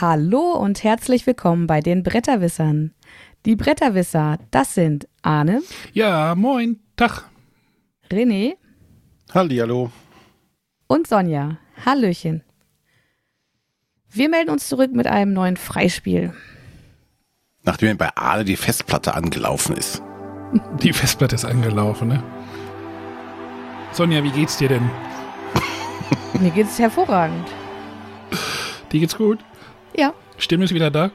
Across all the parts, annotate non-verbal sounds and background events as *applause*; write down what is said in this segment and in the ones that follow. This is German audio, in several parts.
Hallo und herzlich willkommen bei den Bretterwissern. Die Bretterwisser, das sind Arne. Ja, moin, Tag. René. Hallihallo. Und Sonja. Hallöchen. Wir melden uns zurück mit einem neuen Freispiel. Nachdem bei Arne die Festplatte angelaufen ist. *laughs* Die Festplatte ist angelaufen, ne? Sonja, wie geht's dir denn? Mir geht's hervorragend. Dir geht's gut? Ja. Stimme ist wieder da?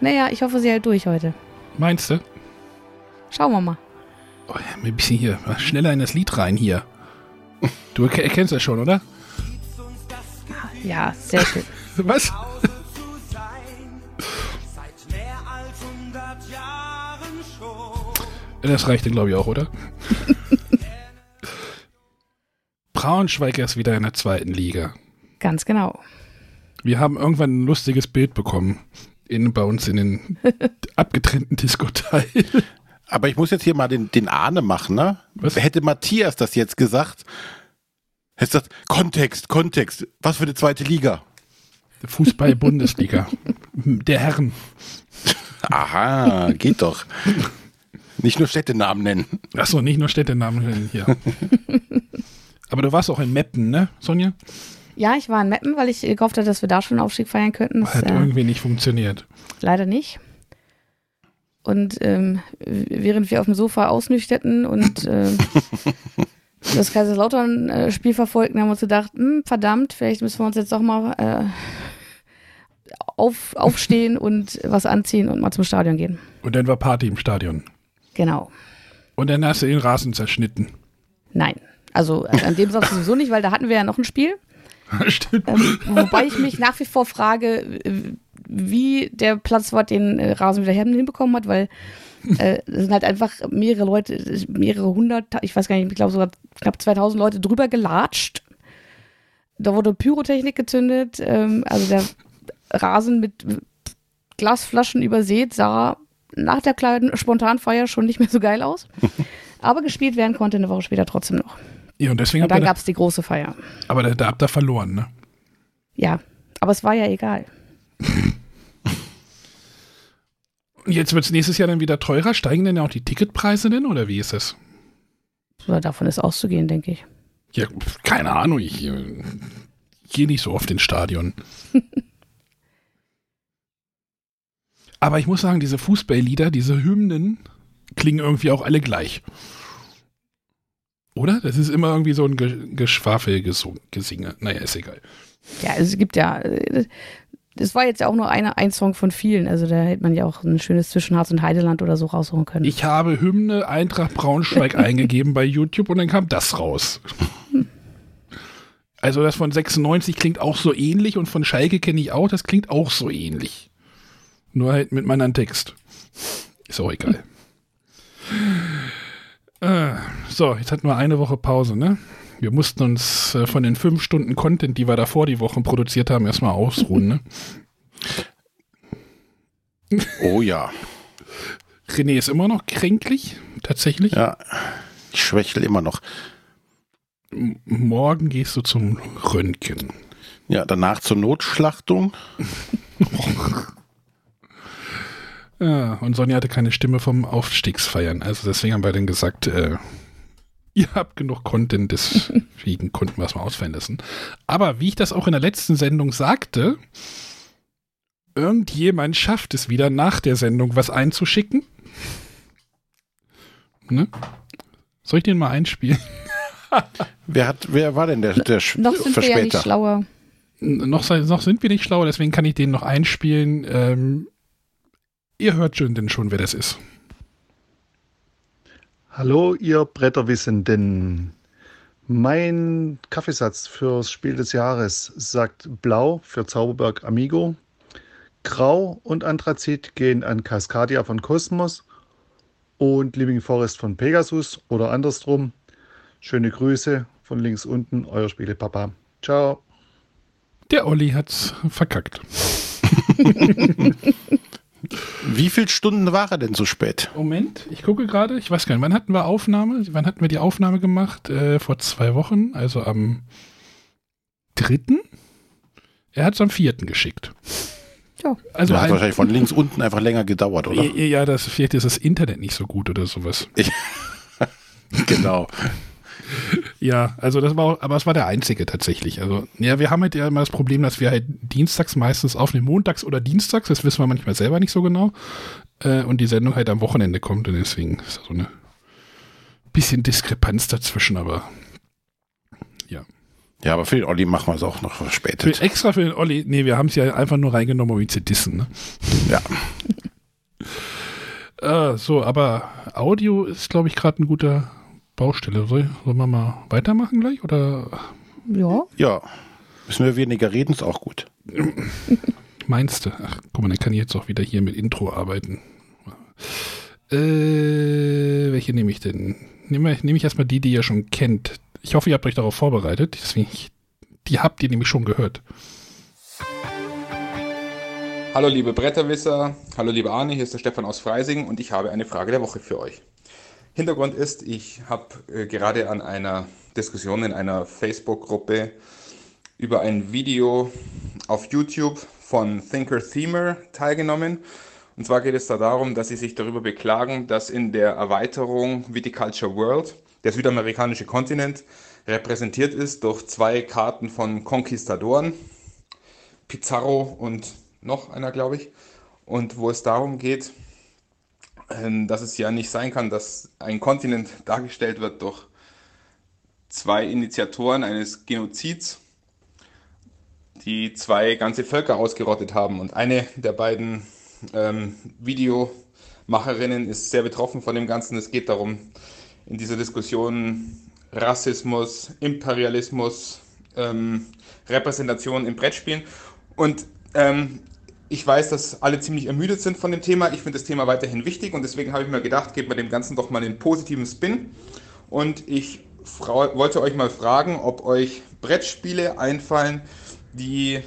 Naja, ich hoffe, sie hält durch heute. Meinst du? Schauen wir mal. Oh, ein bisschen hier, schneller in das Lied rein hier. Du erkennst das schon, oder? Ja, sehr schön. *laughs* Was? Das reicht dann, glaube ich, auch, oder? *laughs* Braunschweig ist wieder in der zweiten Liga. Ganz genau. Wir haben irgendwann ein lustiges Bild bekommen. In, bei uns in den *laughs* abgetrennten Disco-Teil. Aber ich muss jetzt hier mal den, den Ahne machen, ne? Was? Hätte Matthias das jetzt gesagt, hätte gesagt, Kontext, Kontext, was für eine zweite Liga? Fußball-Bundesliga. *laughs* Der Herren. Aha, geht doch. Nicht nur Städtenamen nennen. Achso, nicht nur Städtenamen nennen hier. *laughs* Aber du warst auch in Meppen, ne, Sonja? Ja, ich war in Meppen, weil ich gehofft hatte, dass wir da schon einen Aufstieg feiern könnten. Das, Hat äh, irgendwie nicht funktioniert. leider nicht. Und ähm, während wir auf dem Sofa ausnüchterten und *laughs* äh, das Kaiserslautern-Spiel verfolgten, haben wir uns gedacht, hm, verdammt, vielleicht müssen wir uns jetzt doch mal äh, auf, aufstehen und was anziehen und mal zum Stadion gehen. Und dann war Party im Stadion. Genau. Und dann hast du den Rasen zerschnitten. Nein. Also äh, an dem Satz sowieso nicht, weil da hatten wir ja noch ein Spiel. Stimmt. Ähm, wobei ich mich nach wie vor frage, wie der Platzwart den äh, Rasen wieder hinbekommen hat, weil äh, es sind halt einfach mehrere Leute, mehrere hundert, ich weiß gar nicht, ich glaube sogar knapp 2000 Leute drüber gelatscht. Da wurde Pyrotechnik gezündet, ähm, also der Rasen mit Glasflaschen übersät sah nach der kleinen Spontanfeier schon nicht mehr so geil aus. *laughs* Aber gespielt werden konnte eine Woche später trotzdem noch. Ja, und deswegen Und dann gab es die große Feier. aber da, da habt ihr verloren, ne? Ja, aber es war ja egal. *laughs* Und jetzt wird es nächstes Jahr dann wieder teurer. Steigen denn auch die Ticketpreise denn oder wie ist? Oder davon ist auszugehen, denke ich. Ja, keine Ahnung. Ich äh, gehe nicht so oft ins Stadion. *laughs* Aber ich muss sagen, diese Fußballlieder, diese Hymnen, klingen irgendwie auch alle gleich. Oder? Das ist immer irgendwie so ein Ge Geschwafel, Gesinge. Naja, ist egal. Ja, es gibt ja, äh, das war jetzt ja auch nur eine, ein Song von vielen. Also da hätte man ja auch ein schönes Zwischenharz und Heideland oder so raussuchen können. Ich habe Hymne Eintracht Braunschweig *laughs* eingegeben bei YouTube und dann kam das raus. *laughs* Also das von 96 klingt auch so ähnlich und von Schalke kenne ich auch, das klingt auch so ähnlich. Nur halt mit meinem Text. Ist auch egal. *laughs* Äh, so, jetzt hatten wir eine Woche Pause, ne? Wir mussten uns äh, von den fünf Stunden Content, die wir davor die Wochen produziert haben, erstmal ausruhen, ne? Oh ja. René ist immer noch kränklich, tatsächlich. Ja. Ich schwächel immer noch. M- Morgen gehst du zum Röntgen. Ja, danach zur Notschlachtung. *laughs* Ja, und Sonja hatte keine Stimme vom Aufstiegsfeiern. Also deswegen haben wir dann gesagt, äh, ihr habt genug Content, deswegen *laughs* konnten wir es mal ausfallen lassen. Aber wie ich das auch in der letzten Sendung sagte, irgendjemand schafft es wieder nach der Sendung was einzuschicken. Ne? Soll ich den mal einspielen? *laughs* Wer hat, wer war denn der, der noch sind wir ja nicht Verspäter? schlauer. Noch, noch sind wir nicht schlau, deswegen kann ich den noch einspielen. Ähm, ihr hört schon denn schon, wer das ist. Hallo, ihr Bretterwissenden. Mein Kaffeesatz fürs Spiel des Jahres sagt Blau für Zauberberg Amigo. Grau und Anthrazit gehen an Cascadia von Cosmos und Living Forest von Pegasus oder andersrum. Schöne Grüße von links unten, euer Spielepapa. Ciao. Der Olli hat's verkackt. *laughs* Wie viele Stunden war er denn so spät? Moment, ich gucke gerade, ich weiß gar nicht, wann hatten wir Aufnahme? Wann hatten wir die Aufnahme gemacht? Äh, vor zwei Wochen, also am dritten? Er hat es am vierten geschickt. Ja. Also Das hat ein, wahrscheinlich von links unten einfach länger gedauert, oder? ja, ja, das vielleicht ist das Internet nicht so gut oder sowas. *laughs* genau. Ja, also das war auch, aber es war der einzige tatsächlich. Also, ja, wir haben halt ja immer das Problem, dass wir halt dienstags meistens aufnehmen, montags oder dienstags, das wissen wir manchmal selber nicht so genau. Äh, und die Sendung halt am Wochenende kommt und deswegen ist da so eine bisschen Diskrepanz dazwischen, aber ja. Ja, aber für den Olli machen wir es auch noch Für, verspätet. extra für den Olli, nee, wir haben es ja einfach nur reingenommen, um ihn zu dissen, ne? Ja. *laughs* Äh, so, aber Audio ist, glaube ich, gerade ein guter Baustelle. Soll, sollen wir mal weitermachen gleich? Oder Ja. Ja. Müssen wir weniger reden, ist auch gut. meinst du? Ach, guck mal, dann kann ich jetzt auch wieder hier mit Intro arbeiten. Äh, welche nehme ich denn? Nehme nehm ich erstmal die, die ihr schon kennt. Ich hoffe, ihr habt euch darauf vorbereitet. Deswegen, die habt ihr nämlich schon gehört. Hallo liebe Bretterwisser, hallo lieber Arne, hier ist der Stefan aus Freising und ich habe eine Frage der Woche für euch. Hintergrund ist, ich habe äh, gerade an einer Diskussion in einer Facebook-Gruppe über ein Video auf YouTube von Thinker Themer teilgenommen. Und zwar geht es da darum, dass sie sich darüber beklagen, dass in der Erweiterung Viticulture World der südamerikanische Kontinent repräsentiert ist durch zwei Karten von Conquistadoren, Pizarro und noch einer, glaube ich. Und wo es darum geht, dass es ja nicht sein kann, dass ein Kontinent *laughs* dargestellt wird durch zwei Initiatoren eines Genozids, die zwei ganze Völker ausgerottet haben. Und eine der beiden ähm, Videomacherinnen ist sehr betroffen von dem Ganzen. Es geht darum, in dieser Diskussion Rassismus, Imperialismus, ähm, Repräsentation im Brettspielen. Und ähm, ich weiß, dass alle ziemlich ermüdet sind von dem Thema. Ich finde das Thema weiterhin wichtig und deswegen habe ich mir gedacht, gebt mir dem Ganzen doch mal einen positiven Spin. Und ich wollte euch mal fragen, ob euch Brettspiele einfallen, die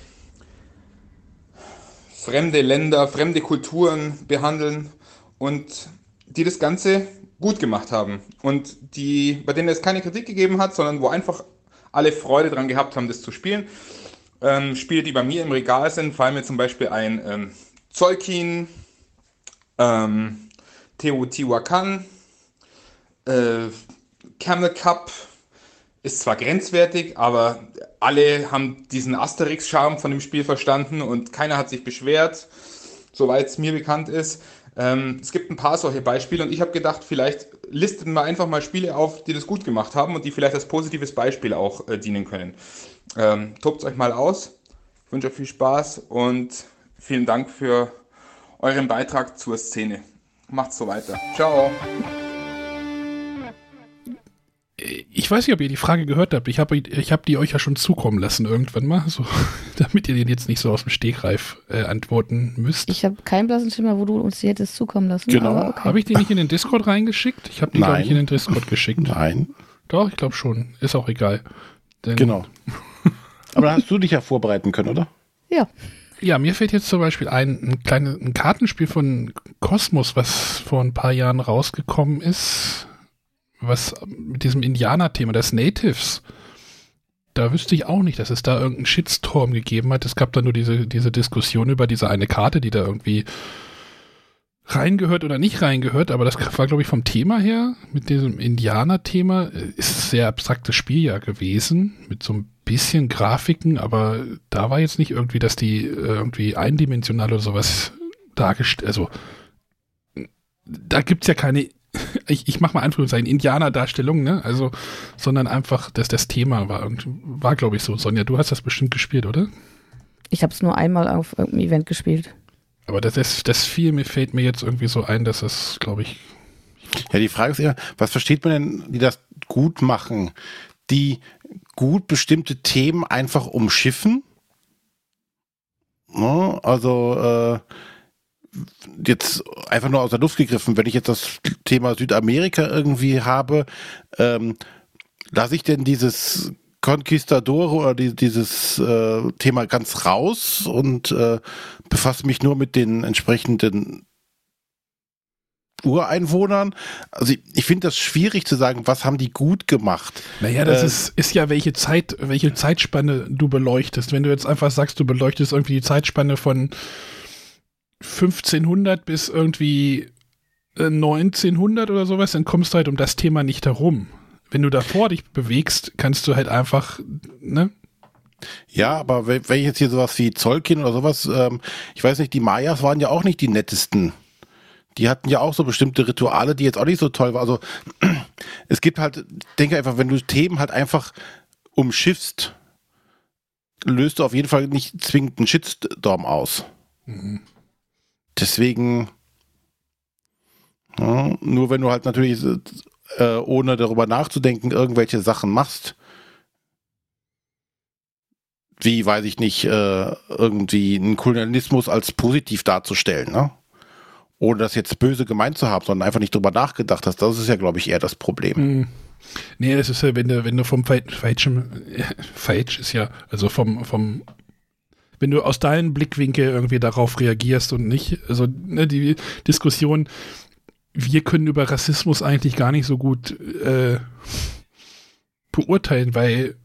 fremde Länder, fremde Kulturen behandeln und die das Ganze gut gemacht haben und die, bei denen es keine Kritik gegeben hat, sondern wo einfach alle Freude dran gehabt haben, das zu spielen. Ähm, Spiele, die bei mir im Regal sind, fallen mir zum Beispiel ein ähm, Zolkin, ähm, Teotihuacan, äh, Camel Cup ist zwar grenzwertig, aber alle haben diesen Asterix-Charme von dem Spiel verstanden und keiner hat sich beschwert, soweit es mir bekannt ist. Ähm, es gibt ein paar solche Beispiele und ich habe gedacht, vielleicht listen wir einfach mal Spiele auf, die das gut gemacht haben und die vielleicht als positives Beispiel auch äh, dienen können. Ähm, Tobt euch mal aus. Ich wünsche euch viel Spaß und vielen Dank für euren Beitrag zur Szene. Macht's so weiter. Ciao. Ich weiß nicht, ob ihr die Frage gehört habt. Ich habe ich hab die euch ja schon zukommen lassen irgendwann mal, so, *laughs* damit ihr den jetzt nicht so aus dem Stegreif äh, antworten müsst. Ich habe keinen blassen Schimmer, wo du uns die hättest zukommen lassen. Genau. Okay. Habe ich die nicht in den Discord reingeschickt? Ich habe die, glaube ich, Nein. in den Discord geschickt. Nein. Doch, ich glaube schon. Ist auch egal. Denn, Genau. Aber da hast du dich ja vorbereiten können, oder? Ja. Ja, mir fällt jetzt zum Beispiel ein, ein kleines ein Kartenspiel von Kosmos, was vor ein paar Jahren rausgekommen ist, was mit diesem Indianer-Thema, das Natives. Da wüsste ich auch nicht, dass es da irgendeinen Shitstorm gegeben hat. Es gab da nur diese, diese Diskussion über diese eine Karte, die da irgendwie reingehört oder nicht reingehört, aber das war, glaube ich, vom Thema her, mit diesem Indianer-Thema, äh, ist ein sehr abstraktes Spiel ja gewesen, mit so ein bisschen Grafiken, aber da war jetzt nicht irgendwie, dass die äh, irgendwie eindimensional oder sowas dargestellt, also da gibt's ja keine, *laughs* ich, ich mache mal Anführungszeichen, Indianer-Darstellung, ne, also, sondern einfach, dass das Thema war, war glaube ich so. Sonja, du hast das bestimmt gespielt, oder? Ich habe es nur einmal auf irgendeinem Event gespielt. Aber das, das, das viel mir fällt mir jetzt irgendwie so ein, dass das, glaube ich, Ja, die Frage ist ja, was versteht man denn, die das gut machen? Die gut bestimmte Themen einfach umschiffen? Ne? Also äh, jetzt einfach nur aus der Luft gegriffen, wenn ich jetzt das Thema Südamerika irgendwie habe, ähm, lasse ich denn dieses Conquistadore oder die, dieses äh, Thema ganz raus und äh, befasse mich nur mit den entsprechenden Ureinwohnern. Also ich, ich finde das schwierig zu sagen, was haben die gut gemacht. Naja, das Äh, ist, ist ja, welche Zeit, welche Zeitspanne du beleuchtest. Wenn du jetzt einfach sagst, du beleuchtest irgendwie die Zeitspanne von 1500 bis irgendwie äh, 1900 oder sowas, dann kommst du halt um das Thema nicht herum. Wenn du davor dich bewegst, kannst du halt einfach, ne? Ja, aber wenn wenn ich jetzt hier sowas wie Zollkin oder sowas, ähm, ich weiß nicht, die Mayas waren ja auch nicht die nettesten. Die hatten ja auch so bestimmte Rituale, die jetzt auch nicht so toll waren. Also *clears throat* es gibt halt, denke einfach, wenn du Themen halt einfach umschiffst, löst du auf jeden Fall nicht zwingend einen Shitstorm aus. Deswegen, ja, nur wenn du halt natürlich äh, ohne darüber nachzudenken irgendwelche Sachen machst, wie, weiß ich nicht, äh, irgendwie einen Kolonialismus als positiv darzustellen, ne? Ohne das jetzt böse gemeint zu haben, sondern einfach nicht drüber nachgedacht hast. Das ist ja, glaube ich, eher das Problem. Hm. Nee, das ist ja, wenn du, wenn du vom falschen, äh, falsch ist ja, also vom, vom, wenn du aus deinem Blickwinkel irgendwie darauf reagierst und nicht, also ne, die Diskussion, wir können über Rassismus eigentlich gar nicht so gut äh, beurteilen, weil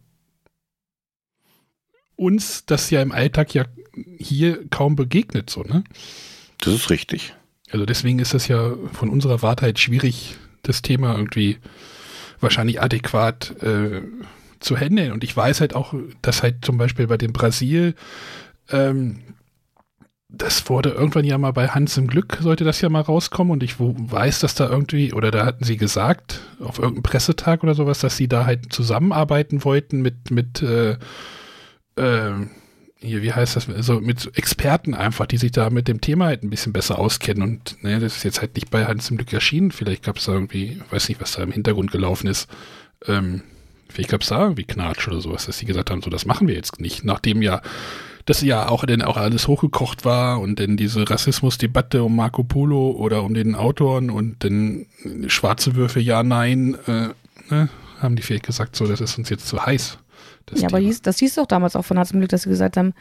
uns das ja im Alltag ja hier kaum begegnet, so, ne? Das ist richtig. Also deswegen ist das ja von unserer Warte halt schwierig, das Thema irgendwie wahrscheinlich adäquat äh, zu handeln. Und ich weiß halt auch, dass halt zum Beispiel bei dem Brasil, ähm, das wurde irgendwann ja mal bei Hans im Glück, sollte das ja mal rauskommen. Und ich weiß, dass da irgendwie, oder da hatten sie gesagt, auf irgendeinem Pressetag oder sowas, dass sie da halt zusammenarbeiten wollten mit, mit äh, äh, hier, wie heißt das, also mit Experten einfach, die sich da mit dem Thema halt ein bisschen besser auskennen. Und ne, das ist jetzt halt nicht bei Hans im Glück erschienen. Vielleicht gab es da irgendwie, weiß nicht, was da im Hintergrund gelaufen ist. Ähm, vielleicht gab es da irgendwie Knatsch oder sowas, dass sie gesagt haben, so, das machen wir jetzt nicht. Nachdem ja das ja auch dann auch alles hochgekocht war und dann diese Rassismusdebatte um Marco Polo oder um den Autoren und dann schwarze Würfe, ja, nein, äh, ne, haben die vielleicht gesagt, so, das ist uns jetzt zu heiß. Das ja, aber Thema. hieß, das hieß doch damals auch von Hans im Glück, dass sie gesagt haben,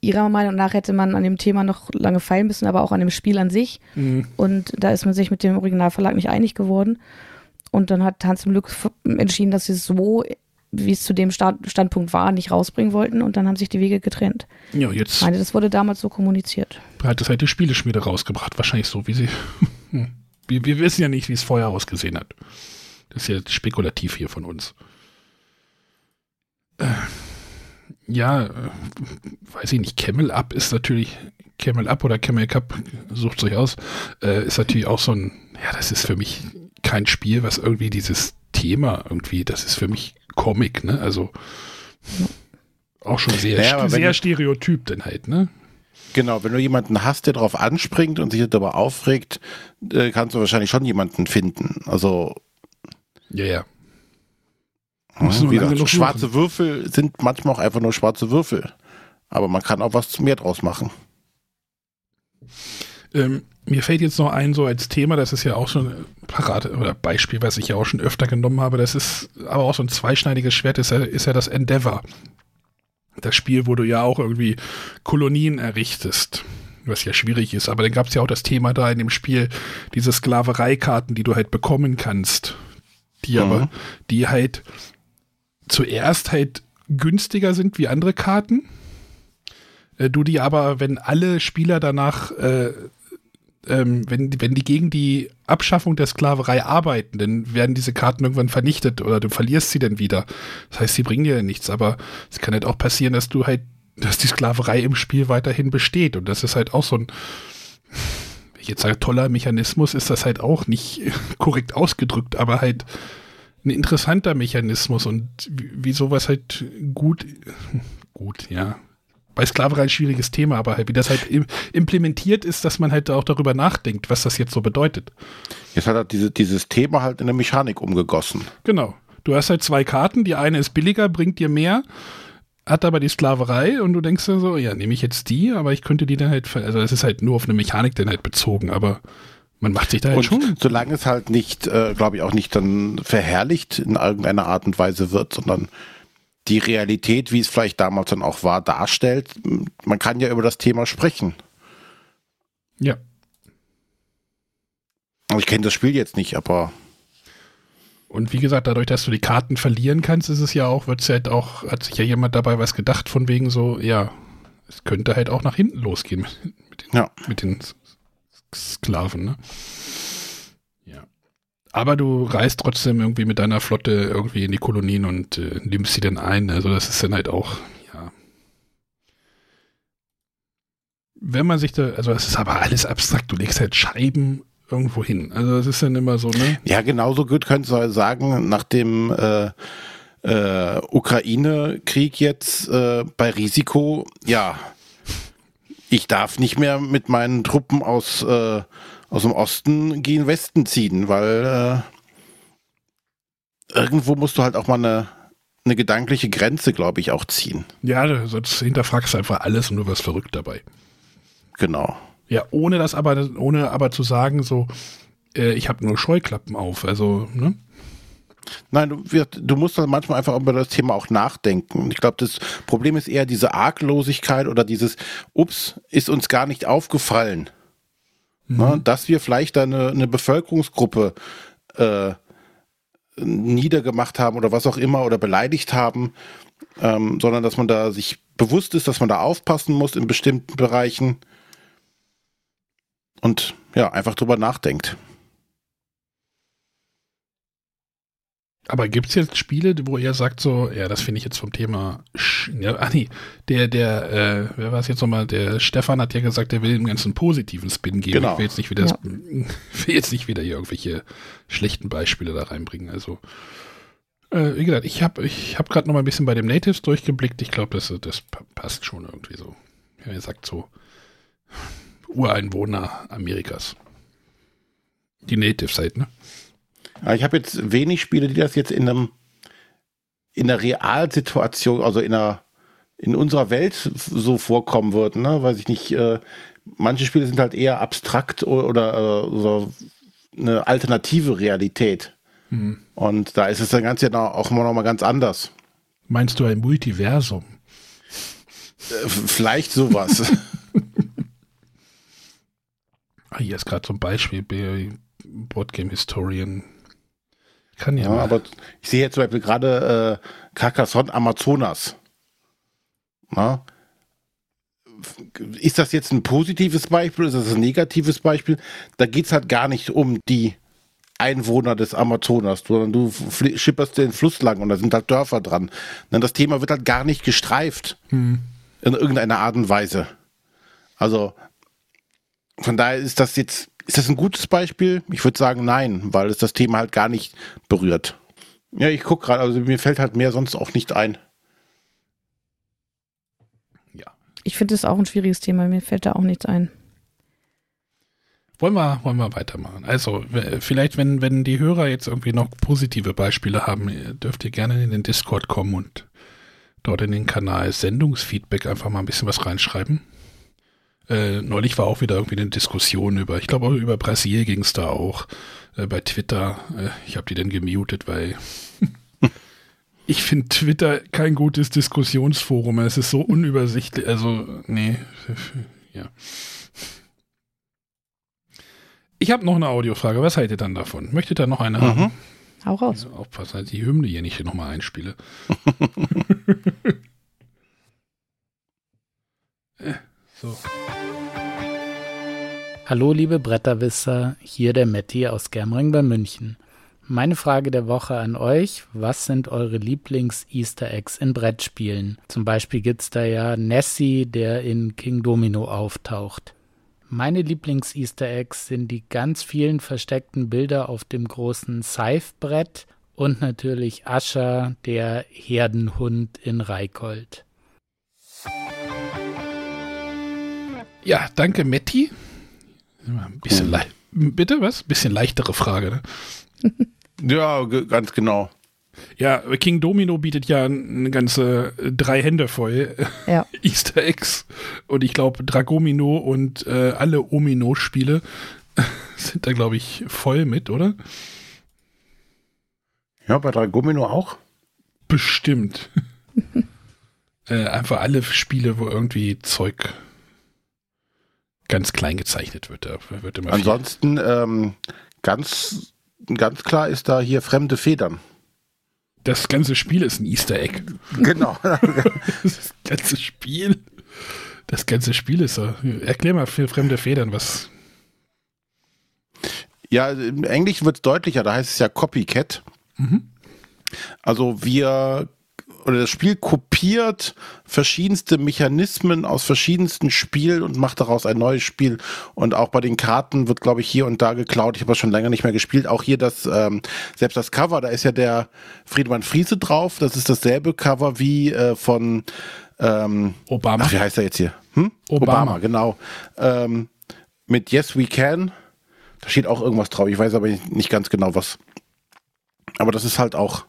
ihrer Meinung nach hätte man an dem Thema noch lange feilen müssen, aber auch an dem Spiel an sich. Mhm. Und da ist man sich mit dem Originalverlag nicht einig geworden. Und dann hat Hans im Glück entschieden, dass sie es so, wie es zu dem Stand, Standpunkt war, nicht rausbringen wollten. Und dann haben sich die Wege getrennt. Ja, Ich jetzt meine, das wurde damals so kommuniziert. hat es halt die Spieleschmiede rausgebracht. Wahrscheinlich so, wie sie. *laughs* Wir, wir wissen ja nicht, wie es vorher ausgesehen hat. Das ist ja spekulativ hier von uns. Äh, ja, weiß ich nicht. Camel Up ist natürlich. Camel Up oder Camel Cup, sucht euch aus, äh, ist natürlich auch so ein. Ja, das ist für mich kein Spiel, was irgendwie dieses Thema irgendwie, das ist für mich Comic, ne? Also. Auch schon sehr, Naja, sehr stereotyp dann halt, ne? Genau, wenn du jemanden hast, der darauf anspringt und sich darüber aufregt, äh, kannst du wahrscheinlich schon jemanden finden. Also, Ja, ja. Du wie gesagt, schwarze Würfel sind manchmal auch einfach nur schwarze Würfel. Aber man kann auch was mehr draus machen. Ähm, mir fällt jetzt noch ein, so als Thema, das ist ja auch so ein Parade oder Beispiel, was ich ja auch schon öfter genommen habe, das ist aber auch so ein zweischneidiges Schwert, ist ja, ist ja das Endeavor. Das Spiel, wo du ja auch irgendwie Kolonien errichtest, was ja schwierig ist, aber dann gab es ja auch das Thema da in dem Spiel, diese Sklavereikarten, die du halt bekommen kannst, die aber, Mhm. die halt zuerst halt günstiger sind wie andere Karten, äh, du die aber, wenn alle Spieler danach äh, ähm, wenn, die- wenn die gegen die Abschaffung der Sklaverei arbeiten, dann werden diese Karten irgendwann vernichtet oder du verlierst sie dann wieder. Das heißt, sie bringen dir nichts, aber es kann halt auch passieren, dass du halt, dass die Sklaverei im Spiel weiterhin besteht und das ist halt auch so ein, jetzt sage, toller Mechanismus, ist das halt auch nicht *laughs* korrekt ausgedrückt, aber halt ein interessanter Mechanismus und wie, wie sowas halt gut, gut, ja, bei Sklaverei ein schwieriges Thema, aber halt, wie das halt im, implementiert ist, dass man halt auch darüber nachdenkt, was das jetzt so bedeutet. Jetzt hat er diese, dieses Thema halt in der Mechanik umgegossen. Genau. Du hast halt zwei Karten, die eine ist billiger, bringt dir mehr, hat aber die Sklaverei und du denkst dir so, ja, nehme ich jetzt die, aber ich könnte die dann halt, also es ist halt nur auf eine Mechanik dann halt bezogen, aber man macht sich da Und schon. solange es halt nicht, äh, glaube ich, auch nicht dann verherrlicht in irgendeiner Art und Weise wird, sondern die Realität, wie es vielleicht damals dann auch war, darstellt, man kann ja über das Thema sprechen. Ja. Also ich kenne das Spiel jetzt nicht, aber Und wie gesagt, dadurch, dass du die Karten verlieren kannst, ist es ja auch, wird es halt auch, hat sich ja jemand dabei was gedacht, von wegen so, ja, es könnte halt auch nach hinten losgehen mit, mit Ja. Mit den Sklaven, ne? Ja. Aber du reist trotzdem irgendwie mit deiner Flotte irgendwie in die Kolonien und äh, nimmst sie dann ein. Also das ist dann halt auch, ja. Wenn man sich da, also es ist aber alles abstrakt, du legst halt Scheiben irgendwo hin. Also es ist dann immer so, ne? Ja, genauso gut könntest du sagen, nach dem äh, äh, Ukraine-Krieg jetzt äh, bei Risiko, ja, ich darf nicht mehr mit meinen Truppen aus, äh, aus dem Osten gegen Westen ziehen, weil äh, irgendwo musst du halt auch mal eine, eine gedankliche Grenze, glaube ich, auch ziehen. Ja, sonst hinterfragst du einfach alles und du wirst verrückt dabei. Genau. Ja, ohne das aber, ohne aber zu sagen, so, äh, ich habe nur Scheuklappen auf. Also, ne? Nein, du, wirst- du musst dann manchmal einfach über das Thema auch nachdenken. Ich glaube, das Problem ist eher diese Arglosigkeit oder dieses, ups, ist uns gar nicht aufgefallen, ne, dass wir vielleicht da eine, eine Bevölkerungsgruppe äh, niedergemacht haben oder was auch immer oder beleidigt haben, ähm, sondern dass man da sich bewusst ist, dass man da aufpassen muss in bestimmten Bereichen und ja, einfach drüber nachdenkt. Aber gibt es jetzt Spiele, wo ihr sagt so, ja, das finde ich jetzt vom Thema, sch- ja, ach nee, der, der, äh, wer war es jetzt nochmal, der Stefan hat ja gesagt, der will dem ganzen positiven Spin geben. Genau. Ich will jetzt nicht wieder, Ja. *laughs* will jetzt nicht wieder hier irgendwelche schlechten Beispiele da reinbringen. Also, äh, wie gesagt, ich habe ich hab gerade noch mal ein bisschen bei dem Natives durchgeblickt. Ich glaube, das, das pa- passt schon irgendwie so. Ja, ihr sagt so, Ureinwohner Amerikas. Die Natives halt, ne? Ich habe jetzt wenig Spiele, die das jetzt in einem in der Realsituation, also in einer in unserer Welt so vorkommen würden, ne? Weiß ich nicht. Äh, manche Spiele sind halt eher abstrakt o- oder äh, so eine alternative Realität. Hm. Und da ist es dann ganz ja noch- auch immer noch mal ganz anders. Meinst du ein Multiversum? Äh, vielleicht sowas. *laughs* Ah, hier ist gerade ein Beispiel bei Boardgame Historian. Kann ja, ja, aber ich sehe jetzt zum Beispiel gerade äh, Carcassonne Amazonas. Na? Ist das jetzt ein positives Beispiel? Ist das ein negatives Beispiel? Da geht es halt gar nicht um die Einwohner des Amazonas, sondern du schipperst den Fluss lang und da sind halt Dörfer dran. Denn das Thema wird halt gar nicht gestreift Hm. in irgendeiner Art und Weise. Also von daher ist das jetzt, ist das ein gutes Beispiel? Ich würde sagen nein, weil es das Thema halt gar nicht berührt. Ja, ich gucke gerade, also mir fällt halt mehr sonst auch nicht ein. ja. Ich finde es auch ein schwieriges Thema, mir fällt da auch nichts ein. Wollen wir, wollen wir weitermachen? Also, vielleicht, wenn, wenn die Hörer jetzt irgendwie noch positive Beispiele haben, ihr dürft ihr gerne in den Discord kommen und dort in den Kanal Sendungsfeedback einfach mal ein bisschen was reinschreiben. Äh, neulich war auch wieder irgendwie eine Diskussion über, ich glaube, über Brasil ging es da auch, äh, bei Twitter. Äh, ich habe die dann gemutet, weil *laughs* ich finde Twitter kein gutes Diskussionsforum. Es ist so unübersichtlich. Also, nee, *laughs* ja. Ich habe noch eine Audiofrage. Was haltet ihr dann davon? Möchtet ihr noch eine haben? Mhm. Hau raus. Also aufpassen, dass ich die Hymne hier nicht nochmal einspiele. *laughs* Äh, so. Hallo liebe Bretterwisser, hier der Matti aus Germering bei München. Meine Frage der Woche an euch, was sind eure Lieblings-Easter Eggs in Brettspielen? Zum Beispiel gibt's da ja Nessie, der in King Domino auftaucht. Meine Lieblings-Easter Eggs sind die ganz vielen versteckten Bilder auf dem großen Scythe-Brett und natürlich Ascher, der Herdenhund in Reikold. Ja, danke, Metti. Ein bisschen lei- Bitte was? Bisschen leichtere Frage. Ne? *laughs* Ja, ganz genau. Ja, King Domino bietet ja eine ganze äh, drei Hände voll Ja. *laughs* Easter Eggs. Und ich glaube, Dragomino und äh, alle Omino-Spiele *laughs* sind da, glaube ich, voll mit, oder? Ja, bei Dragomino auch. Bestimmt. äh, einfach alle Spiele, wo irgendwie Zeug ganz klein gezeichnet wird. Da wird immer Ansonsten ähm, ganz, ganz klar ist da hier fremde Federn. Das ganze Spiel ist ein Easter Egg. Genau. *laughs* Das ganze Spiel. Das ganze Spiel ist so. Erklär mal für fremde Federn, was. Ja, im Englischen wird es deutlicher, da heißt es ja Copycat. Mhm. Also wir oder das Spiel kopiert verschiedenste Mechanismen aus verschiedensten Spielen und macht daraus ein neues Spiel. Und auch bei den Karten wird, glaube ich, hier und da geklaut. Ich habe das schon länger nicht mehr gespielt. Auch hier das, ähm, selbst das Cover, da ist ja der Friedemann Friese drauf. Das ist dasselbe Cover wie äh, von ähm, Obama. Ach, wie heißt er jetzt hier? Hm? Obama. genau. Ähm, mit Yes We Can. Da steht auch irgendwas drauf. Ich weiß aber nicht ganz genau was. Aber das ist halt auch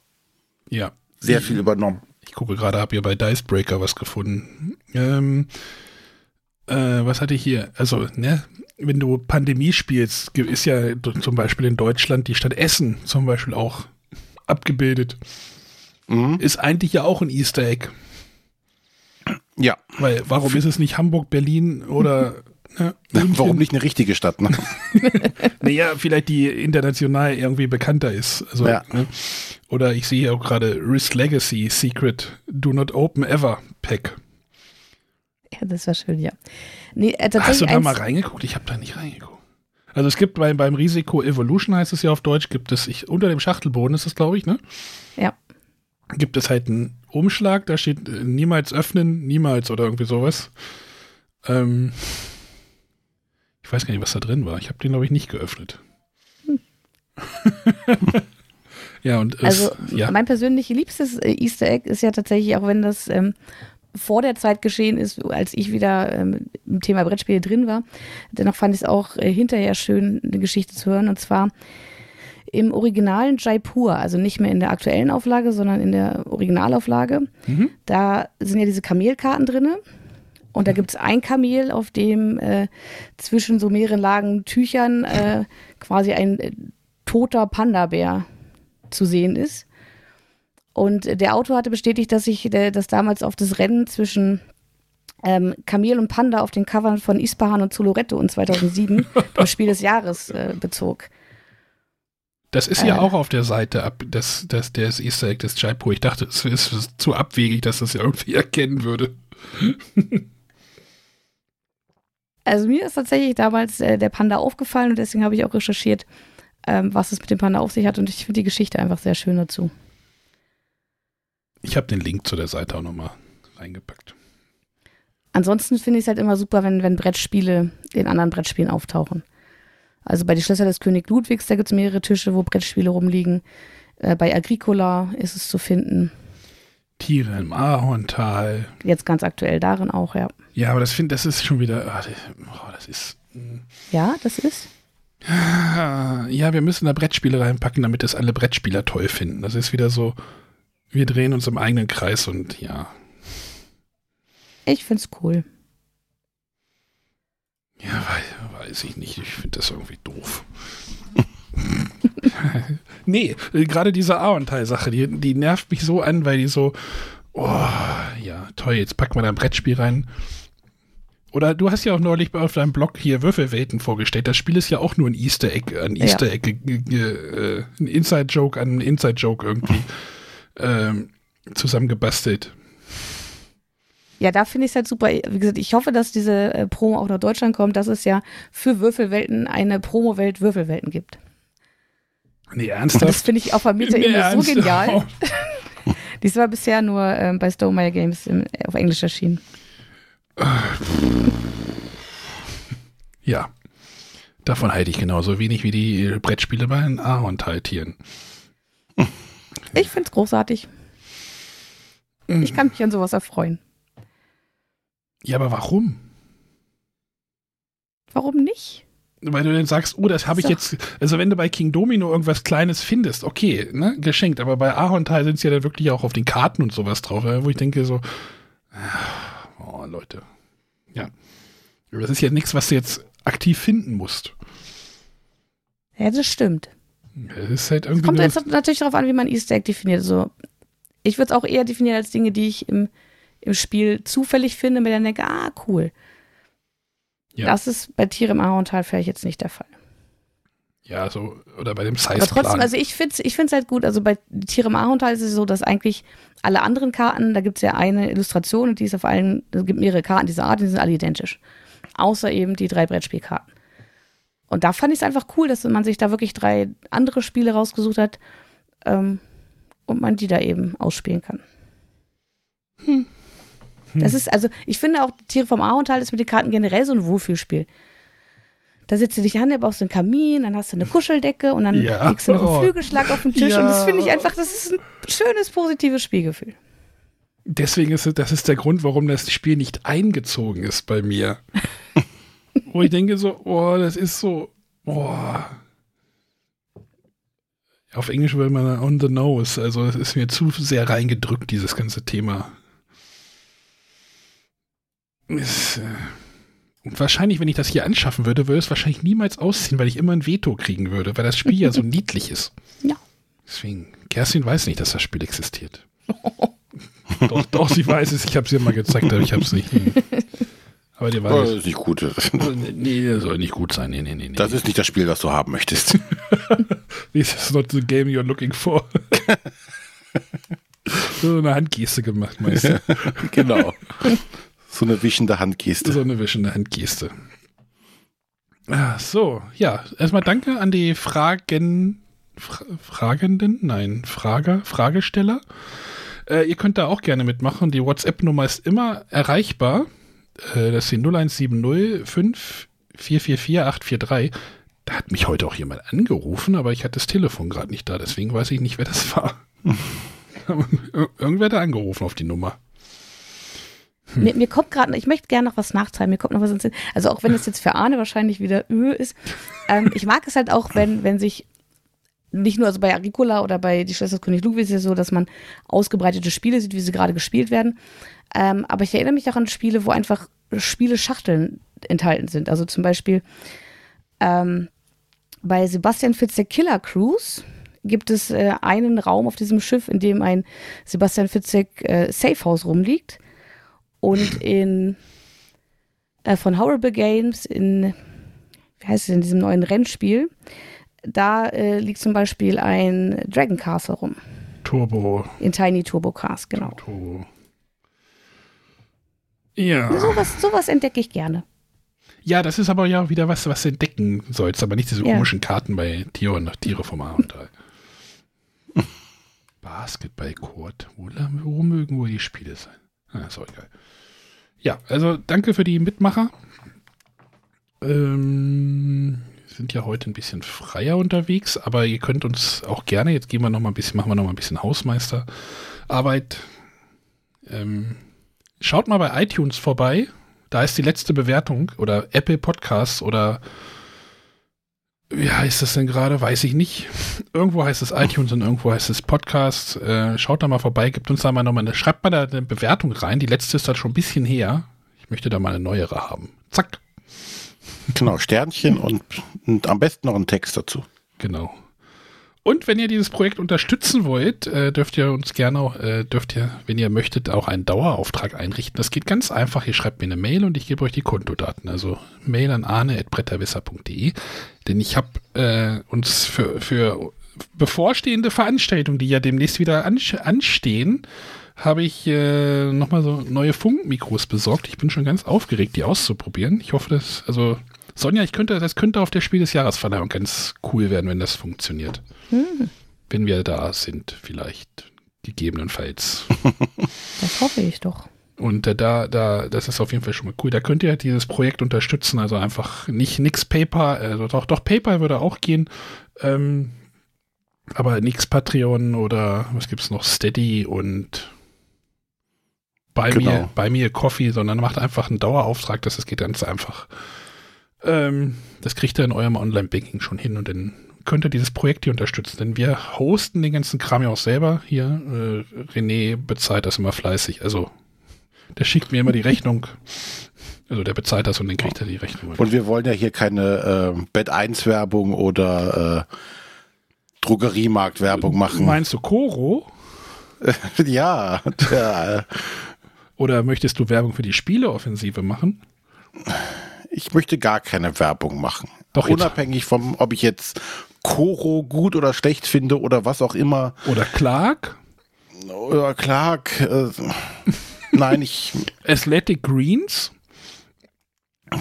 Ja. sehr viel übernommen. Gucke gerade, habe hier bei Dicebreaker was gefunden. Ähm, äh, was hatte ich hier? Also, ne, wenn du Pandemie spielst, ist ja zum Beispiel in Deutschland die Stadt Essen zum Beispiel auch abgebildet. Mhm. Ist eigentlich ja auch ein Easter Egg. Ja. Weil warum ist es nicht Hamburg, Berlin oder ne, *laughs* München? Warum nicht eine richtige Stadt? Ne? *laughs* Naja, vielleicht die international irgendwie bekannter ist. Also, Ja. ne? Oder ich sehe auch gerade Risk Legacy Secret Do Not Open Ever Pack. Ja, das war schön, ja. Nee, äh, Hast du da mal reingeguckt? Ich habe da nicht reingeguckt. Also es gibt beim, beim Risiko Evolution, heißt es ja auf Deutsch, gibt es, ich, unter dem Schachtelboden ist das, glaube ich, ne? Ja. Gibt es halt einen Umschlag, da steht äh, niemals öffnen, niemals oder irgendwie sowas. Ähm, ich weiß gar nicht, was da drin war. Ich habe den, glaube ich, nicht geöffnet. *laughs* ja, und es, Also ja. mein persönlich liebstes äh, Easter Egg ist ja tatsächlich, auch wenn das ähm, vor der Zeit geschehen ist, als ich wieder ähm, im Thema Brettspiele drin war, dennoch fand ich es auch äh, hinterher schön, eine Geschichte zu hören. Und zwar im originalen Jaipur, also nicht mehr in der aktuellen Auflage, sondern in der Originalauflage. Mhm. Da sind ja diese Kamelkarten drinne. Und da gibt es ein Kamel, auf dem äh, zwischen so mehreren Lagen Tüchern äh, quasi ein äh, toter Panda-Bär zu sehen ist. Und der Autor hatte bestätigt, dass sich das damals auf das Rennen zwischen ähm, Kamel und Panda auf den Covern von Ispahan und Zoloretto in 2007 beim *laughs* Spiel des Jahres äh, bezog. Das ist ja Äh. auch auf der Seite ab, das, das, des Easter Egg des Jaipur. Ich dachte, es ist zu abwegig, dass das ja irgendwie *laughs* erkennen würde. Also mir ist tatsächlich damals äh, der Panda aufgefallen und deswegen habe ich auch recherchiert, ähm, was es mit dem Panda auf sich hat und ich finde die Geschichte einfach sehr schön dazu. Ich habe den Link zu der Seite auch nochmal reingepackt. Ansonsten finde ich es halt immer super, wenn, wenn Brettspiele in anderen Brettspielen auftauchen. Also bei Die Schlösser des König Ludwigs, da gibt es mehrere Tische, wo Brettspiele rumliegen. Äh, bei Agricola ist es zu finden. Tiere im Ahorntal. Jetzt ganz aktuell darin auch, ja. Ja, aber das finde das ist schon wieder. ah, das- Oh, das ist. mm. Ja, das ist. Ja, wir müssen da Brettspiele reinpacken, damit das alle Brettspieler toll finden. Das ist wieder so. Wir drehen uns im eigenen Kreis und ja. Ich finde es cool. Ja, weiß, weiß ich nicht. Ich finde das irgendwie doof. *laughs* nee, äh, gerade diese Ahornteil-Sache, die, die nervt mich so an, weil die so, oh, ja, toll, jetzt packen wir da ein Brettspiel rein. Oder du hast ja auch neulich auf deinem Blog hier Würfelwelten vorgestellt. Das Spiel ist ja auch nur ein Easter Egg, ein Ja. Easter Egg, ge- ge- äh, ein Inside-Joke an einen Inside-Joke irgendwie ähm, zusammengebastelt. Ja, da finde ich es halt super. Wie gesagt, ich hoffe, dass diese äh, Promo auch nach Deutschland kommt, dass es ja für Würfelwelten eine Promo-Welt Würfelwelten gibt. Nee, Das ernsthaft? finde ich auf der Nee, Meta-Ebene so ernsthaft? genial. *laughs* *laughs* Dies war bisher nur ähm, bei Stonemaier Games im, auf Englisch erschienen. Ja. Davon halte ich genauso wenig wie die äh, Brettspiele bei den Ahornteiltieren. Ich finde es großartig. Ich kann mich an sowas erfreuen. Ja, aber warum? Warum nicht? Weil du dann sagst, oh, das habe ich So. jetzt, also wenn du bei King Domino irgendwas Kleines findest, okay, ne, geschenkt, aber bei Ahornteil sind es ja dann wirklich auch auf den Karten und sowas drauf, wo ich denke so, ah, oh, Leute, ja. Aber Das ist ja nichts, was du jetzt aktiv finden musst. Ja, das stimmt. Es ist halt irgendwie Kommt nur, jetzt natürlich darauf an, wie man Easter Egg definiert. Also, ich würde es auch eher definieren als Dinge, die ich im, im Spiel zufällig finde, mir dann denke, ah, cool. Ja. Das ist bei Tiere im Ahorntal vielleicht jetzt nicht der Fall. Ja, so, oder bei dem Aber trotzdem, also ich finde es ich find's halt gut. Also bei Tiere im Ahorntal ist es so, dass eigentlich alle anderen Karten, da gibt es ja eine Illustration und die ist auf allen, es gibt mehrere Karten dieser Art, die sind alle identisch. Außer eben die drei Brettspielkarten. Und da fand ich es einfach cool, dass man sich da wirklich drei andere Spiele rausgesucht hat ähm, und man die da eben ausspielen kann. Das ist, also, ich finde auch, Tiere vom Ahorntal ist mit den Karten generell so ein Wohlfühlspiel. Da sitzt du dich an, da baust du einen Kamin, dann hast du eine Kuscheldecke und dann Ja. legst du noch einen Oh. Flügelschlag auf den Tisch. Ja. Und das finde ich einfach, das ist ein schönes, positives Spielgefühl. Deswegen ist es, das ist der Grund, warum das Spiel nicht eingezogen ist bei mir. *laughs* Wo ich denke so, oh, das ist so, oh. Auf Englisch würde man on the nose. Also es ist mir zu sehr reingedrückt, dieses ganze Thema. Es, äh, wahrscheinlich, wenn ich das hier anschaffen würde, würde es wahrscheinlich niemals ausziehen, weil ich immer ein Veto kriegen würde, weil das Spiel ja so *laughs* niedlich ist. Ja. Deswegen, Kerstin weiß nicht, dass das Spiel existiert. *laughs* doch, doch, sie weiß es. Ich habe es ihr mal gezeigt, aber ich habe es nicht. Hm. *laughs* Aber die Oh, das weiß. ist nicht gut. Nee, das soll nicht gut sein. Nee, nee, nee. nee. Das ist nicht das Spiel, das du haben möchtest. This is not the game you're looking for. so eine Handgeste gemacht, meinst du? genau. So eine wischende Handgeste. So eine wischende Handgeste. Ah, so, ja, erstmal danke an die Fragen, Fra Fragenden, nein, Frager, Fragesteller. Äh, ihr könnt da auch gerne mitmachen. Die WhatsApp-Nummer ist immer erreichbar. Äh, das ist die 0170 5 444 843. Da hat mich heute auch jemand angerufen, aber ich hatte das Telefon gerade nicht da, deswegen weiß ich nicht, wer das war. Ir- *laughs* Irgendwer hat da angerufen auf die Nummer. Hm. Mir, mir kommt gerade, ich möchte gerne noch was nachteilen, mir kommt noch was ins Sinn. Also auch wenn es jetzt für Arne wahrscheinlich wieder Öh ist. Ähm, ich mag es halt auch, wenn, wenn sich nicht nur also bei Agricola oder bei Die Schwester des König Ludwig ist es ja so, dass man ausgebreitete Spiele sieht, wie sie gerade gespielt werden. Ähm, aber ich erinnere mich auch an Spiele, wo einfach Spiele-Schachteln enthalten sind. Also zum Beispiel ähm, bei Sebastian Fitzek Killer Cruise gibt es äh, einen Raum auf diesem Schiff, in dem ein Sebastian Fitzek äh, Safehouse rumliegt. Und in äh, von Horrible Games in, wie heißt es in diesem neuen Rennspiel, da äh, liegt zum Beispiel ein Dragon Castle rum. Turbo, In Tiny Turbo Cars, genau. Turbo. Ja. Sowas, sowas entdecke ich gerne. Ja, das ist aber ja wieder was, was du entdecken sollst, aber nicht diese Ja. komischen Karten bei Tiere und Tiere vom Ahorntal. *laughs* Basketballcourt. Wo, wo mögen wohl die Spiele sein? Ah, auch egal. Ja, also danke für die Mitmacher. Ähm, sind ja heute ein bisschen freier unterwegs, aber ihr könnt uns auch gerne, jetzt gehen wir noch mal ein bisschen, machen wir noch mal ein bisschen Hausmeisterarbeit. Ähm, schaut mal bei iTunes vorbei. Da ist die letzte Bewertung oder Apple Podcasts oder wie heißt das denn gerade? Weiß ich nicht. Irgendwo heißt es iTunes und irgendwo heißt es Podcast. Äh, schaut da mal vorbei, gibt uns da mal nochmal eine, schreibt mal da eine Bewertung rein. Die letzte ist halt schon ein bisschen her. Ich möchte da mal eine neuere haben. Zack. Genau, Sternchen und, und am besten noch einen Text dazu. Genau. Und wenn ihr dieses Projekt unterstützen wollt, äh, dürft ihr uns gerne auch, äh, dürft ihr, wenn ihr möchtet, auch einen Dauerauftrag einrichten. Das geht ganz einfach. Ihr schreibt mir eine Mail und ich gebe euch die Kontodaten. Also Mail an arne.bretterwisser.de. Denn ich habe äh, uns für, für bevorstehende Veranstaltungen, die ja demnächst wieder anstehen, habe ich äh, nochmal so neue Funkmikros besorgt. Ich bin schon ganz aufgeregt, die auszuprobieren. Ich hoffe, dass, also Sonja, ich könnte, das könnte auf der Spiel des Jahresverleihung ganz cool werden, wenn das funktioniert. Wenn wir da sind, vielleicht gegebenenfalls. *laughs* Das hoffe ich doch. Und äh, da, da, das ist auf jeden Fall schon mal cool. Da könnt ihr halt dieses Projekt unterstützen. Also einfach nicht nix PayPal, also doch, doch PayPal würde auch gehen. Ähm, aber nix Patreon oder was gibt's noch? Steady und bei Genau. mir, bei mir Coffee, sondern macht einfach einen Dauerauftrag. Das, das geht ganz einfach. Ähm, das kriegt ihr in eurem Online-Banking schon hin und dann könnt ihr dieses Projekt hier unterstützen. Denn wir hosten den ganzen Kram ja auch selber hier. Äh, René bezahlt das immer fleißig. Also der schickt mir immer die Rechnung. Also der bezahlt das und dann kriegt er die Rechnung. Und wir wollen ja hier keine äh, Bett 1 Werbung oder äh, Drogeriemarkt-Werbung machen. Meinst du Koro? *laughs* ja, der, äh, Oder möchtest du Werbung für die Spieleoffensive machen? Ich möchte gar keine Werbung machen. Doch, jetzt. Unabhängig vom, ob ich jetzt Koro gut oder schlecht finde oder was auch immer. Oder Clark? Oder Clark. Äh, *laughs* nein, ich, Athletic Greens?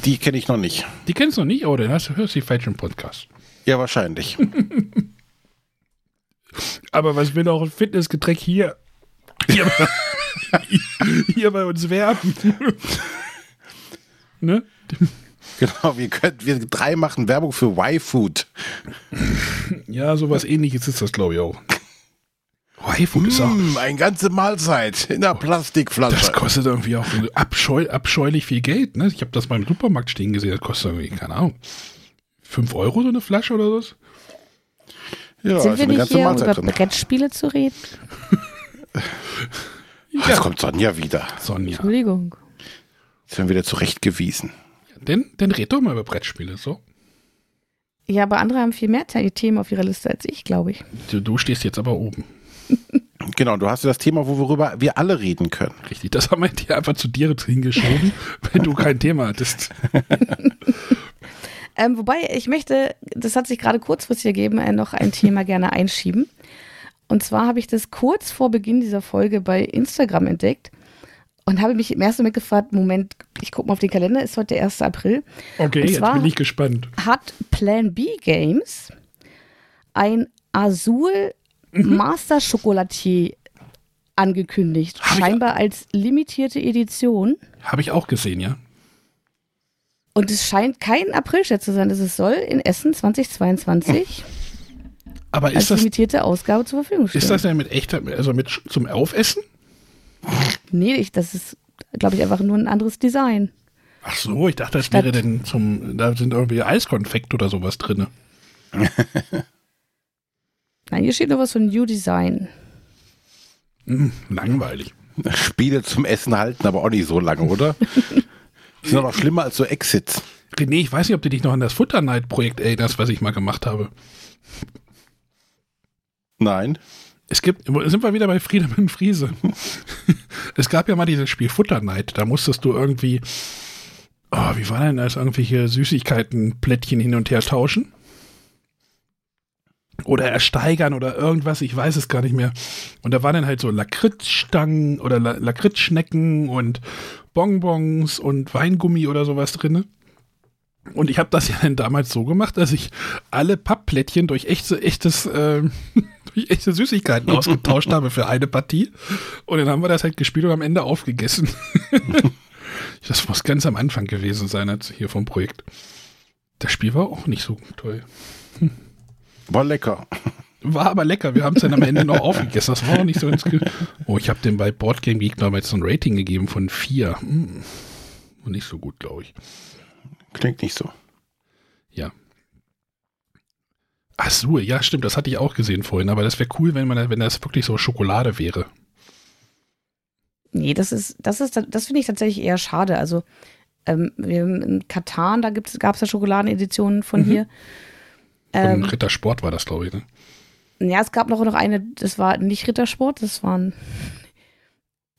die kenne ich noch nicht. Die kennst du noch nicht? Oh, dann hast du, hörst du die falschen Podcast. Ja, wahrscheinlich. *laughs* Aber was will auch ein Fitnessgetränk hier? Hier, *laughs* hier bei uns werben. ne? *laughs* genau, wir können, wir drei machen Werbung für Y-Food. Ja, sowas ähnliches ist das, glaube ich, auch. Y-Food ist auch. Mm, eine ganze Mahlzeit in der Das Plastikflasche. kostet irgendwie auch abscheu, abscheulich viel Geld. Ne? Ich habe das beim Supermarkt stehen gesehen. Das kostet irgendwie, keine Ahnung, 5 Euro so eine Flasche oder was? Ja, Sind ist wir eine nicht ganze hier, um Mahlzeit über drin. Brettspiele zu reden? *laughs* Ach, Jetzt kommt Sonja wieder. Sonja. Entschuldigung. Jetzt werden wir wieder zurechtgewiesen. Denn, dann red doch mal über Brettspiele. So. Ja, aber andere haben viel mehr Themen auf ihrer Liste als ich, glaube ich. Du, du stehst jetzt aber oben. *laughs* Genau, du hast ja das Thema, wo worüber wir alle reden können. Richtig. Das haben wir dir einfach zu dir hingeschoben, *laughs* wenn du kein Thema hattest. *laughs* Ähm, wobei, ich möchte, das hat sich gerade kurzfristig ergeben, äh, noch ein Thema gerne einschieben. Und zwar habe ich das kurz vor Beginn dieser Folge bei Instagram entdeckt und habe mich im ersten Moment gefragt, Moment, ich gucke mal auf den Kalender, ist heute der 1. April. Okay, Und jetzt bin ich gespannt. Hat Plan B Games ein Azul Master Chocolatier angekündigt. Hab ich- Scheinbar als limitierte Edition. Habe ich auch gesehen, ja. Und es scheint kein April-Scherz zu sein. dass Es soll in Essen 2022 Aber als ist das, limitierte Ausgabe zur Verfügung stehen. ist das denn mit echter, also mit zum Aufessen? Nee, ich, das ist, glaube ich, einfach nur ein anderes Design. Ach so, ich dachte, das Statt- wäre denn zum, da sind irgendwie Eiskonfekt oder sowas drin. *laughs* Nein, hier steht nur was von New Design. Hm, langweilig. Spiele zum Essen halten, aber auch nicht so lange, oder? Die sind doch noch schlimmer als so Exits. René, ich weiß nicht, ob du dich noch an das Futter Night Projekt erinnerst, was ich mal gemacht habe. Nein. Es gibt, sind wir wieder bei Friedemann Friese. *laughs* es gab ja mal dieses Spiel Futter Night. Da musstest du irgendwie, oh, wie war denn das, irgendwelche Süßigkeiten-Plättchen hin und her tauschen? Oder ersteigern oder irgendwas, ich weiß es gar nicht mehr. Und da waren dann halt so Lakritzstangen oder La Lakritzschnecken und Bonbons und Weingummi oder sowas drinne. Und ich habe das ja dann *laughs* damals so gemacht, dass ich alle Pappplättchen durch echte, echtes, ähm, *laughs* durch echte Süßigkeiten ausgetauscht habe für eine Partie. Und dann haben wir das halt gespielt und am Ende aufgegessen. *laughs* das muss ganz am Anfang gewesen sein, hier vom Projekt. Das Spiel war auch nicht so toll. War lecker. War aber lecker. Wir haben es dann am Ende noch aufgegessen. Das war auch nicht so ins Ge Oh, ich habe dem bei Boardgame Geek damals so ein Rating gegeben von vier. Hm. Und nicht so gut, glaube ich. Klingt nicht so. Ja. Azur, ja, stimmt, das hatte ich auch gesehen vorhin, aber das wäre cool, wenn man wenn das wirklich so Schokolade wäre. Nee, das ist, das ist, das finde ich tatsächlich eher schade. Also, ähm, wir haben in Katan, da gab es ja Schokoladeneditionen von Mhm. hier. Von Ähm, Rittersport war das, glaube ich. Ne? ja, es gab noch, noch eine, das war nicht Rittersport, das waren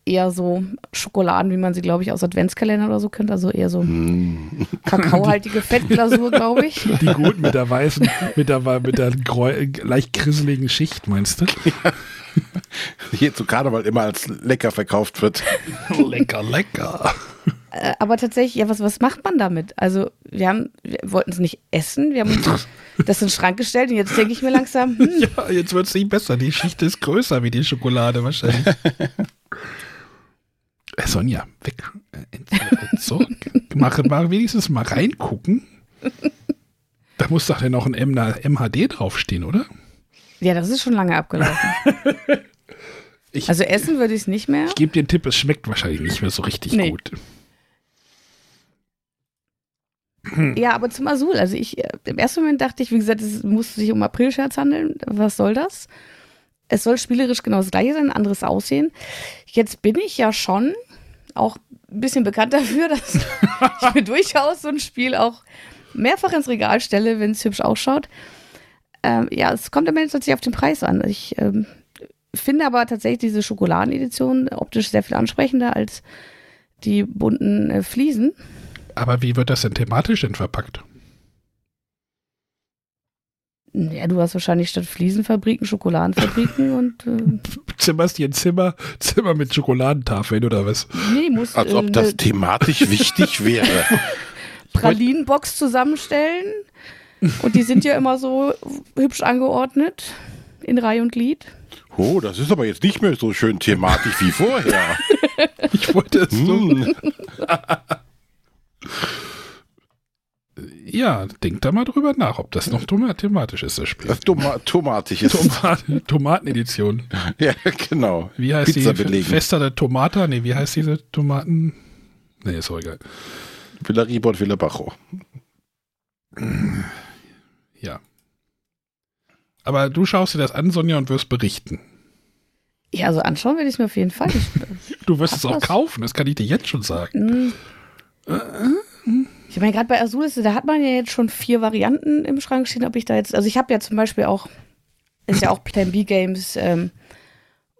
eher so Schokoladen, wie man sie, glaube ich, aus Adventskalender oder so kennt. Also eher so Hm. kakaohaltige *laughs* Fettglasur, glaube ich. *laughs* Die guten mit der weißen, mit der, mit der leicht grisseligen Schicht, meinst du? Hier zu Karneval immer als lecker verkauft wird. *laughs* lecker, lecker. Äh, aber tatsächlich, ja, was, was macht man damit? Also, wir haben, wir wollten es nicht essen, wir haben uns das in den Schrank gestellt und jetzt denke ich mir langsam, hm, Ja, jetzt wird es nicht besser. Die Schicht ist größer wie die Schokolade wahrscheinlich. Äh, Sonja, weg. Äh, ent- Entsorg. Mach, mach wenigstens mal reingucken. Da muss doch ja noch ein MHD draufstehen, oder? ja, das ist schon lange abgelaufen. *laughs* Ich, Also essen würde ich es nicht mehr. ich gebe dir einen Tipp, es schmeckt wahrscheinlich nicht mehr so richtig Nee. gut. Ja, aber zum Azul. Also ich, äh, im ersten Moment dachte ich, wie gesagt, es muss sich um Aprilscherz handeln. Was soll das? Es soll spielerisch genau das gleiche sein, ein anderes Aussehen. Jetzt bin ich ja schon auch ein bisschen bekannt dafür, *laughs* dass ich mir durchaus so ein Spiel auch mehrfach ins Regal stelle, wenn es hübsch ausschaut. Ähm, ja, es kommt am Ende tatsächlich auf den Preis an. Ich ähm, finde aber tatsächlich diese Schokoladenedition optisch sehr viel ansprechender als die bunten äh, Fliesen. Aber wie wird das denn thematisch denn verpackt? Ja, du hast wahrscheinlich statt Fliesenfabriken Schokoladenfabriken *laughs* und. Äh, Zimmerst dir ein Zimmer, Zimmer mit Schokoladentafeln oder was? nee, musst Als äh, ob das eine thematisch wichtig *laughs* wäre. Pralinenbox zusammenstellen. Und die sind ja immer so hübsch angeordnet. In Reihe und Glied. Oh, das ist aber jetzt nicht mehr so schön thematisch wie vorher. *laughs* Ich wollte es so. Ja, denk da mal drüber nach, ob das noch thematisch ist, das Spiel. Das Toma tomatisch ist. Tomaten, Tomatenedition. *laughs* Ja, genau. Wie heißt Pizza die? belegen. Festa de Tomata? Nee, wie heißt diese Tomaten? Nee, ist auch egal. Villa und Villa Bajo. Ja. Aber du schaust dir das an, Sonja, und wirst berichten. Ja, also anschauen werde ich es mir auf jeden Fall. *laughs* Ich, Du wirst es auch was? kaufen, das kann ich dir jetzt schon sagen. Hm. Ich meine, gerade bei Azulis, da hat man ja jetzt schon vier Varianten im Schrank stehen, ob ich da jetzt, also ich habe ja zum Beispiel auch, ist ja auch Plan B Games ähm,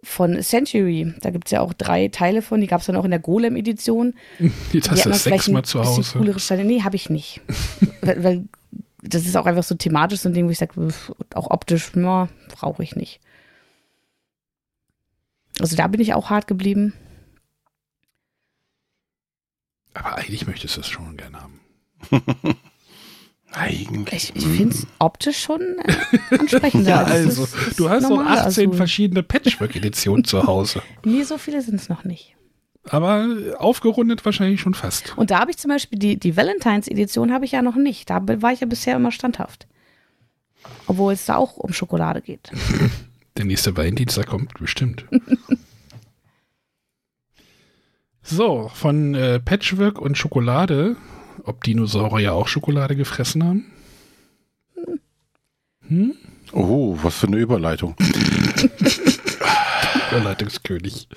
von Century. Da gibt es ja auch drei Teile von, die gab es dann auch in der Golem-Edition. *laughs* Jetzt hast Die du sechsmal zu Hause. Coolere Steine. Nee, habe ich nicht. *laughs* weil, weil das ist auch einfach so thematisch so ein Ding, wo ich sage, auch optisch, ja, brauche ich nicht. Also da bin ich auch hart geblieben. Aber eigentlich möchtest du es schon gerne haben. *laughs* Eigentlich. Ich, ich finde es optisch schon äh, ansprechender. *laughs* Ja, als also, du hast noch normale 18 Azul. verschiedene Patchwork-Editionen zu Hause. *laughs* Nee, so viele sind es noch nicht. Aber aufgerundet wahrscheinlich schon fast. Und da habe ich zum Beispiel die, die Valentines-Edition habe ich ja noch nicht. Da war ich ja bisher immer standhaft. Obwohl es da auch um Schokolade geht. Der nächste Valentinstag kommt bestimmt. so, von äh, Patchwork und Schokolade, ob Dinosaurier auch Schokolade gefressen haben? Hm? Oh, was für eine Überleitung. *laughs* Überleitungskönig.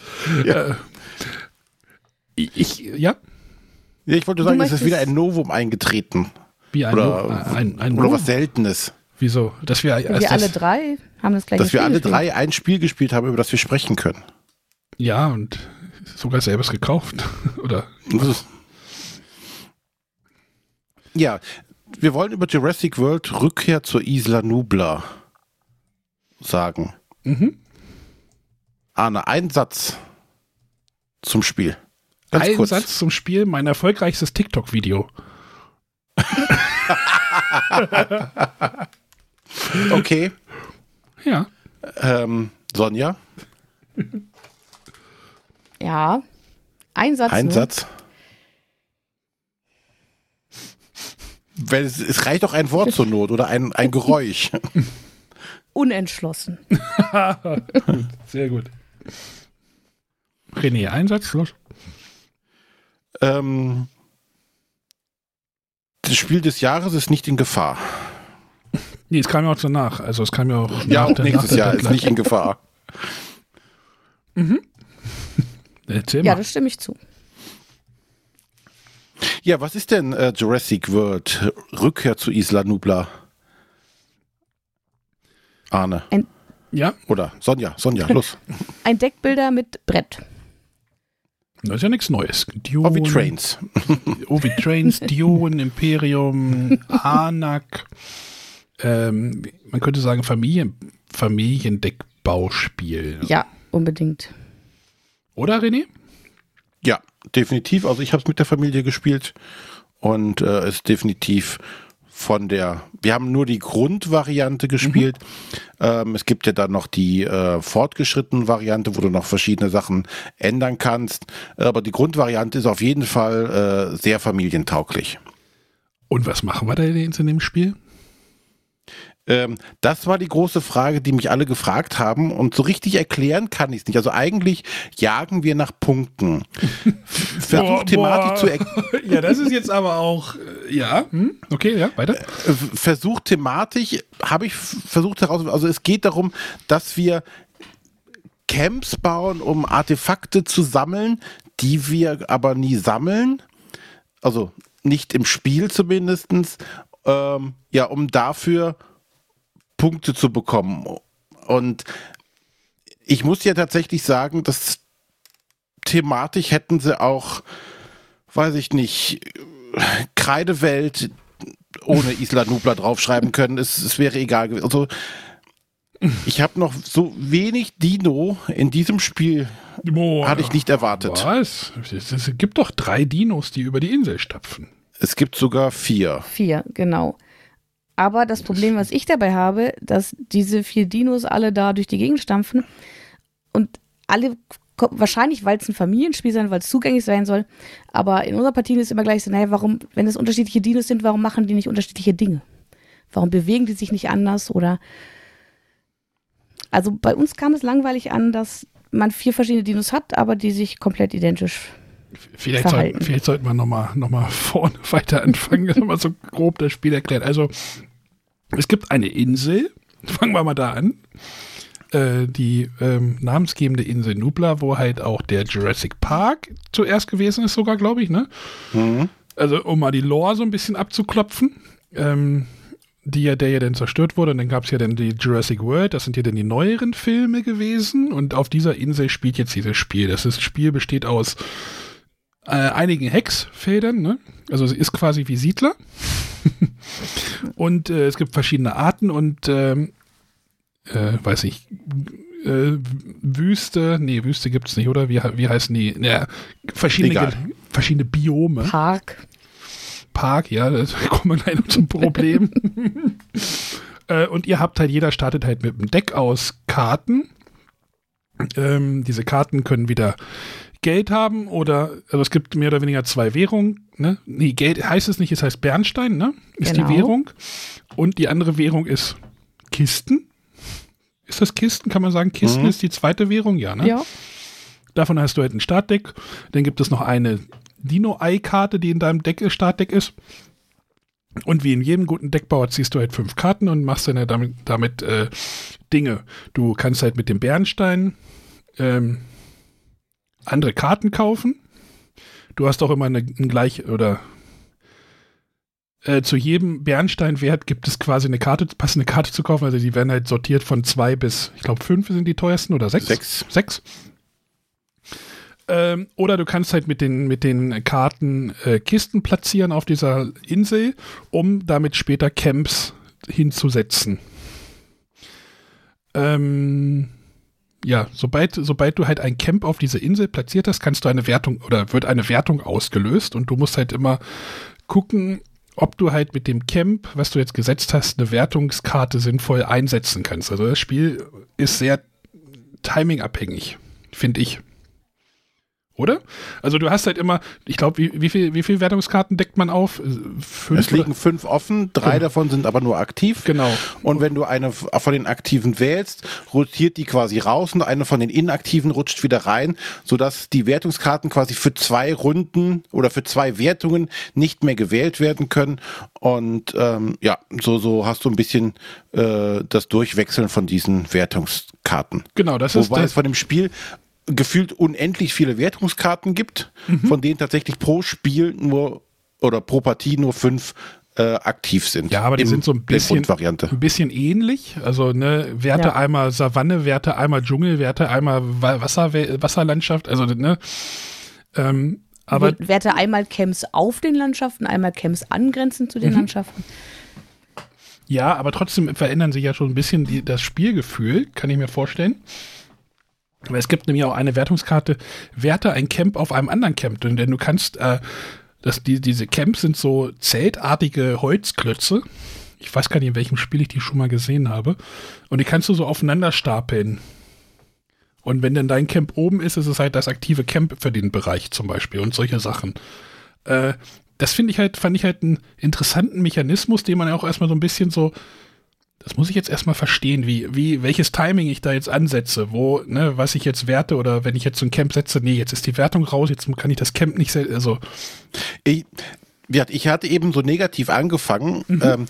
Äh, ich, ja, Ja, ich wollte sagen, es ist wieder ein Novum eingetreten. wie ein, Oder, ein, ein oder was Seltenes. Wieso? Dass wir, wir alle das, drei haben das gleiche Dass wir Spiel alle gespielt. drei ein Spiel gespielt haben, über das wir sprechen können. Ja, und sogar selbst gekauft. *laughs* Oder? Ja, wir wollen über Jurassic World Rückkehr zur Isla Nubla sagen. Mhm. Arne, ein Satz zum Spiel. Ganz Ein kurz. Satz zum Spiel, mein erfolgreichstes TikTok-Video. *laughs* Okay. Ja. Ähm, Sonja, Ja. Ein Satz. ein nur. Satz. Weil es, es reicht auch ein Wort zur Not oder ein, ein Geräusch. *laughs* Unentschlossen. *laughs* Sehr gut. René, ein Satz, los. ähm, das Spiel des Jahres ist nicht in Gefahr. Nee, es kam ja auch danach. Also es kam ja auch Ja, nach auch der- nächstes nach der Jahr ist nicht in Gefahr. *laughs* Erzähl Ja, mal. das stimme ich zu. Ja, was ist denn äh, Jurassic World Rückkehr zu Isla Nubla? Arne. Ja, Oder Sonja, Sonja, los. *laughs* Ein Deckbilder mit Brett. das ist ja nichts Neues. Dune, Oh, wie Trains. Oh, wie Trains, *laughs* Dune, Imperium, Anak. Ähm, man könnte sagen Familien, Familiendeckbauspiel. Ja, unbedingt. Oder, René? Ja, definitiv. Also ich habe es mit der Familie gespielt und äh, ist definitiv von der. Wir haben nur die Grundvariante gespielt. Ähm, es gibt ja dann noch die äh, fortgeschrittene Variante, wo du noch verschiedene Sachen ändern kannst. Aber die Grundvariante ist auf jeden Fall äh, sehr familientauglich. Und was machen wir da jetzt in dem Spiel? Ähm, das war die große Frage, die mich alle gefragt haben. Und so richtig erklären kann ich es nicht. Also eigentlich jagen wir nach Punkten. *laughs* Versuch Thematik zu erklären. *laughs* Ja, das ist jetzt aber auch. äh, Ja, hm? okay, ja, weiter. Äh, versucht thematisch, habe ich versucht heraus, also es geht darum, dass wir Camps bauen, um Artefakte zu sammeln, die wir aber nie sammeln. Also nicht im Spiel zumindestens. Ähm, ja, um dafür Punkte zu bekommen. Und ich muss ja tatsächlich sagen, dass thematisch hätten sie auch, weiß ich nicht, Kreidewelt ohne Isla Nubla draufschreiben können. Es, es wäre egal gewesen. Also, ich habe noch so wenig Dino in diesem Spiel Boah, hatte ich nicht erwartet. Was? Es, es gibt doch drei Dinos, die über die Insel stapfen. Es gibt sogar vier. Vier, genau. Aber das Problem, was ich dabei habe, dass diese vier Dinos alle da durch die Gegend stampfen und alle, wahrscheinlich, weil es ein Familienspiel sein, weil es zugänglich sein soll, aber in unserer Partie ist immer gleich so, naja, warum, wenn es unterschiedliche Dinos sind, warum machen die nicht unterschiedliche Dinge? Warum bewegen die sich nicht anders oder also bei uns kam es langweilig an, dass man vier verschiedene Dinos hat, aber die sich komplett identisch Vielleicht, soll, vielleicht sollten wir nochmal noch mal vorne *laughs* weiter anfangen, dass mal so grob das Spiel erklärt. Also, es gibt eine Insel, *laughs* fangen wir mal da an. Äh, die ähm, namensgebende Insel Nubla, wo halt auch der Jurassic Park zuerst gewesen ist, sogar, glaube ich, ne? Mhm. Also, um mal die Lore so ein bisschen abzuklopfen. Ähm, die ja, der ja dann zerstört wurde. Und dann gab es ja dann die Jurassic World, das sind ja dann die neueren Filme gewesen. Und auf dieser Insel spielt jetzt dieses Spiel. Das ist, Spiel besteht aus äh, einigen Hexfeldern, ne? Also es ist quasi wie Siedler. *laughs* und äh, es gibt verschiedene Arten und ähm, äh, weiß ich, äh, Wüste, nee, Wüste gibt's nicht, oder? Wie, wie heißen die? Ja, verschiedene, Egal. Verschiedene Biome. Park. Park, ja, da *laughs* kommen wir gleich noch zum Problem. *laughs* äh, und ihr habt halt, jeder startet halt mit einem Deck aus Karten. Ähm, diese Karten können wieder Geld haben oder, also es gibt mehr oder weniger zwei Währungen. Ne? Nee, Geld heißt es nicht, es heißt Bernstein, ne? Ist Genau. die Währung. Und die andere Währung ist Kisten. Ist das Kisten? Kann man sagen, Kisten Mhm. ist die zweite Währung? Ja, ne? Ja. Davon hast du halt ein Startdeck. Dann gibt es noch eine Dino-Ei-Karte, die in deinem Deck, Startdeck ist. Und wie in jedem guten Deckbauer ziehst du halt fünf Karten und machst dann ja damit, damit äh, Dinge. Du kannst halt mit dem Bernstein ähm, andere Karten kaufen. Du hast auch immer eine, ein gleich oder äh, zu jedem Bernsteinwert gibt es quasi eine Karte, passende Karte zu kaufen. Also die werden halt sortiert von zwei bis, ich glaube, fünf sind die teuersten oder sechs. Sechs. Sechs. Ähm, oder du kannst halt mit den, mit den Karten äh, Kisten platzieren auf dieser Insel, um damit später Camps hinzusetzen. Ähm, ja, sobald, sobald du halt ein Camp auf diese Insel platziert hast, kannst du eine Wertung oder wird eine Wertung ausgelöst und du musst halt immer gucken, ob du halt mit dem Camp, was du jetzt gesetzt hast, eine Wertungskarte sinnvoll einsetzen kannst. Also das Spiel ist sehr timingabhängig, finde ich. Oder? Also du hast halt immer, ich glaube, wie, wie viel, wie viel Wertungskarten deckt man auf? Fünf Es liegen fünf offen, drei Genau. davon sind aber nur aktiv. Genau. Und wenn du eine von den aktiven wählst, rotiert die quasi raus und eine von den inaktiven rutscht wieder rein, sodass die Wertungskarten quasi für zwei Runden oder für zwei Wertungen nicht mehr gewählt werden können. Und ähm, ja, so, so hast du ein bisschen äh, das Durchwechseln von diesen Wertungskarten. Genau, das ist Wobei das. es von dem Spiel gefühlt unendlich viele Wertungskarten gibt, Mhm. von denen tatsächlich pro Spiel nur oder pro Partie nur fünf äh, aktiv sind. Ja, aber die sind so ein bisschen, ein bisschen ähnlich. Also ne, Werte Ja. einmal Savanne, Werte einmal Dschungel, Werte einmal Wa- Wasser, Wasserlandschaft. Also ne, ähm, aber werte einmal Camps auf den Landschaften, einmal Camps angrenzend zu den Landschaften. ja, aber trotzdem verändern sich ja schon ein bisschen die, das Spielgefühl, kann ich mir vorstellen. Es gibt nämlich auch eine Wertungskarte, werte ein Camp auf einem anderen Camp. Denn, denn du kannst, äh, das, die, diese Camps sind so zeltartige Holzklötze. Ich weiß gar nicht, in welchem Spiel ich die schon mal gesehen habe. Und die kannst du so aufeinander stapeln. Und wenn dann dein Camp oben ist, ist es halt das aktive Camp für den Bereich zum Beispiel und solche Sachen. Äh, das finde ich halt, fand ich halt einen interessanten Mechanismus, den man ja auch erstmal so ein bisschen so, das muss ich jetzt erstmal verstehen, wie, wie, welches Timing ich da jetzt ansetze, wo, ne, was ich jetzt werte oder wenn ich jetzt so ein Camp setze, nee, jetzt ist die Wertung raus, jetzt kann ich das Camp nicht, also, Ich, ich hatte eben so negativ angefangen. Mhm. Ähm,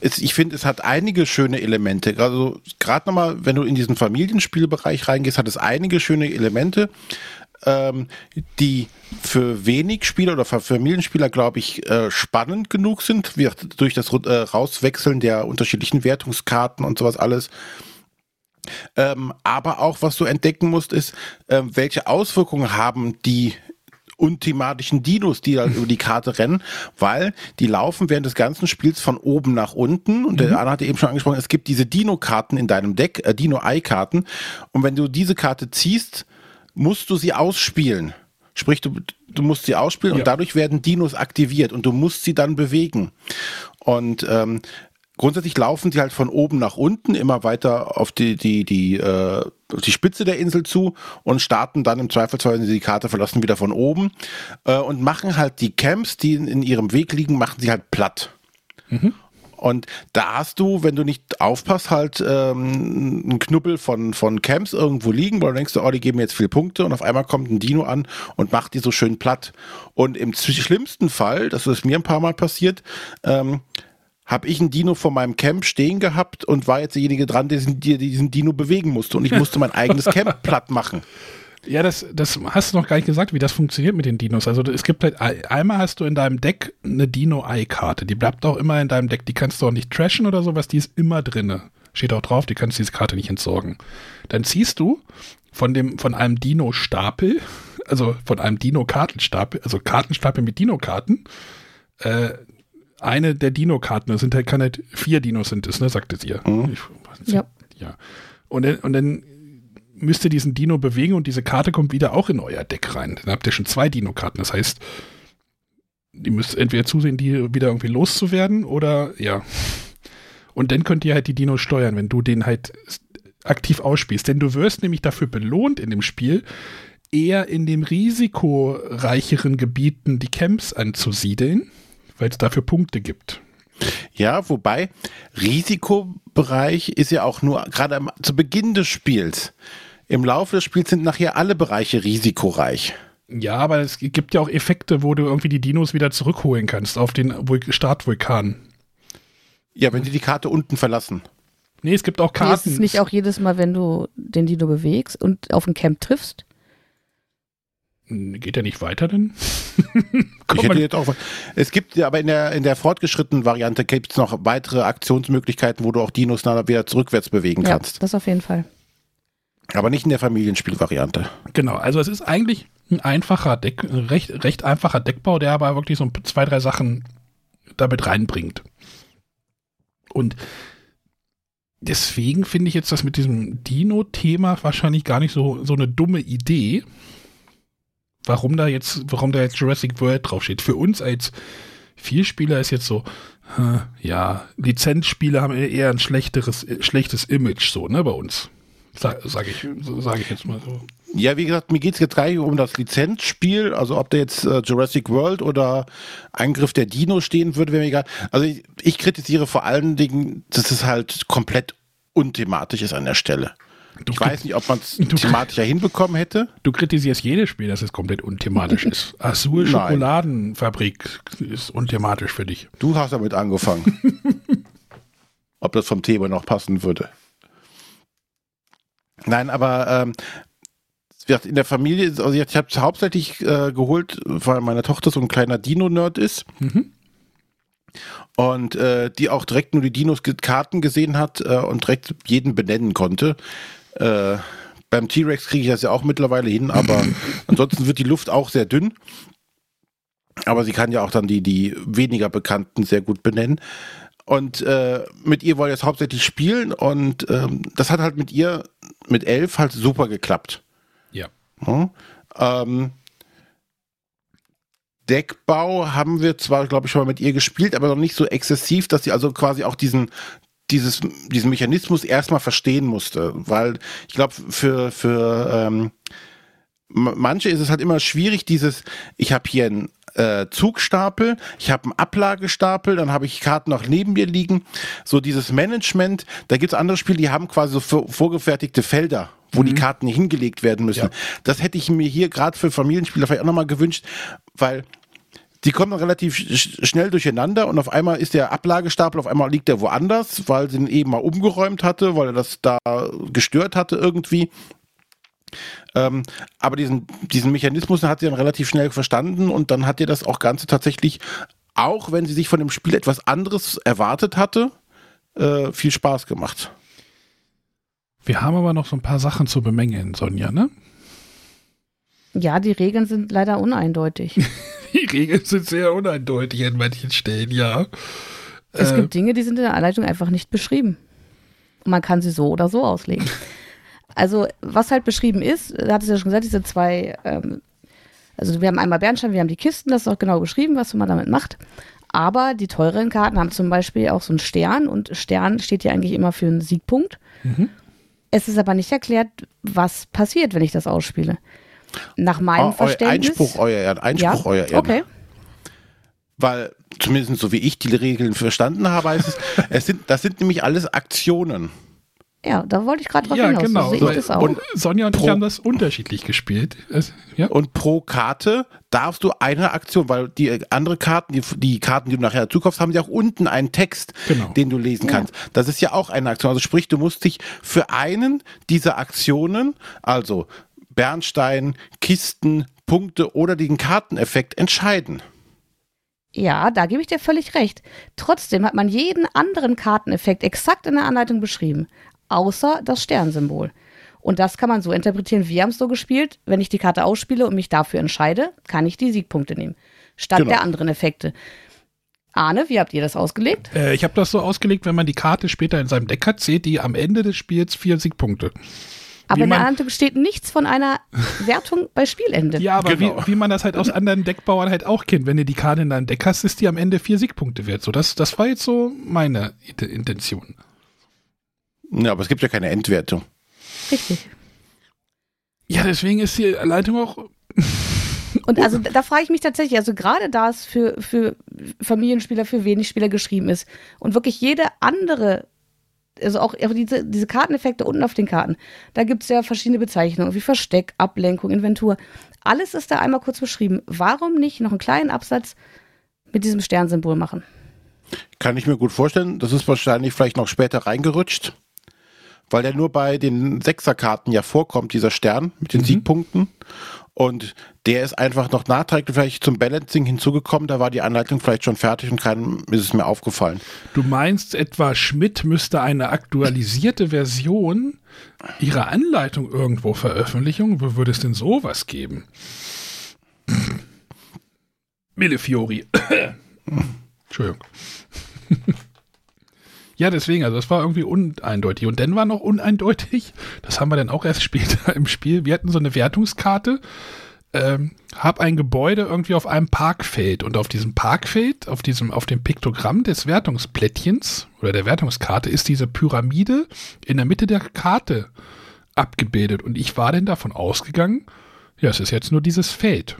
es, ich finde, es hat einige schöne Elemente. Also gerade nochmal, wenn du in diesen Familienspielbereich reingehst, hat es einige schöne Elemente, ähm, die für wenig Spieler oder für Familienspieler, glaube ich, äh, spannend genug sind, wie durch das äh, Rauswechseln der unterschiedlichen Wertungskarten und sowas alles. Ähm, aber auch, was du entdecken musst, ist, ähm, welche Auswirkungen haben die unthematischen Dinos, die dann über die Karte rennen, weil die laufen während des ganzen Spiels von oben nach unten. Und der Anna hatte eben schon angesprochen, es gibt diese Dino-Karten in deinem Deck, äh, Dino-Eye-Karten. Und wenn du diese Karte ziehst, musst du sie ausspielen. Sprich, du, du musst sie ausspielen Ja. und dadurch werden Dinos aktiviert und du musst sie dann bewegen. Und ähm, grundsätzlich laufen sie halt von oben nach unten immer weiter auf die, die, die, äh, auf die Spitze der Insel zu und starten dann im Zweifelsfall, wenn sie die Karte verlassen, wieder von oben äh, und machen halt die Camps, die in, in ihrem Weg liegen, machen sie halt platt. Und da hast du, wenn du nicht aufpasst, halt ähm, einen Knubbel von, von Camps irgendwo liegen, weil du denkst, oh, die geben mir jetzt viele Punkte und auf einmal kommt ein Dino an und macht die so schön platt. Und im schlimmsten Fall, das ist mir ein paar Mal passiert, ähm, habe ich einen Dino vor meinem Camp stehen gehabt und war jetzt derjenige dran, der diesen, der diesen Dino bewegen musste. Und ich musste mein eigenes *laughs* Camp platt machen. Ja, das, das hast du noch gar nicht gesagt, wie das funktioniert mit den Dinos. Also es gibt halt, ein- einmal hast du in deinem Deck eine Dino-Eye-Karte. Die bleibt auch immer in deinem Deck. Die kannst du auch nicht trashen oder sowas. Die ist immer drinne. Steht auch drauf, die kannst diese Karte nicht entsorgen. Dann ziehst du von dem, von einem Dino-Stapel, *laughs* also von einem Dino-Kartenstapel, also Kartenstapel mit Dino-Karten, äh, eine der Dino-Karten, das sind halt, kann halt vier Dinos sind es, ne, sagte sie. Ich, Ja. ja. Und dann, und dann müsst ihr diesen Dino bewegen und diese Karte kommt wieder auch in euer Deck rein. Dann habt ihr schon zwei Dino-Karten. Das heißt, ihr müsst entweder zusehen, die wieder irgendwie loszuwerden oder ja. Und dann könnt ihr halt die Dinos steuern, wenn du den halt aktiv ausspielst. Denn du wirst nämlich dafür belohnt in dem Spiel, eher in den risikoreicheren Gebieten die Camps anzusiedeln, weil es dafür Punkte gibt. Ja, wobei Risikobereich ist ja auch nur gerade zu Beginn des Spiels. Im Laufe des Spiels sind nachher alle Bereiche risikoreich. Ja, aber es gibt ja auch Effekte, wo du irgendwie die Dinos wieder zurückholen kannst auf den Vul Startvulkan. Ja, wenn die die Karte unten verlassen. Nee, es gibt auch Nee, ist Karten. es nicht auch jedes Mal, wenn du den Dino bewegst und auf ein Camp triffst? Geht der nicht weiter denn? *laughs* Ich Komm, hätte jetzt auch, es gibt ja aber in der, in der fortgeschrittenen Variante gibt es noch weitere Aktionsmöglichkeiten, wo du auch Dinos wieder zurückwärts bewegen Ja, kannst. das auf jeden Fall. Aber nicht in der Familienspielvariante. genau, also es ist eigentlich ein einfacher Deck, recht, recht einfacher Deckbau, der aber wirklich so zwei, drei Sachen damit reinbringt. Und deswegen finde ich jetzt das mit diesem Dino-Thema wahrscheinlich gar nicht so, so eine dumme Idee. Warum da jetzt, warum da jetzt Jurassic World draufsteht. Für uns als Vielspieler ist jetzt so, äh, ja, Lizenzspiele haben eher ein schlechteres, schlechtes Image, so, ne, bei uns. Sag, sag ich, so sage ich jetzt mal so. Ja, wie gesagt, mir geht es jetzt gar nicht um das Lizenzspiel, also ob da jetzt äh, Jurassic World oder Angriff der Dino stehen würde, wäre mir egal. Also ich, ich kritisiere vor allen Dingen, dass es halt komplett unthematisch ist an der Stelle. Du, Ich weiß nicht, ob man es *laughs* thematischer hinbekommen hätte. du kritisierst jedes Spiel, dass es komplett unthematisch ist. *laughs* Nein. Schokoladenfabrik ist unthematisch für dich. Du hast damit angefangen. *laughs* ob das vom Thema noch passen würde. Nein, aber ähm, in der Familie, also ich habe es hauptsächlich äh, geholt, weil meine Tochter so ein kleiner Dino-Nerd ist. Mhm. Und äh, die auch direkt nur die Dinos-Karten gesehen hat äh, und direkt jeden benennen konnte. Äh, beim T-Rex kriege ich das ja auch mittlerweile hin, aber *laughs* ansonsten wird die Luft auch sehr dünn. Aber sie kann ja auch dann die, die weniger bekannten sehr gut benennen. Und äh, mit ihr wollte ich jetzt hauptsächlich spielen und ähm, das hat halt mit ihr, mit elf, halt super geklappt. Ja. Ja. Ähm, Deckbau haben wir zwar, glaube ich, schon mal mit ihr gespielt, aber noch nicht so exzessiv, dass sie also quasi auch diesen, dieses, diesen Mechanismus erstmal verstehen musste. Weil ich glaube, für, für ähm, manche ist es halt immer schwierig, dieses, ich habe hier einen äh, Zugstapel, ich habe einen Ablagestapel, dann habe ich Karten noch neben mir liegen. So dieses Management, da gibt es andere Spiele, die haben quasi so vor- vorgefertigte Felder, wo die Karten hingelegt werden müssen. Ja. Das hätte ich mir hier gerade für Familienspieler vielleicht auch nochmal gewünscht, weil die kommen relativ sch schnell durcheinander und auf einmal ist der Ablagestapel, auf einmal liegt er woanders, weil sie ihn eben mal umgeräumt hatte, weil er das da gestört hatte irgendwie. Ähm, aber diesen, diesen Mechanismus hat sie dann relativ schnell verstanden und dann hat ihr das auch Ganze tatsächlich, auch wenn sie sich von dem Spiel etwas anderes erwartet hatte, äh, viel Spaß gemacht. Wir haben aber noch so ein paar Sachen zu bemängeln, Sonja, ne? Ja, die Regeln sind leider uneindeutig. *laughs* Die Regeln sind sehr uneindeutig an manchen Stellen, ja. Es Äh, gibt Dinge, die sind in der Anleitung einfach nicht beschrieben. Und man kann sie so oder so auslegen. *laughs* Also, was halt beschrieben ist, da hat es ja schon gesagt, diese zwei, ähm, also wir haben einmal Bernstein, wir haben die Kisten, das ist auch genau beschrieben, was man damit macht. Aber die teureren Karten haben zum Beispiel auch so einen Stern und Stern steht ja eigentlich immer für einen Siegpunkt. Mhm. Es ist aber nicht erklärt, was passiert, wenn ich das ausspiele. Nach meinem eu- Verständnis. Einspruch, euer Ehren, Einspruch, ja? euer Ehren. Okay. Weil, zumindest so wie ich die Regeln verstanden habe, heißt es, *laughs* es sind, das sind nämlich alles Aktionen. Ja, da wollte ich gerade drauf ja, hinaus. genau. So sehe ich das auch. und Sonja und ich Pro- haben das unterschiedlich gespielt. Es, ja? Und pro Karte darfst du eine Aktion, weil die andere Karten, die, die Karten, die du nachher zukaufst, haben ja auch unten einen Text, Genau. den du lesen kannst. Das ist ja auch eine Aktion. Also sprich, du musst dich für einen dieser Aktionen, also Bernstein, Kisten, Punkte oder den Karteneffekt entscheiden. Ja, da gebe ich dir völlig recht. Trotzdem hat man jeden anderen Karteneffekt exakt in der Anleitung beschrieben, außer das Sternsymbol. Und das kann man so interpretieren, wir haben es so gespielt, wenn ich die Karte ausspiele und mich dafür entscheide, kann ich die Siegpunkte nehmen, statt Genau. der anderen Effekte. Arne, wie habt ihr das ausgelegt? Äh, ich habe das so ausgelegt, wenn man die Karte später in seinem Deck hat, zählt die am Ende des Spiels vier Siegpunkte. Aber Wie in der Anleitung steht nichts von einer *laughs* Wertung bei Spielende. Ja, aber Genau. wie, wie man das halt aus anderen Deckbauern halt auch kennt. Wenn du die Karte in deinem Deck hast, ist die am Ende vier Siegpunkte wert. So, das, das war jetzt so meine Int- Intention. Ja, aber es gibt ja keine Endwertung. Richtig. Ja, deswegen ist die Leitung auch. *laughs* Und also da, da frage ich mich tatsächlich, also gerade da es für, für Familienspieler, für wenig Spieler geschrieben ist und wirklich jede andere, also auch, auch diese, diese Karteneffekte unten auf den Karten, da gibt es ja verschiedene Bezeichnungen, wie Versteck, Ablenkung, Inventur. Alles ist da einmal kurz beschrieben. Warum nicht noch einen kleinen Absatz mit diesem Sternsymbol machen? Kann ich mir gut vorstellen. Das ist wahrscheinlich vielleicht noch später reingerutscht, weil der nur bei den Sechserkarten ja vorkommt, dieser Stern mit den Siegpunkten. Und der ist einfach noch nachträglich vielleicht zum Balancing hinzugekommen. Da war die Anleitung vielleicht schon fertig und keinem ist es mir aufgefallen. Du meinst etwa, Schmidt müsste eine aktualisierte Version ihrer Anleitung irgendwo veröffentlichen? Wo würde es denn sowas geben? Millefiori. *coughs* Entschuldigung. Ja, deswegen, also das war irgendwie uneindeutig. Und dann war noch uneindeutig, das haben wir dann auch erst später *laughs* im Spiel, wir hatten so eine Wertungskarte, ähm, hab ein Gebäude irgendwie auf einem Parkfeld und auf diesem Parkfeld, auf diesem, auf dem Piktogramm des Wertungsplättchens oder der Wertungskarte ist diese Pyramide in der Mitte der Karte abgebildet und ich war dann davon ausgegangen, ja, es ist jetzt nur dieses Feld.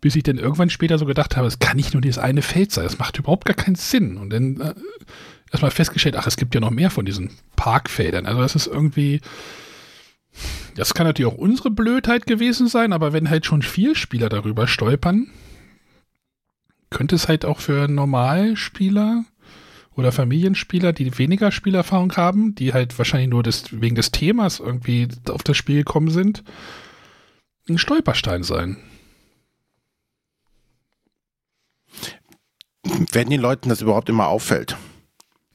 Bis ich dann irgendwann später so gedacht habe, es kann nicht nur dieses eine Feld sein, das macht überhaupt gar keinen Sinn. Und dann äh, erstmal festgestellt, ach, es gibt ja noch mehr von diesen Parkfeldern. Also das ist irgendwie, das kann natürlich auch unsere Blödheit gewesen sein, aber wenn halt schon vier Spieler darüber stolpern, könnte es halt auch für Normalspieler oder Familienspieler, die weniger Spielerfahrung haben, die halt wahrscheinlich nur des, wegen des Themas irgendwie auf das Spiel gekommen sind, ein Stolperstein sein. Wenn den Leuten das überhaupt immer auffällt.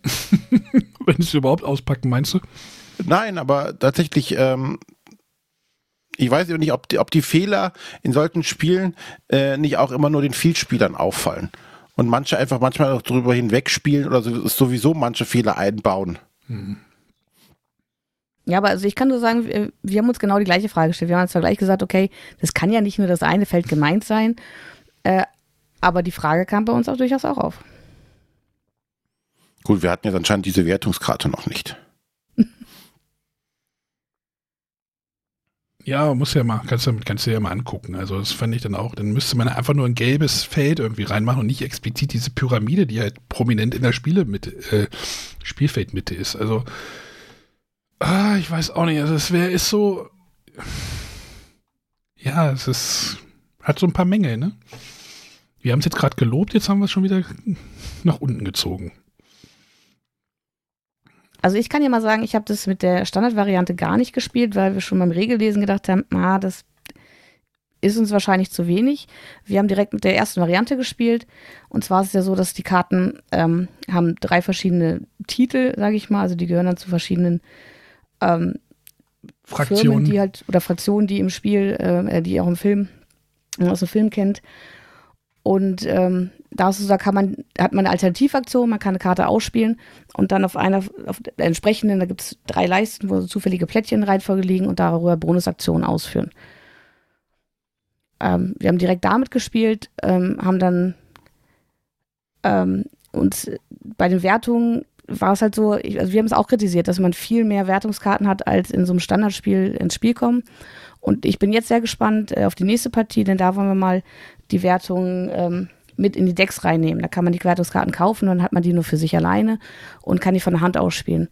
*laughs* Wenn sie es überhaupt auspacken, meinst du? Nein, aber tatsächlich, ähm, ich weiß ja nicht, ob die, ob die Fehler in solchen Spielen äh, nicht auch immer nur den Vielspielern auffallen. Und manche einfach manchmal auch drüber hinwegspielen oder so, sowieso manche Fehler einbauen. Ja, aber also ich kann nur sagen, wir, wir haben uns genau die gleiche Frage gestellt. Wir haben zwar gleich gesagt, okay, das kann ja nicht nur das eine Feld gemeint sein, äh, aber die Frage kam bei uns auch durchaus auch auf. Gut, wir hatten jetzt anscheinend diese Wertungskarte noch nicht. *laughs* Ja, muss ja mal, kannst du, kannst du ja mal angucken. Also das fand ich dann auch, dann müsste man einfach nur ein gelbes Feld irgendwie reinmachen und nicht explizit diese Pyramide, die halt prominent in der Spiele mit, äh, Spielfeldmitte ist. Also, ah, ich weiß auch nicht, also es wäre, ist so, ja, es ist, hat so ein paar Mängel, ne? Wir haben es jetzt gerade gelobt, jetzt haben wir es schon wieder nach unten gezogen. Also ich kann ja mal sagen, ich habe das mit der Standardvariante gar nicht gespielt, weil wir schon beim Regellesen gedacht haben, ah, das ist uns wahrscheinlich zu wenig. Wir haben direkt mit der ersten Variante gespielt. Und zwar ist es ja so, dass die Karten ähm, haben drei verschiedene Titel, sage ich mal. Also die gehören dann zu verschiedenen ähm, Fraktionen. Firmen, die halt, oder Fraktionen, die im Spiel, äh, die auch im Film, aus dem Film kennt. Und ähm, da, ist, da kann man, hat man eine Alternativaktion, man kann eine Karte ausspielen und dann auf einer, auf der entsprechenden, da gibt es drei Leisten, wo so zufällige Plättchen Reihenfolge liegen und darüber Bonusaktionen ausführen. Ähm, wir haben direkt damit gespielt, ähm, haben dann ähm, uns bei den Wertungen war es halt so, ich, also wir haben es auch kritisiert, dass man viel mehr Wertungskarten hat, als in so einem Standardspiel ins Spiel kommen. Und ich bin jetzt sehr gespannt äh, auf die nächste Partie, denn da wollen wir mal die Wertung ähm, mit in die Decks reinnehmen. Da kann man die Wertungskarten kaufen und dann hat man die nur für sich alleine und kann die von der Hand ausspielen.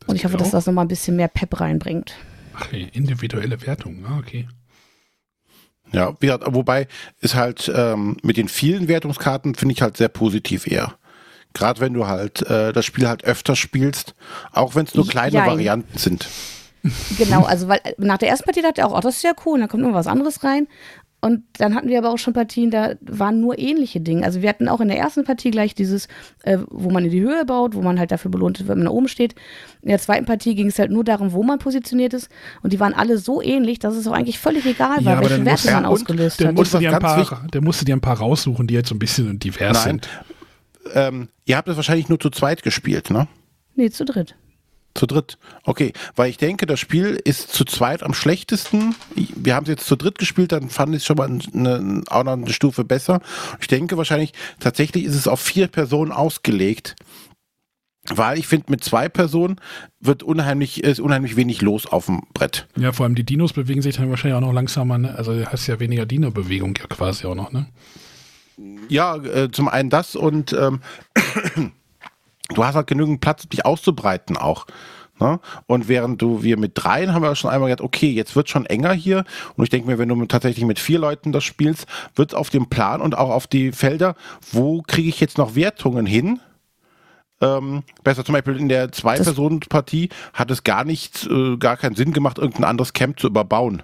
Das und ich hoffe, dass auch? das nochmal ein bisschen mehr Pep reinbringt. Ach, nee, individuelle Wertung. Ah, okay. Ja, wie gesagt, wobei ist halt ähm, mit den vielen Wertungskarten finde ich halt sehr positiv eher. Gerade wenn du halt äh, das Spiel halt öfter spielst, auch wenn es nur kleine Jein. Varianten sind. Genau, also weil äh, nach der ersten Partie dachte ich auch, oh, das ist ja cool, da kommt noch was anderes rein. Und dann hatten wir aber auch schon Partien, da waren nur ähnliche Dinge. Also wir hatten auch in der ersten Partie gleich dieses, äh, wo man in die Höhe baut, wo man halt dafür belohnt wird, wenn man da oben steht. In der zweiten Partie ging es halt nur darum, wo man positioniert ist. Und die waren alle so ähnlich, dass es auch eigentlich völlig egal war, Ja, welche Werte man ja, und ausgelöst Der hat. musste, was dir ein paar, der musste dir ein paar raussuchen, die jetzt so ein bisschen divers Nein. sind. Ähm, ihr habt es wahrscheinlich nur zu zweit gespielt, ne? Nee, zu dritt. Zu dritt. Okay, weil ich denke, das Spiel ist zu zweit am schlechtesten. Wir haben es jetzt zu dritt gespielt, dann fand ich es schon mal eine, auch noch eine Stufe besser. Ich denke wahrscheinlich, tatsächlich ist es auf vier Personen ausgelegt. Weil ich finde, mit zwei Personen wird unheimlich, ist unheimlich wenig los auf dem Brett. Ja, vor allem die Dinos bewegen sich dann wahrscheinlich auch noch langsamer. Ne? Also du hast ja weniger Dino-Bewegung ja quasi auch noch. Ne? Ja, äh, zum einen das und ähm, du hast halt genügend Platz, dich auszubreiten auch. Ne? Und während du, wir mit dreien haben wir schon einmal gesagt, okay, jetzt wird schon enger hier. Und ich denke mir, wenn du mit, tatsächlich mit vier Leuten das spielst, wird es auf dem Plan und auch auf die Felder, wo kriege ich jetzt noch Wertungen hin? Ähm, besser zum Beispiel in der Zwei-Personen-Partie hat es gar nicht, äh, gar keinen Sinn gemacht, irgendein anderes Camp zu überbauen.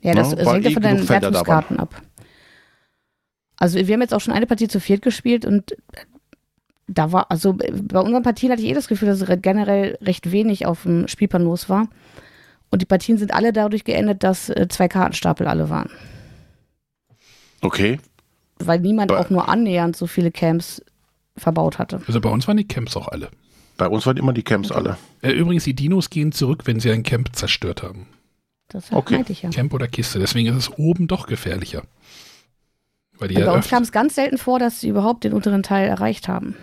Ja, das das weil hängt ja eh von deinen da Wertungskarten ab. Also wir haben jetzt auch schon eine Partie zu viert gespielt und da war, also bei unseren Partien hatte ich eh das Gefühl, dass re- generell recht wenig auf dem Spielplan los war. Und die Partien sind alle dadurch geendet, dass äh, zwei Kartenstapel alle waren. Okay. Weil niemand Aber- auch nur annähernd so viele Camps verbaut hatte. Also bei uns waren die Camps auch alle. Bei uns waren immer die Camps alle. Äh, übrigens, die Dinos gehen zurück, wenn sie ein Camp zerstört haben. Das Okay. meinte ich ja. Camp oder Kiste. Deswegen ist es oben doch gefährlicher. Weil die Und bei uns kam es ganz selten vor, dass sie überhaupt den unteren Teil erreicht haben.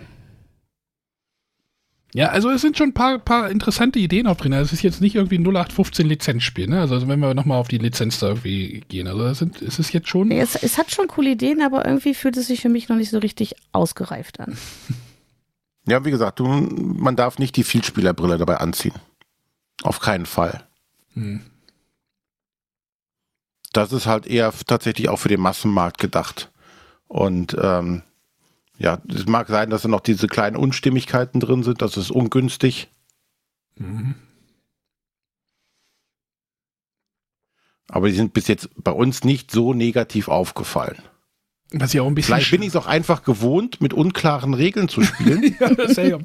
Ja, also es sind schon ein paar, paar interessante Ideen auch drin. Also Es ist jetzt nicht irgendwie ein 0815 Lizenzspiel, ne? Also wenn wir nochmal auf die Lizenz da irgendwie gehen. Also es, sind, es ist jetzt schon. Nee, es, es hat schon coole Ideen, aber irgendwie fühlt es sich für mich noch nicht so richtig ausgereift an. *laughs* Ja, wie gesagt, du, man darf nicht die Vielspielerbrille dabei anziehen. Auf keinen Fall. Hm. Das ist halt eher tatsächlich auch für den Massenmarkt gedacht. Und ähm, ja, es mag sein, dass da noch diese kleinen Unstimmigkeiten drin sind, das ist ungünstig. Mhm. Aber die sind bis jetzt bei uns nicht so negativ aufgefallen. Was ja auch ein bisschen. Vielleicht bin ich es auch einfach gewohnt, mit unklaren Regeln zu spielen. *laughs* ja, das ist ja,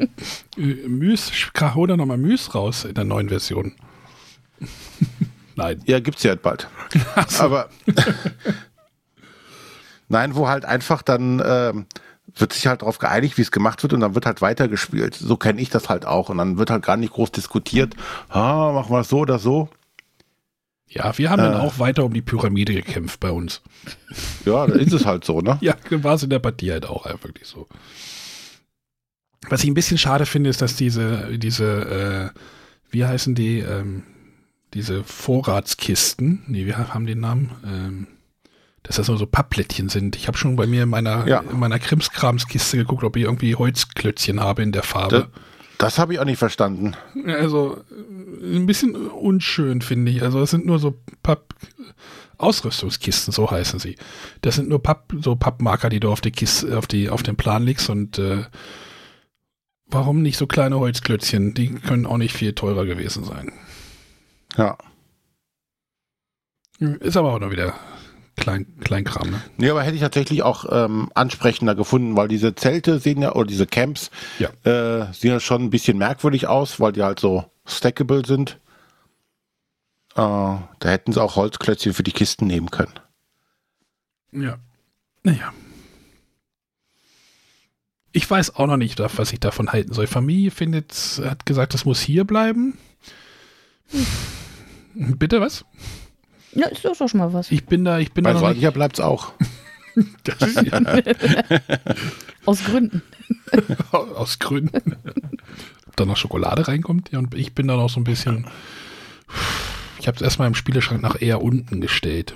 äh, Müs, hol da nochmal Müs raus in der neuen Version. Nein. ja, gibt's ja bald. Aber *laughs* nein, wo halt einfach dann ähm, wird sich halt darauf geeinigt, wie es gemacht wird und dann wird halt weitergespielt. So kenne ich das halt auch und dann wird halt gar nicht groß diskutiert. Ah, machen wir es so oder so. Ja, wir haben dann Äh. auch weiter um die Pyramide gekämpft bei uns. Ja, da ist es halt so, ne? *laughs* Ja, war es in der Partie halt auch einfach wirklich so. Was ich ein bisschen schade finde, ist, dass diese, diese, äh, wie heißen die, ähm, diese Vorratskisten, nee, wir haben den Namen, ähm, dass das nur so Pappplättchen sind. Ich habe schon bei mir in meiner, Ja. in meiner Krimskramskiste geguckt, ob ich irgendwie Holzklötzchen habe in der Farbe. Das habe ich auch nicht verstanden. Also äh, ein bisschen unschön, finde ich. Also es sind nur so Papp Ausrüstungskisten, so heißen sie. Das sind nur Papp, so Pappmarker, die du auf die Kiste, auf die, auf den Plan legst und äh, warum nicht so kleine Holzklötzchen? Die können auch nicht viel teurer gewesen sein. Ja. Ist aber auch noch wieder Klein, Kleinkram, ne? Nee, aber hätte ich tatsächlich auch ähm, ansprechender gefunden, weil diese Zelte sehen ja, oder diese Camps, Ja. äh, sehen ja schon ein bisschen merkwürdig aus, weil die halt so stackable sind. Äh, da hätten sie auch Holzklötzchen für die Kisten nehmen können. Ja. Naja. Ich weiß auch noch nicht, was ich davon halten soll. Familie findet, hat gesagt, das muss hier bleiben. Bitte was? Ja, ist doch schon mal was. Ich bin da, ich bin Bei da noch nicht. solcher bleibt es auch. *laughs* Aus Gründen. *laughs* aus Gründen. Ob da noch Schokolade reinkommt. Ja, und ich bin da noch so ein bisschen. Ich habe es erstmal im Spieleschrank nach eher unten gestellt.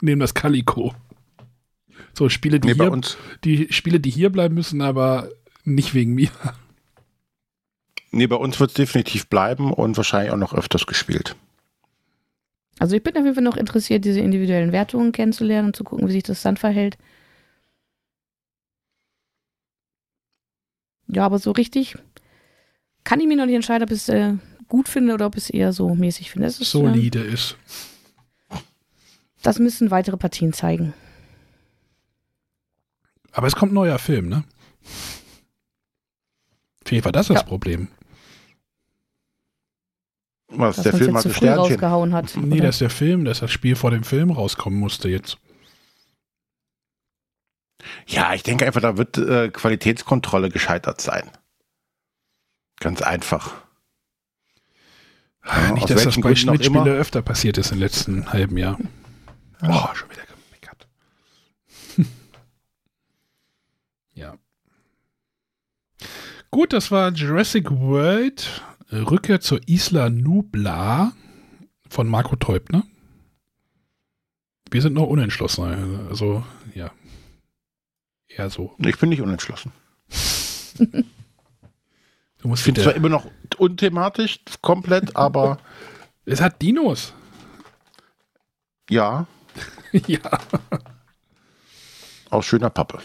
Neben das Calico. So, Spiele, die Nee, hier, uns, die Spiele, die hier bleiben müssen, aber nicht wegen mir. Nee, bei uns wird es definitiv bleiben und wahrscheinlich auch noch öfters gespielt. Also ich bin auf jeden Fall noch interessiert, diese individuellen Wertungen kennenzulernen und zu gucken, wie sich das dann verhält. Ja, aber so richtig kann ich mir noch nicht entscheiden, ob ich es äh, gut finde oder ob ich es eher so mäßig finde. Das, ist, äh, Solide ist. das müssen weitere Partien zeigen. Aber es kommt ein neuer Film, ne? Vielleicht war das das Ja. Problem. Was, Dass der Film jetzt hat zu früh Sternchen. rausgehauen hat. Nee, oder? das ist der Film, dass das Spiel vor dem Film rauskommen musste jetzt. Ja, ich denke einfach, da wird äh, Qualitätskontrolle gescheitert sein. Ganz einfach. Ja, Nicht, aus dass das bei Schnittspiele öfter passiert ist im letzten halben Jahr. Oh, schon wieder gemeckert. *laughs* ja. Gut, das war Jurassic World Rückkehr zur Isla Nublar von Marco Teubner. Wir sind noch unentschlossen. Also, ja. Eher so. Ich bin nicht unentschlossen. *laughs* Du musst Ich finde zwar immer noch unthematisch, komplett, aber *laughs* es hat Dinos. ja, *laughs* ja. aus schöner Pappe.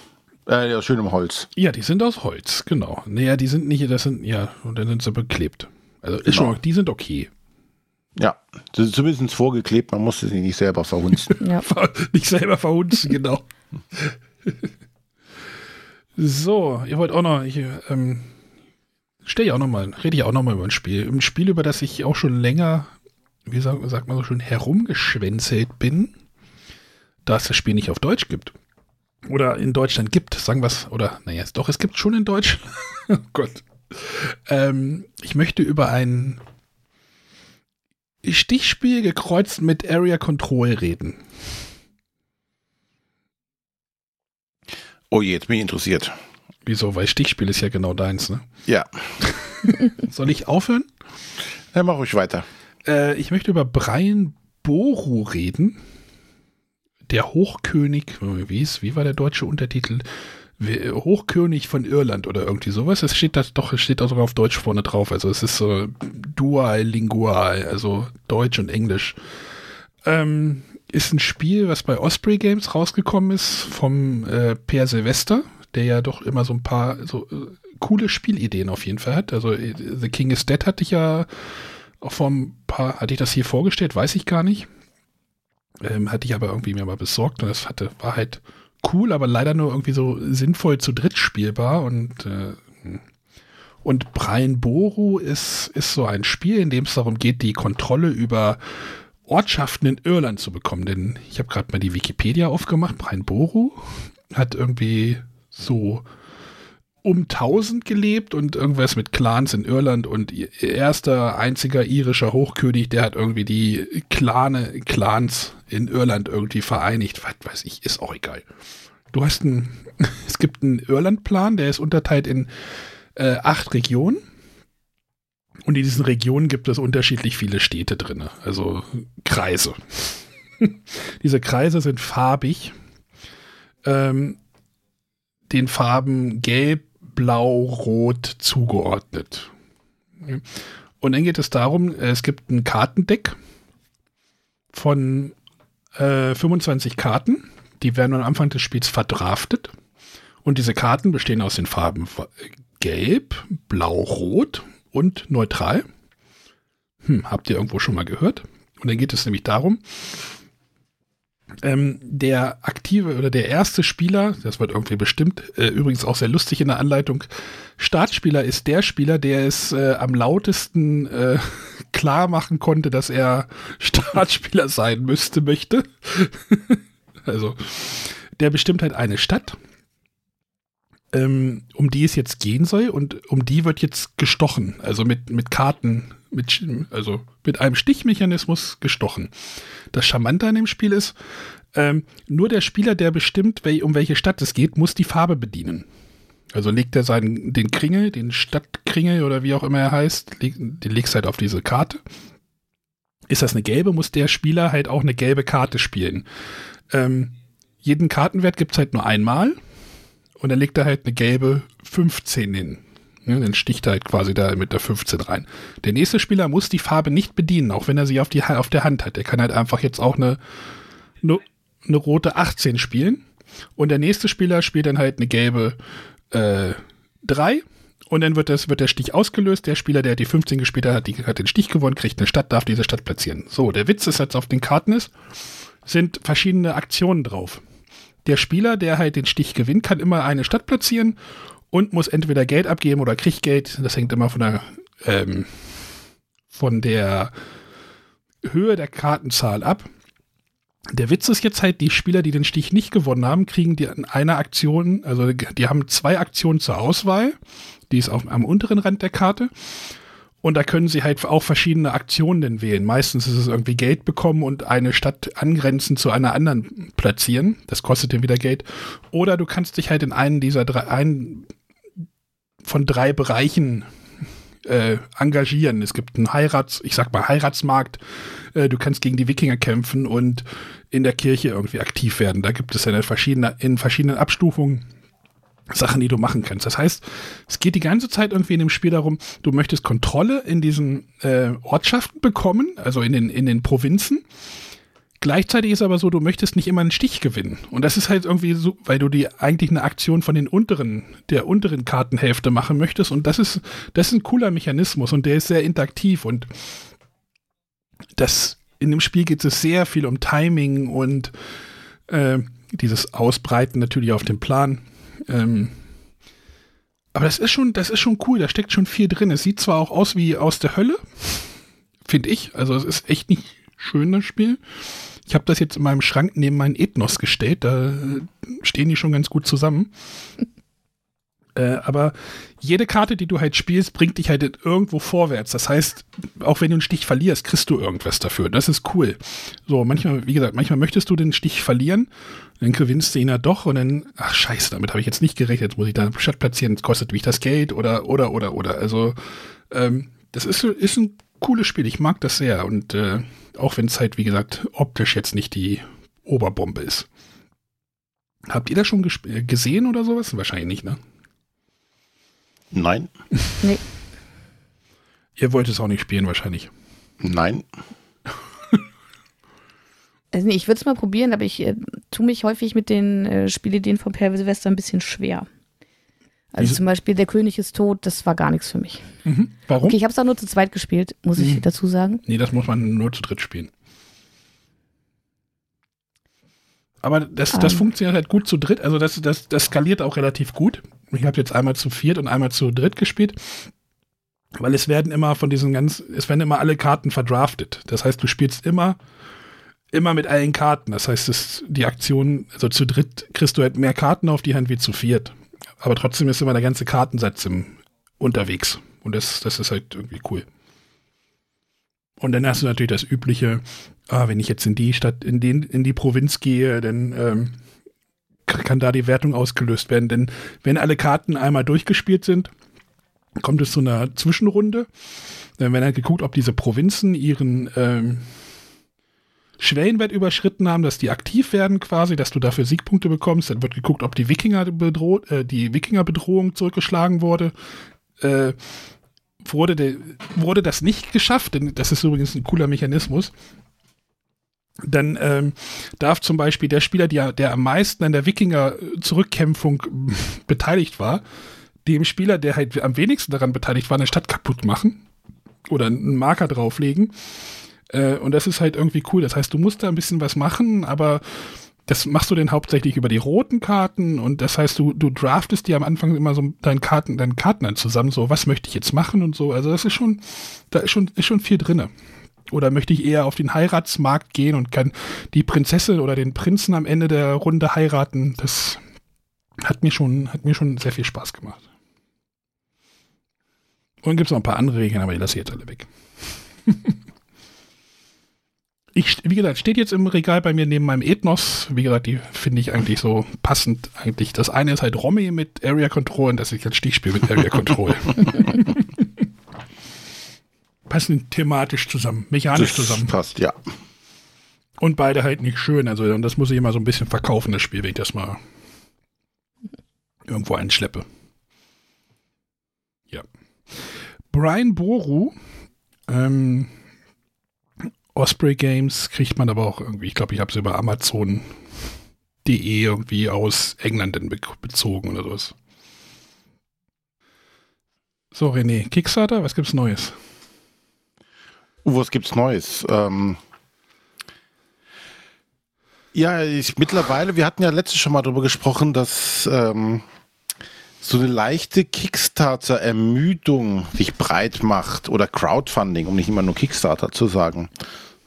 Äh, aus schönem Holz. Ja, die sind aus Holz, genau. Naja, die sind nicht, das sind, ja, und dann sind sie beklebt. Also ist Genau. schon, die sind okay. Ja, das ist zumindest vorgeklebt, man musste sie nicht selber verhunzen. Ja. *laughs* Nicht selber verhunzen, genau. so, ihr wollt auch noch, ich, ähm, stell ich auch noch mal, rede ich auch noch mal über ein Spiel. Ein Spiel, über das ich auch schon länger, wie sagt, sagt man so schön, herumgeschwänzelt bin, da es das Spiel nicht auf Deutsch gibt. Oder in Deutschland gibt, sagen wir es, oder, naja, doch, es gibt schon in Deutschland. *laughs* oh Gott. Ähm, ich möchte über ein Stichspiel gekreuzt mit Area Control reden. Oh je, jetzt bin ich interessiert. Wieso? Weil Stichspiel ist ja genau deins, ne? Ja, *laughs* Soll ich aufhören? dann mach ruhig weiter. Äh, ich möchte über Brian Boru reden. Der Hochkönig, wie ist, wie war der deutsche Untertitel? Hochkönig von Irland oder irgendwie sowas. Es steht da doch, steht da sogar auf Deutsch vorne drauf. Also es ist so dual lingual, also Deutsch und Englisch. Ähm, ist ein Spiel, was bei Osprey Games rausgekommen ist, vom äh, Per Silvester, der ja doch immer so ein paar so äh, coole Spielideen auf jeden Fall hat. Also äh, The King is Dead hatte ich ja auch vor ein paar, hatte ich das hier vorgestellt, weiß ich gar nicht. Ähm, hatte ich aber irgendwie mir mal besorgt und das hatte, war halt cool, aber leider nur irgendwie so sinnvoll zu dritt spielbar und äh, und Brian Boru ist, ist so ein Spiel, in dem es darum geht, die Kontrolle über Ortschaften in Irland zu bekommen. Denn ich habe gerade mal die Wikipedia aufgemacht. Brian Boru hat irgendwie so um 1000 gelebt und irgendwas mit Clans in Irland und erster einziger irischer Hochkönig, der hat irgendwie die Clane, Clans in Irland irgendwie vereinigt. Was weiß ich, ist auch egal. Du hast einen, *laughs* es gibt einen Irland-Plan, der ist unterteilt in äh, acht Regionen. Und in diesen Regionen gibt es unterschiedlich viele Städte drin, also Kreise. *laughs* Diese Kreise sind farbig. Ähm, den Farben Gelb, Blau, Rot zugeordnet. Und dann geht es darum, es gibt ein Kartendeck von äh, 25 Karten. Die werden am Anfang des Spiels verdraftet. Und diese Karten bestehen aus den Farben Gelb, Blau, Rot und Neutral. Hm, habt ihr irgendwo schon mal gehört? Und dann geht es nämlich darum, ähm, der aktive oder der erste Spieler, das wird irgendwie bestimmt, äh, übrigens auch sehr lustig in der Anleitung, Startspieler ist der Spieler, der es äh, am lautesten äh, *laughs* klar machen konnte, dass er *laughs* Startspieler sein müsste, möchte. *laughs* also, der bestimmt halt eine Stadt, ähm, um die es jetzt gehen soll und um die wird jetzt gestochen, also mit, mit Karten, mit, also mit einem Stichmechanismus gestochen. Das Charmante an dem Spiel ist, ähm, nur der Spieler, der bestimmt, wel um welche Stadt es geht, muss die Farbe bedienen. Also legt er seinen, den Kringel, den Stadtkringel oder wie auch immer er heißt, leg, den legst halt auf diese Karte. Ist das eine gelbe, muss der Spieler halt auch eine gelbe Karte spielen. Ähm, jeden Kartenwert gibt es halt nur einmal und dann legt er halt eine gelbe 15 hin. Ja, dann sticht er halt quasi da mit der 15 rein. Der nächste Spieler muss die Farbe nicht bedienen, auch wenn er sie auf, die, auf der Hand hat. Der kann halt einfach jetzt auch eine, eine, eine rote 18 spielen. Und der nächste Spieler spielt dann halt eine gelbe äh, 3. Und dann wird, das, wird der Stich ausgelöst. Der Spieler, der die 15 gespielt hat, die, hat den Stich gewonnen, kriegt eine Stadt, darf diese Stadt platzieren. So, der Witz ist jetzt auf den Karten ist, sind verschiedene Aktionen drauf. Der Spieler, der halt den Stich gewinnt, kann immer eine Stadt platzieren und muss entweder Geld abgeben oder kriegt Geld. Das hängt immer von der, ähm, von der Höhe der Kartenzahl ab. Der Witz ist jetzt halt, die Spieler, die den Stich nicht gewonnen haben, kriegen die an einer Aktion, also die haben zwei Aktionen zur Auswahl. Die ist auf, am unteren Rand der Karte. Und da können sie halt auch verschiedene Aktionen wählen. Meistens ist es irgendwie Geld bekommen und eine Stadt angrenzend zu einer anderen platzieren. Das kostet dir wieder Geld. Oder du kannst dich halt in einen dieser drei, einen von drei Bereichen äh, engagieren. Es gibt einen Heirats, ich sag mal Heiratsmarkt. Äh, du kannst gegen die Wikinger kämpfen und in der Kirche irgendwie aktiv werden. Da gibt es ja verschiedene, in verschiedenen Abstufungen Sachen, die du machen kannst. Das heißt, es geht die ganze Zeit irgendwie in dem Spiel darum, du möchtest Kontrolle in diesen äh, Ortschaften bekommen, also in den, in den Provinzen. Gleichzeitig ist aber so, du möchtest nicht immer einen Stich gewinnen. Und das ist halt irgendwie so, weil du die eigentlich eine Aktion von den unteren, der unteren Kartenhälfte machen möchtest. Und das ist, das ist ein cooler Mechanismus und der ist sehr interaktiv und das, in dem Spiel geht es sehr viel um Timing und äh, dieses Ausbreiten natürlich auf dem Plan. Ähm, aber das ist schon, das ist schon cool, da steckt schon viel drin. Es sieht zwar auch aus wie aus der Hölle, finde ich. Also es ist echt nicht schön, das Spiel. Ich habe das jetzt in meinem Schrank neben meinen Ethnos gestellt. Da stehen die schon ganz gut zusammen. Äh, aber jede Karte, die du halt spielst, bringt dich halt irgendwo vorwärts. Das heißt, auch wenn du einen Stich verlierst, kriegst du irgendwas dafür. Das ist cool. So, manchmal, wie gesagt, manchmal möchtest du den Stich verlieren, dann gewinnst du ihn ja doch und dann, ach scheiße, damit habe ich jetzt nicht gerechnet, jetzt muss ich da Stadt platzieren, jetzt kostet mich das Geld oder, oder, oder, oder. Also, ähm, das ist, ist ein cooles Spiel. Ich mag das sehr und äh, auch wenn es halt, wie gesagt, optisch jetzt nicht die Oberbombe ist. Habt ihr das schon gesehen oder sowas? Wahrscheinlich nicht, ne? Nein. Nee. Ihr wollt es auch nicht spielen, wahrscheinlich. Nein. Also nee, ich würde es mal probieren, aber ich äh, tue mich häufig mit den äh, Spielideen von Per Silvester ein bisschen schwer. Also Wieso? zum Beispiel Der König ist tot, das war gar nichts für mich. Mhm. Warum? Okay, ich habe es auch nur zu zweit gespielt, muss ich Mhm. dazu sagen. Nee, das muss man nur zu dritt spielen. Aber das, das Ähm. funktioniert halt gut zu dritt. Also das, das, das skaliert auch relativ gut. Ich habe jetzt einmal zu viert und einmal zu dritt gespielt. Weil es werden immer von diesen ganz, es werden immer alle Karten verdraftet. Das heißt, du spielst immer, immer mit allen Karten. Das heißt, es, die Aktion, also zu dritt kriegst du halt mehr Karten auf die Hand wie zu viert. Aber trotzdem ist immer der ganze Kartensatz im, unterwegs. Und das, das ist halt irgendwie cool. Und dann hast du natürlich das übliche, ah, wenn ich jetzt in die Stadt, in, den, in die Provinz gehe, dann ähm, kann kann da die Wertung ausgelöst werden. Denn wenn alle Karten einmal durchgespielt sind, kommt es zu einer Zwischenrunde. Dann werden halt geguckt, ob diese Provinzen ihren ähm, Schwellenwert überschritten haben, dass die aktiv werden quasi, dass du dafür Siegpunkte bekommst. Dann wird geguckt, ob die Wikinger bedroht, äh, die Wikingerbedrohung zurückgeschlagen wurde. Äh, wurde, der, wurde das nicht geschafft, denn das ist übrigens ein cooler Mechanismus, dann ähm, darf zum Beispiel der Spieler, der, der am meisten an der Wikinger-Zurückkämpfung *laughs* beteiligt war, dem Spieler, der halt am wenigsten daran beteiligt war, eine Stadt kaputt machen oder einen Marker drauflegen. Äh, und das ist halt irgendwie cool. Das heißt, du musst da ein bisschen was machen, aber das machst du denn hauptsächlich über die roten Karten und das heißt, du, du draftest dir am Anfang immer so deinen Karten, deinen Karten dann zusammen, so was möchte ich jetzt machen und so. Also das ist schon, da ist schon, ist schon viel drinne. Oder möchte ich eher auf den Heiratsmarkt gehen und kann die Prinzessin oder den Prinzen am Ende der Runde heiraten? Das hat mir schon, hat mir schon sehr viel Spaß gemacht. Und gibt es noch ein paar andere Regeln, aber die lasse ich jetzt alle weg. *laughs* ich, wie gesagt, steht jetzt im Regal bei mir neben meinem Ethnos. Wie gesagt, die finde ich eigentlich so passend. Eigentlich das eine ist halt Romy mit Area Control und das ist jetzt Stichspiel mit Area Control. *laughs* Passen thematisch zusammen, mechanisch Das zusammen. passt, ja. Und beide halt nicht schön. Also, und das muss ich immer so ein bisschen verkaufen, das Spiel, wenn ich das mal irgendwo einschleppe. Ja. Brian Boru, ähm, Osprey Games kriegt man aber auch irgendwie, ich glaube, ich habe es über Amazon.de irgendwie aus England bezogen oder sowas. So, René, Kickstarter, was gibt's Neues? Uh, was gibt's Neues? Ähm ja, ich mittlerweile, wir hatten ja letztes schon mal darüber gesprochen, dass ähm, so eine leichte Kickstarter-Ermüdung sich breit macht oder Crowdfunding, um nicht immer nur Kickstarter zu sagen.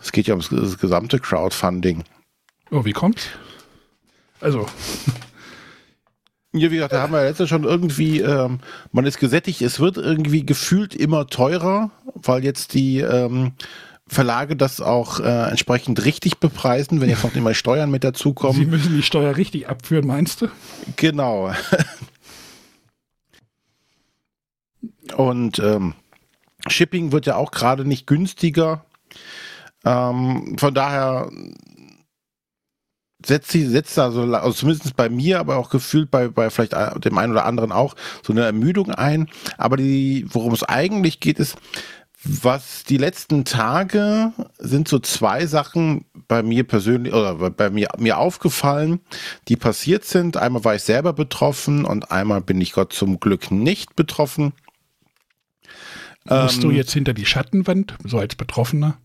Es geht ja ums das gesamte Crowdfunding. Oh, wie kommt's? Also, *laughs* Ja, wie gesagt, da haben wir ja letztes schon irgendwie, ähm, man ist gesättigt, es wird irgendwie gefühlt immer teurer, weil jetzt die ähm, Verlage das auch äh, entsprechend richtig bepreisen, wenn jetzt noch immer Steuern mit Sie dazukommen. müssen die Steuer richtig abführen, meinst du? Genau. *laughs* Und ähm, Shipping wird ja auch gerade nicht günstiger. Ähm, von daher setzt sie, setzt da so, also zumindest bei mir, aber auch gefühlt bei, bei vielleicht dem einen oder anderen auch so eine Ermüdung ein. Aber die, worum es eigentlich geht, ist, was die letzten Tage sind so zwei Sachen bei mir persönlich oder bei mir, mir aufgefallen, die passiert sind. Einmal war ich selber betroffen und einmal bin ich Gott zum Glück nicht betroffen. Musst du Ähm, jetzt hinter die Schattenwand, so als Betroffener?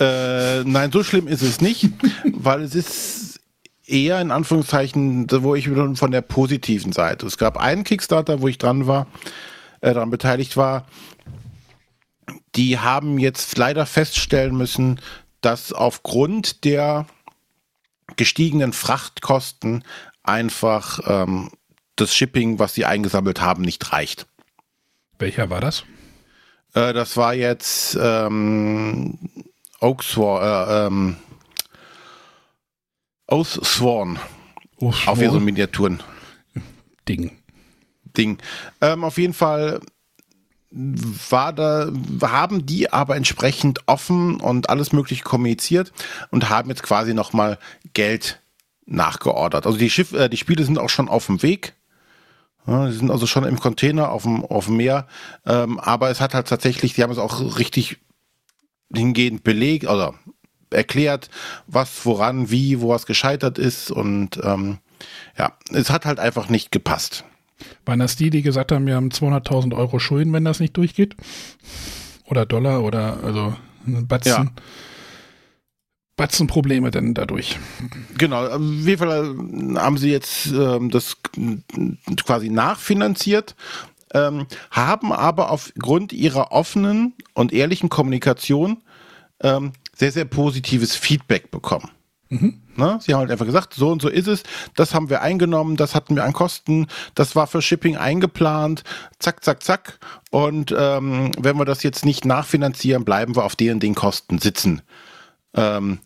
Äh, nein, so schlimm ist es nicht, *laughs* weil es ist eher in Anführungszeichen, wo ich von der positiven Seite. Es gab einen Kickstarter, wo ich dran war, äh, daran beteiligt war. Die haben jetzt leider feststellen müssen, dass aufgrund der gestiegenen Frachtkosten einfach ähm, das Shipping, was sie eingesammelt haben, nicht reicht. Welcher war das? Äh, das war jetzt ähm, Oaksworn, äh, ähm, Oathsworn auf hier so Miniaturen. Ding. Ding. Ähm, auf jeden Fall war da, haben die aber entsprechend offen und alles mögliche kommuniziert und haben jetzt quasi nochmal Geld nachgeordert. Also die Schiff, äh, die Spiele sind auch schon auf dem Weg. Ja, die sind also schon im Container auf dem, auf dem Meer. Ähm, aber es hat halt tatsächlich, die haben es auch richtig hingehend belegt oder erklärt, was, woran, wie, wo was gescheitert ist und ähm, ja, es hat halt einfach nicht gepasst. Waren das die, die gesagt haben, wir haben 200.000 Euro Schulden, wenn das nicht durchgeht? Oder Dollar oder also ein Batzen, Ja. Batzen Probleme denn dadurch? Genau, auf jeden Fall äh, haben sie jetzt ähm, das äh, quasi nachfinanziert, ähm, haben aber aufgrund ihrer offenen und ehrlichen Kommunikation ähm, sehr, sehr positives Feedback bekommen. Ne? Sie haben halt einfach gesagt, so und so ist es, das haben wir eingenommen, das hatten wir an Kosten, das war für Shipping eingeplant, zack, zack, zack. Und ähm, wenn wir das jetzt nicht nachfinanzieren, bleiben wir auf den den Kosten sitzen. Ähm,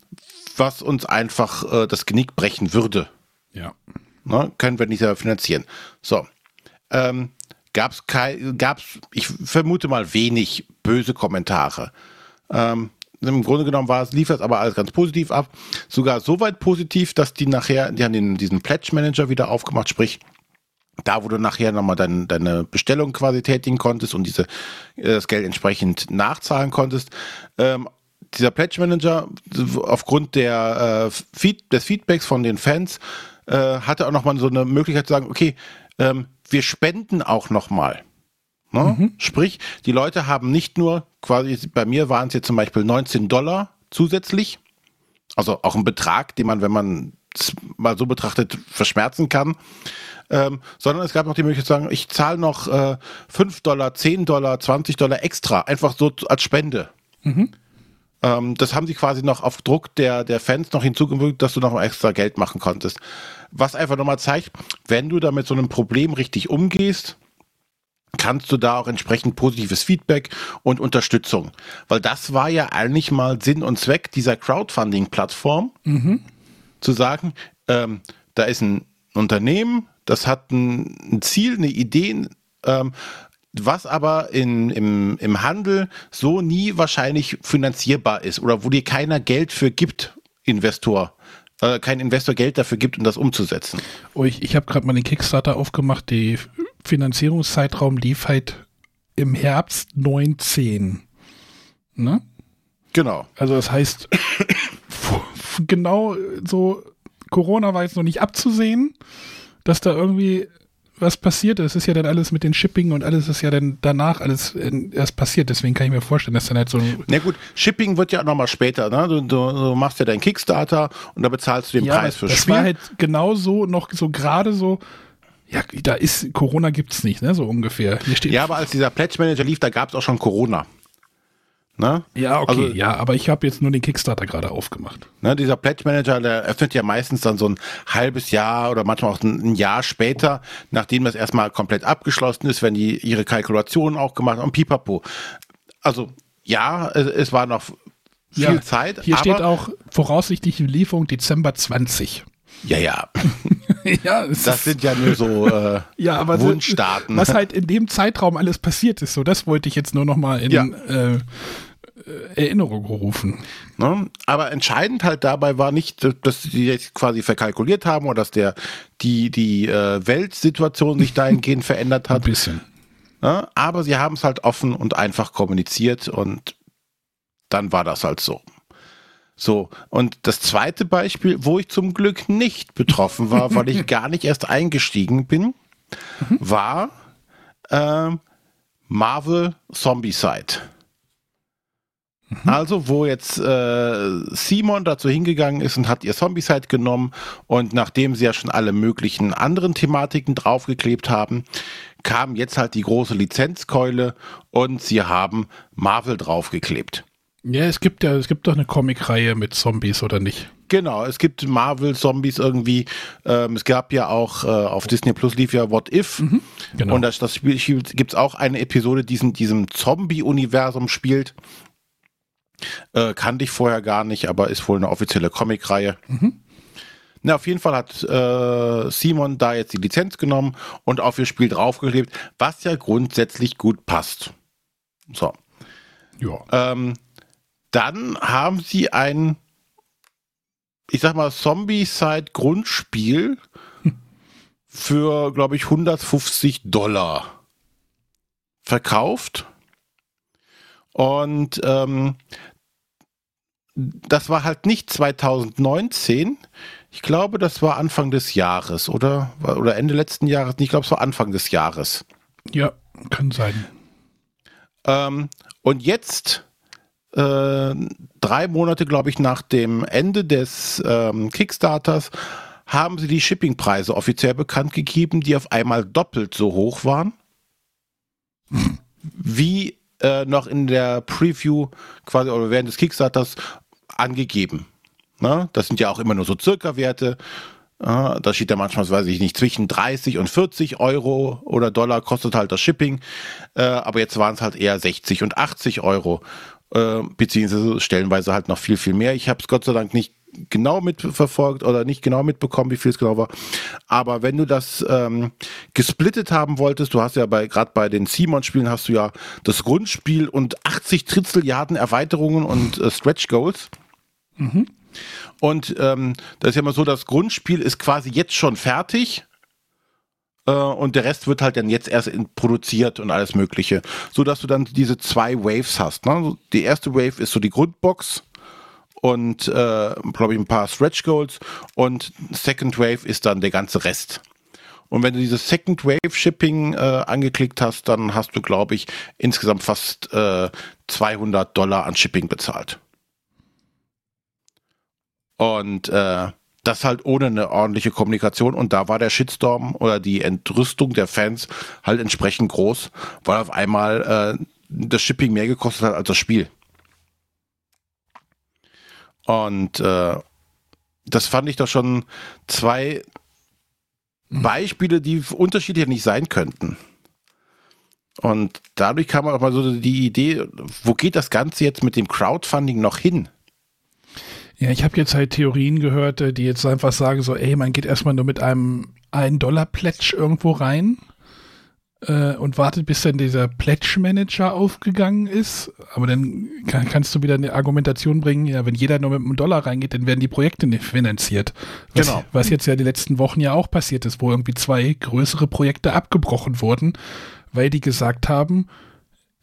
was uns einfach äh, das Genick brechen würde. Ja. Ne? Können wir nicht selber finanzieren. So. Ähm, gab's gab's, ich vermute mal wenig böse Kommentare. Ähm, im Grunde genommen war es, lief das aber alles ganz positiv ab. Sogar so weit positiv, dass die nachher, die haben den, diesen Pledge Manager wieder aufgemacht, sprich, da, wo du nachher nochmal dein, deine Bestellung quasi tätigen konntest und diese, äh, das Geld entsprechend nachzahlen konntest. Ähm, dieser Pledge Manager, aufgrund der, äh, Feed, des Feedbacks von den Fans, äh, hatte auch nochmal so eine Möglichkeit zu sagen, okay, ähm, wir spenden auch nochmal. Ne? Sprich, die Leute haben nicht nur quasi, bei mir waren es jetzt zum Beispiel 19 Dollar zusätzlich, also auch ein Betrag, den man, wenn man es mal so betrachtet, verschmerzen kann. Ähm, sondern es gab noch die Möglichkeit zu sagen, ich zahle noch äh, 5 Dollar, 10 Dollar, 20 Dollar extra, einfach so als Spende. Ähm, das haben sie quasi noch auf Druck der, der Fans noch hinzugefügt, dass du noch extra Geld machen konntest. Was einfach nochmal zeigt, wenn du da mit so einem Problem richtig umgehst, kannst du da auch entsprechend positives Feedback und Unterstützung. Weil das war ja eigentlich mal Sinn und Zweck dieser Crowdfunding-Plattform, zu sagen, ähm, da ist ein Unternehmen, das hat ein, ein Ziel, eine Idee, ähm, was aber in, im, im Handel so nie wahrscheinlich finanzierbar ist oder wo dir keiner Geld für gibt, Investor, äh, kein Investor Geld dafür gibt, um das umzusetzen. Oh, ich ich habe gerade mal den Kickstarter aufgemacht. Die Finanzierungszeitraum lief halt im Herbst 19. Ne? Genau. Also das heißt, genau so, Corona war jetzt noch nicht abzusehen, dass da irgendwie was passiert. Es ist ja dann alles mit den Shipping und alles ist ja dann danach alles erst passiert. Deswegen kann ich mir vorstellen, dass dann halt so ein Na gut, Shipping wird ja auch nochmal später. Ne? Du, du, du machst ja deinen Kickstarter und da bezahlst du den ja, Preis das, fürs das Spiel. war halt genau so, noch so gerade so, ja, da ist, Corona gibt's nicht, ne, so ungefähr. Ja, aber als dieser Pledge Manager lief, da gab es auch schon Corona. Ne? ja okay, also- ja, aber ich habe jetzt nur den Kickstarter gerade aufgemacht. Ne, dieser Pledge Manager, der öffnet ja meistens dann so ein halbes Jahr oder manchmal auch ein, Jahr später, nachdem das erstmal komplett abgeschlossen ist, wenn die ihre Kalkulationen auch gemacht haben, pipapo. Also ja, es, es war noch viel Ja, Zeit. Hier steht auch voraussichtliche Lieferung Dezember 20. Ja, ja, *laughs* ja, das sind ja nur so äh, *laughs* ja, aber Wunschdaten. Was halt in dem Zeitraum alles passiert ist, so das wollte ich jetzt nur noch mal in Ja. äh, Erinnerung rufen. Ne? Aber entscheidend halt dabei war nicht, dass sie jetzt quasi verkalkuliert haben oder dass der die die äh, Weltsituation sich *laughs* dahingehend verändert Ein hat. bisschen. Ne? Aber sie haben es halt offen und einfach kommuniziert und dann war das halt so. So, und das zweite Beispiel, wo ich zum Glück nicht betroffen war, weil ich *laughs* gar nicht erst eingestiegen bin, war ähm, Marvel Zombicide. Also, wo jetzt äh, Simon dazu hingegangen ist und hat ihr Zombicide genommen und nachdem sie ja schon alle möglichen anderen Thematiken draufgeklebt haben, kam jetzt halt die große Lizenzkeule und sie haben Marvel draufgeklebt. Ja, es gibt ja, es gibt doch eine Comicreihe mit Zombies, oder nicht? Genau, es gibt Marvel-Zombies irgendwie. Ähm, es gab ja auch äh, auf Disney Plus lief ja What If. Genau. Und das, das Spiel gibt es auch eine Episode, die in diesem Zombie-Universum spielt. Äh, kannte ich vorher gar nicht, aber ist wohl eine offizielle Comicreihe. Na, auf jeden Fall hat äh, Simon da jetzt die Lizenz genommen und auf ihr Spiel draufgeklebt, was ja grundsätzlich gut passt. So. ja. Ähm, dann haben sie ein, ich sag mal, Zombie-Side-Grundspiel für, glaube ich, 150 Dollar verkauft. Und ähm, das war halt nicht 2019. Ich glaube, das war Anfang des Jahres, oder? Oder Ende letzten Jahres. Ich glaube, es war Anfang des Jahres. ja, kann sein. Ähm, und jetzt, äh, drei Monate, glaube ich, nach dem Ende des ähm, Kickstarters, haben sie die Shippingpreise offiziell bekannt gegeben, die auf einmal doppelt so hoch waren, *laughs* wie äh, noch in der Preview quasi oder während des Kickstarters angegeben. Ne? Das sind ja auch immer nur so Circa-Werte. Ja, da steht ja manchmal, weiß ich nicht, zwischen 30 und 40 Euro oder Dollar kostet halt das Shipping. Äh, aber jetzt waren es halt eher 60 und 80 Euro. Äh, beziehungsweise stellenweise halt noch viel, viel mehr. Ich habe es Gott sei Dank nicht genau mitverfolgt oder nicht genau mitbekommen, wie viel es genau war. Aber wenn du das ähm, gesplittet haben wolltest, du hast ja bei gerade bei den Simon-Spielen hast du ja das Grundspiel und 80 Tritzeljahden Erweiterungen und äh, Stretch Goals. Und ähm, das ist ja immer so, das Grundspiel ist quasi jetzt schon fertig. Äh, und der Rest wird halt dann jetzt erst produziert und alles Mögliche. So dass du dann diese zwei Waves hast. Ne? Die erste Wave ist so die Grundbox und äh, glaube ich ein paar Stretch Goals und Second Wave ist dann der ganze Rest. Und wenn du dieses Second Wave Shipping äh, angeklickt hast, dann hast du, glaube ich, insgesamt fast äh, 200 Dollar an Shipping bezahlt. Und äh, das halt ohne eine ordentliche Kommunikation. Und da war der Shitstorm oder die Entrüstung der Fans halt entsprechend groß, weil auf einmal äh, das Shipping mehr gekostet hat als das Spiel. Und äh, das fand ich doch schon zwei Beispiele, die unterschiedlich nicht sein könnten. Und dadurch kam auch mal so die Idee, wo geht das Ganze jetzt mit dem Crowdfunding noch hin? Ja, ich habe jetzt halt Theorien gehört, äh, die jetzt einfach sagen so, ey, man geht erstmal nur mit einem 1-Dollar-Pledge irgendwo rein äh, und wartet, bis dann dieser Pledge-Manager aufgegangen ist. Aber dann kann, kannst du wieder eine Argumentation bringen, ja, wenn jeder nur mit einem Dollar reingeht, dann werden die Projekte nicht finanziert. Was, Genau. Was jetzt ja die letzten Wochen ja auch passiert ist, wo irgendwie zwei größere Projekte abgebrochen wurden, weil die gesagt haben,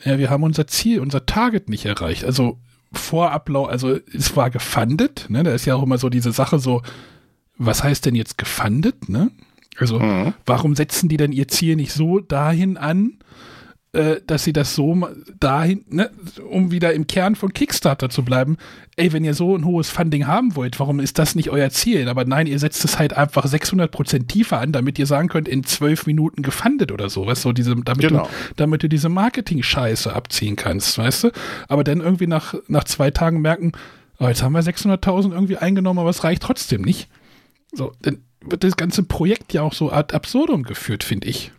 ja, wir haben unser Ziel, unser Target nicht erreicht. Also vor Ablauf, also es war gefundet, ne? Da ist ja auch immer so diese Sache so, was heißt denn jetzt gefundet, ne? Also, Mhm. warum setzen die denn ihr Ziel nicht so dahin an, äh, dass sie das so dahin, ne, um wieder im Kern von Kickstarter zu bleiben, ey, wenn ihr so ein hohes Funding haben wollt, warum ist das nicht euer Ziel? Aber nein, ihr setzt es halt einfach 600% tiefer an, damit ihr sagen könnt, in zwölf Minuten gefundet oder so, weißt du, so diese, damit, Genau. du, damit du diese Marketing-Scheiße abziehen kannst, weißt du? Aber dann irgendwie nach, nach zwei Tagen merken, oh, jetzt haben wir 600.000 irgendwie eingenommen, aber es reicht trotzdem nicht. So, dann wird das ganze Projekt ja auch so ad absurdum geführt, finde ich.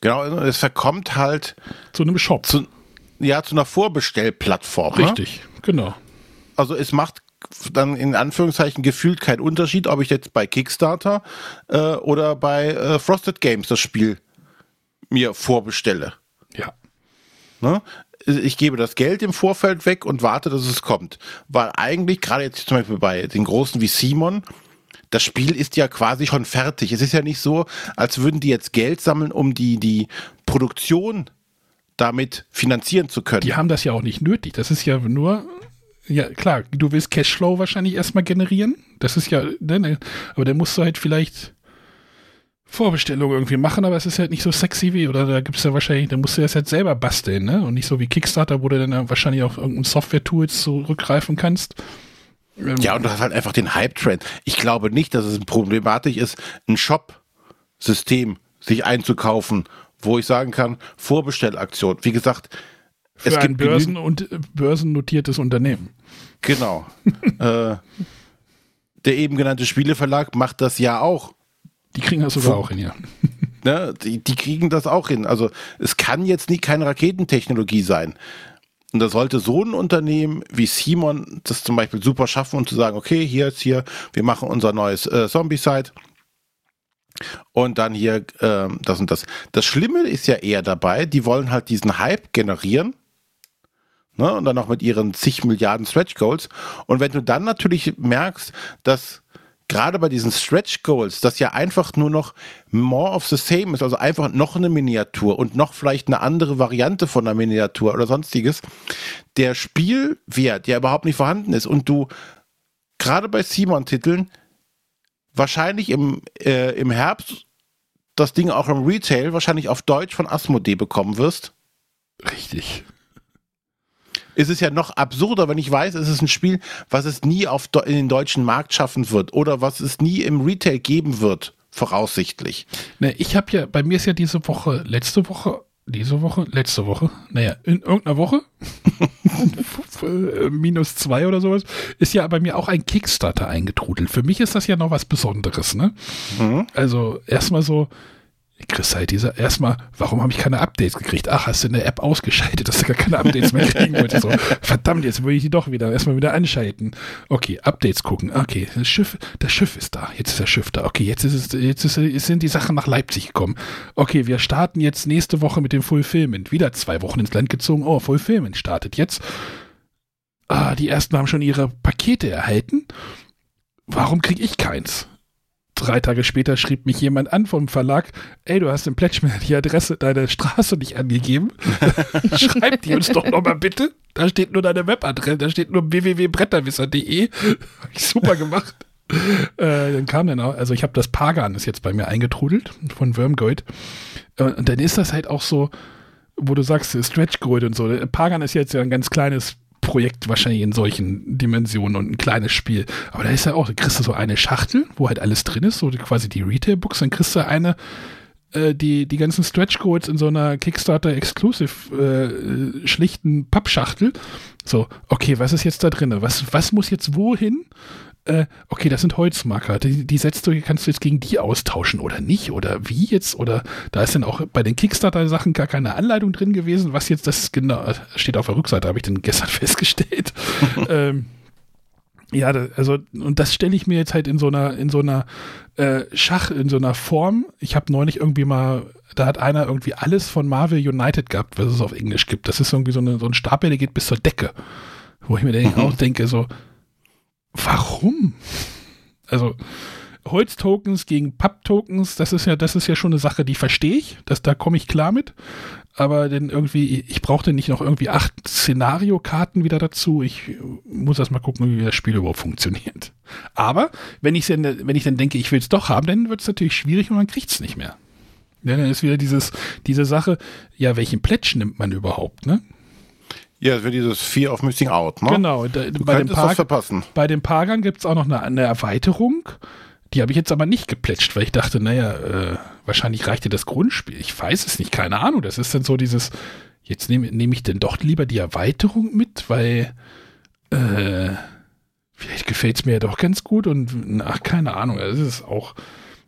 Genau, also es verkommt halt Zu einem Shop. zu, ja, zu einer Vorbestellplattform. Ne? Richtig, genau. Also es macht dann in Anführungszeichen gefühlt keinen Unterschied, ob ich jetzt bei Kickstarter äh, oder bei äh, Frosted Games das Spiel mir vorbestelle. Ja. Ne? Ich gebe das Geld im Vorfeld weg und warte, dass es kommt. Weil eigentlich, gerade jetzt zum Beispiel bei den Großen wie Simon, das Spiel ist ja quasi schon fertig. Es ist ja nicht so, als würden die jetzt Geld sammeln, um die, die Produktion damit finanzieren zu können. Die haben das ja auch nicht nötig. Das ist ja nur, ja klar, du willst Cashflow wahrscheinlich erstmal generieren. Das ist ja, ne, ne, aber dann musst du halt vielleicht Vorbestellungen irgendwie machen, aber es ist halt nicht so sexy wie, oder da gibt es ja wahrscheinlich, dann musst du das halt selber basteln, ne? Und nicht so wie Kickstarter, wo du dann wahrscheinlich auf irgendein Software-Tools zurückgreifen kannst. Ähm, Ja, und du hast halt einfach den Hype-Trend. Ich glaube nicht, dass es problematisch ist, ein Shop-System sich einzukaufen, wo ich sagen kann, Vorbestellaktion. Wie gesagt, für es ein gibt Börsen- und äh, börsennotiertes Unternehmen. Genau. *laughs* äh, der eben genannte Spieleverlag macht das ja auch. Die kriegen das sogar auch hin, ja. Ne? Die, die kriegen das auch hin. Also es kann jetzt nie keine Raketentechnologie sein. Und da sollte so ein Unternehmen wie Simon das zum Beispiel super schaffen und zu sagen, okay, hier ist hier, wir machen unser neues äh, Zombie-Site. Und dann hier ähm, das und das. Das Schlimme ist ja eher dabei, die wollen halt diesen Hype generieren. Ne? Und dann auch mit ihren zig Milliarden Stretch Goals. Und wenn du dann natürlich merkst, dass gerade bei diesen Stretch Goals, das ja einfach nur noch more of the same ist, also einfach noch eine Miniatur und noch vielleicht eine andere Variante von einer Miniatur oder sonstiges, der Spielwert ja überhaupt nicht vorhanden ist und du gerade bei Simon-Titeln wahrscheinlich im, äh, im Herbst das Ding auch im Retail wahrscheinlich auf Deutsch von Asmodee bekommen wirst, Richtig. Ist es ja noch absurder, wenn ich weiß, es ist ein Spiel, was es nie auf in den deutschen Markt schaffen wird oder was es nie im Retail geben wird, voraussichtlich. Ne, ich habe ja, bei mir ist ja diese Woche, letzte Woche, diese Woche, letzte Woche, naja, in irgendeiner Woche, *laughs* minus zwei oder sowas, ist ja bei mir auch ein Kickstarter eingetrudelt. Für mich ist das ja noch was Besonderes, ne? Mhm. Also erstmal so, Chris, halt dieser, erstmal, warum habe ich keine Updates gekriegt? Ach, hast du in der App ausgeschaltet, dass du gar keine Updates mehr kriegen wolltest. So, verdammt, jetzt will ich die doch wieder, erstmal wieder anschalten. Okay, Updates gucken. Okay, das Schiff, das Schiff ist da. Jetzt ist das Schiff da. Okay, jetzt ist es, jetzt ist, sind die Sachen nach Leipzig gekommen. Okay, wir starten jetzt nächste Woche mit dem Fulfillment. Wieder zwei Wochen ins Land gezogen. Oh, Fulfillment startet jetzt. Ah, die ersten haben schon ihre Pakete erhalten. Warum kriege ich keins? Drei Tage später schrieb mich jemand an vom Verlag, ey, du hast im Pledge die Adresse deiner Straße nicht angegeben. *laughs* Schreib die uns doch nochmal bitte. Da steht nur deine Webadresse, da steht nur www.bretterwisser.de. Super gemacht. *laughs* äh, dann kam dann auch, also ich habe das Pagan ist jetzt bei mir eingetrudelt von Wormgold. Äh, und dann ist das halt auch so, wo du sagst, Stretch Gold und so. Pagan ist jetzt ja ein ganz kleines Projekt wahrscheinlich in solchen Dimensionen und ein kleines Spiel. Aber da ist ja auch, da kriegst du so eine Schachtel, wo halt alles drin ist, so quasi die Retail-Books, dann kriegst du eine, äh, die, die ganzen Stretch Codes in so einer Kickstarter Exclusive äh, schlichten Pappschachtel. So, okay, was ist jetzt da drin? Was, was muss jetzt wohin? Äh, okay, das sind Holzmarker. Die, die setzt du, kannst du jetzt gegen die austauschen oder nicht? Oder wie jetzt? Oder da ist dann auch bei den Kickstarter-Sachen gar keine Anleitung drin gewesen, was jetzt das genau steht auf der Rückseite, habe ich dann gestern *laughs* festgestellt. *laughs* ähm, ja, also, und das stelle ich mir jetzt halt in so einer, in so einer äh, Schach, in so einer Form. Ich habe neulich irgendwie mal, da hat einer irgendwie alles von Marvel United gehabt, was es auf Englisch gibt. Das ist irgendwie so, eine, so ein Stapel, der geht bis zur Decke. Wo ich mir mhm. *laughs* auch denke, so, warum? Also Holztokens gegen Papptokens, das ist ja, das ist ja schon eine Sache, die verstehe ich, das, da komme ich klar mit. Aber denn irgendwie, ich brauchte nicht noch irgendwie acht Szenariokarten wieder dazu. Ich muss erst mal gucken, wie das Spiel überhaupt funktioniert. Aber wenn ich, wenn ich dann denke, ich will es doch haben, dann wird es natürlich schwierig und man kriegt es nicht mehr. Ja, dann ist wieder dieses, diese Sache, ja, welchen Plätsch nimmt man überhaupt, ne? Ja, es wird dieses Fear of Missing Out, ne? Genau. Da, du bei, dem Park, verpassen. bei dem Pagan gibt es auch noch eine, eine Erweiterung. Die habe ich jetzt aber nicht geplätscht, weil ich dachte, naja, äh, wahrscheinlich reicht dir das Grundspiel. Ich weiß es nicht, keine Ahnung. Das ist dann so dieses, jetzt nehme nehm ich denn doch lieber die Erweiterung mit, weil äh, vielleicht gefällt es mir ja doch ganz gut und ach, keine Ahnung. Es ist auch,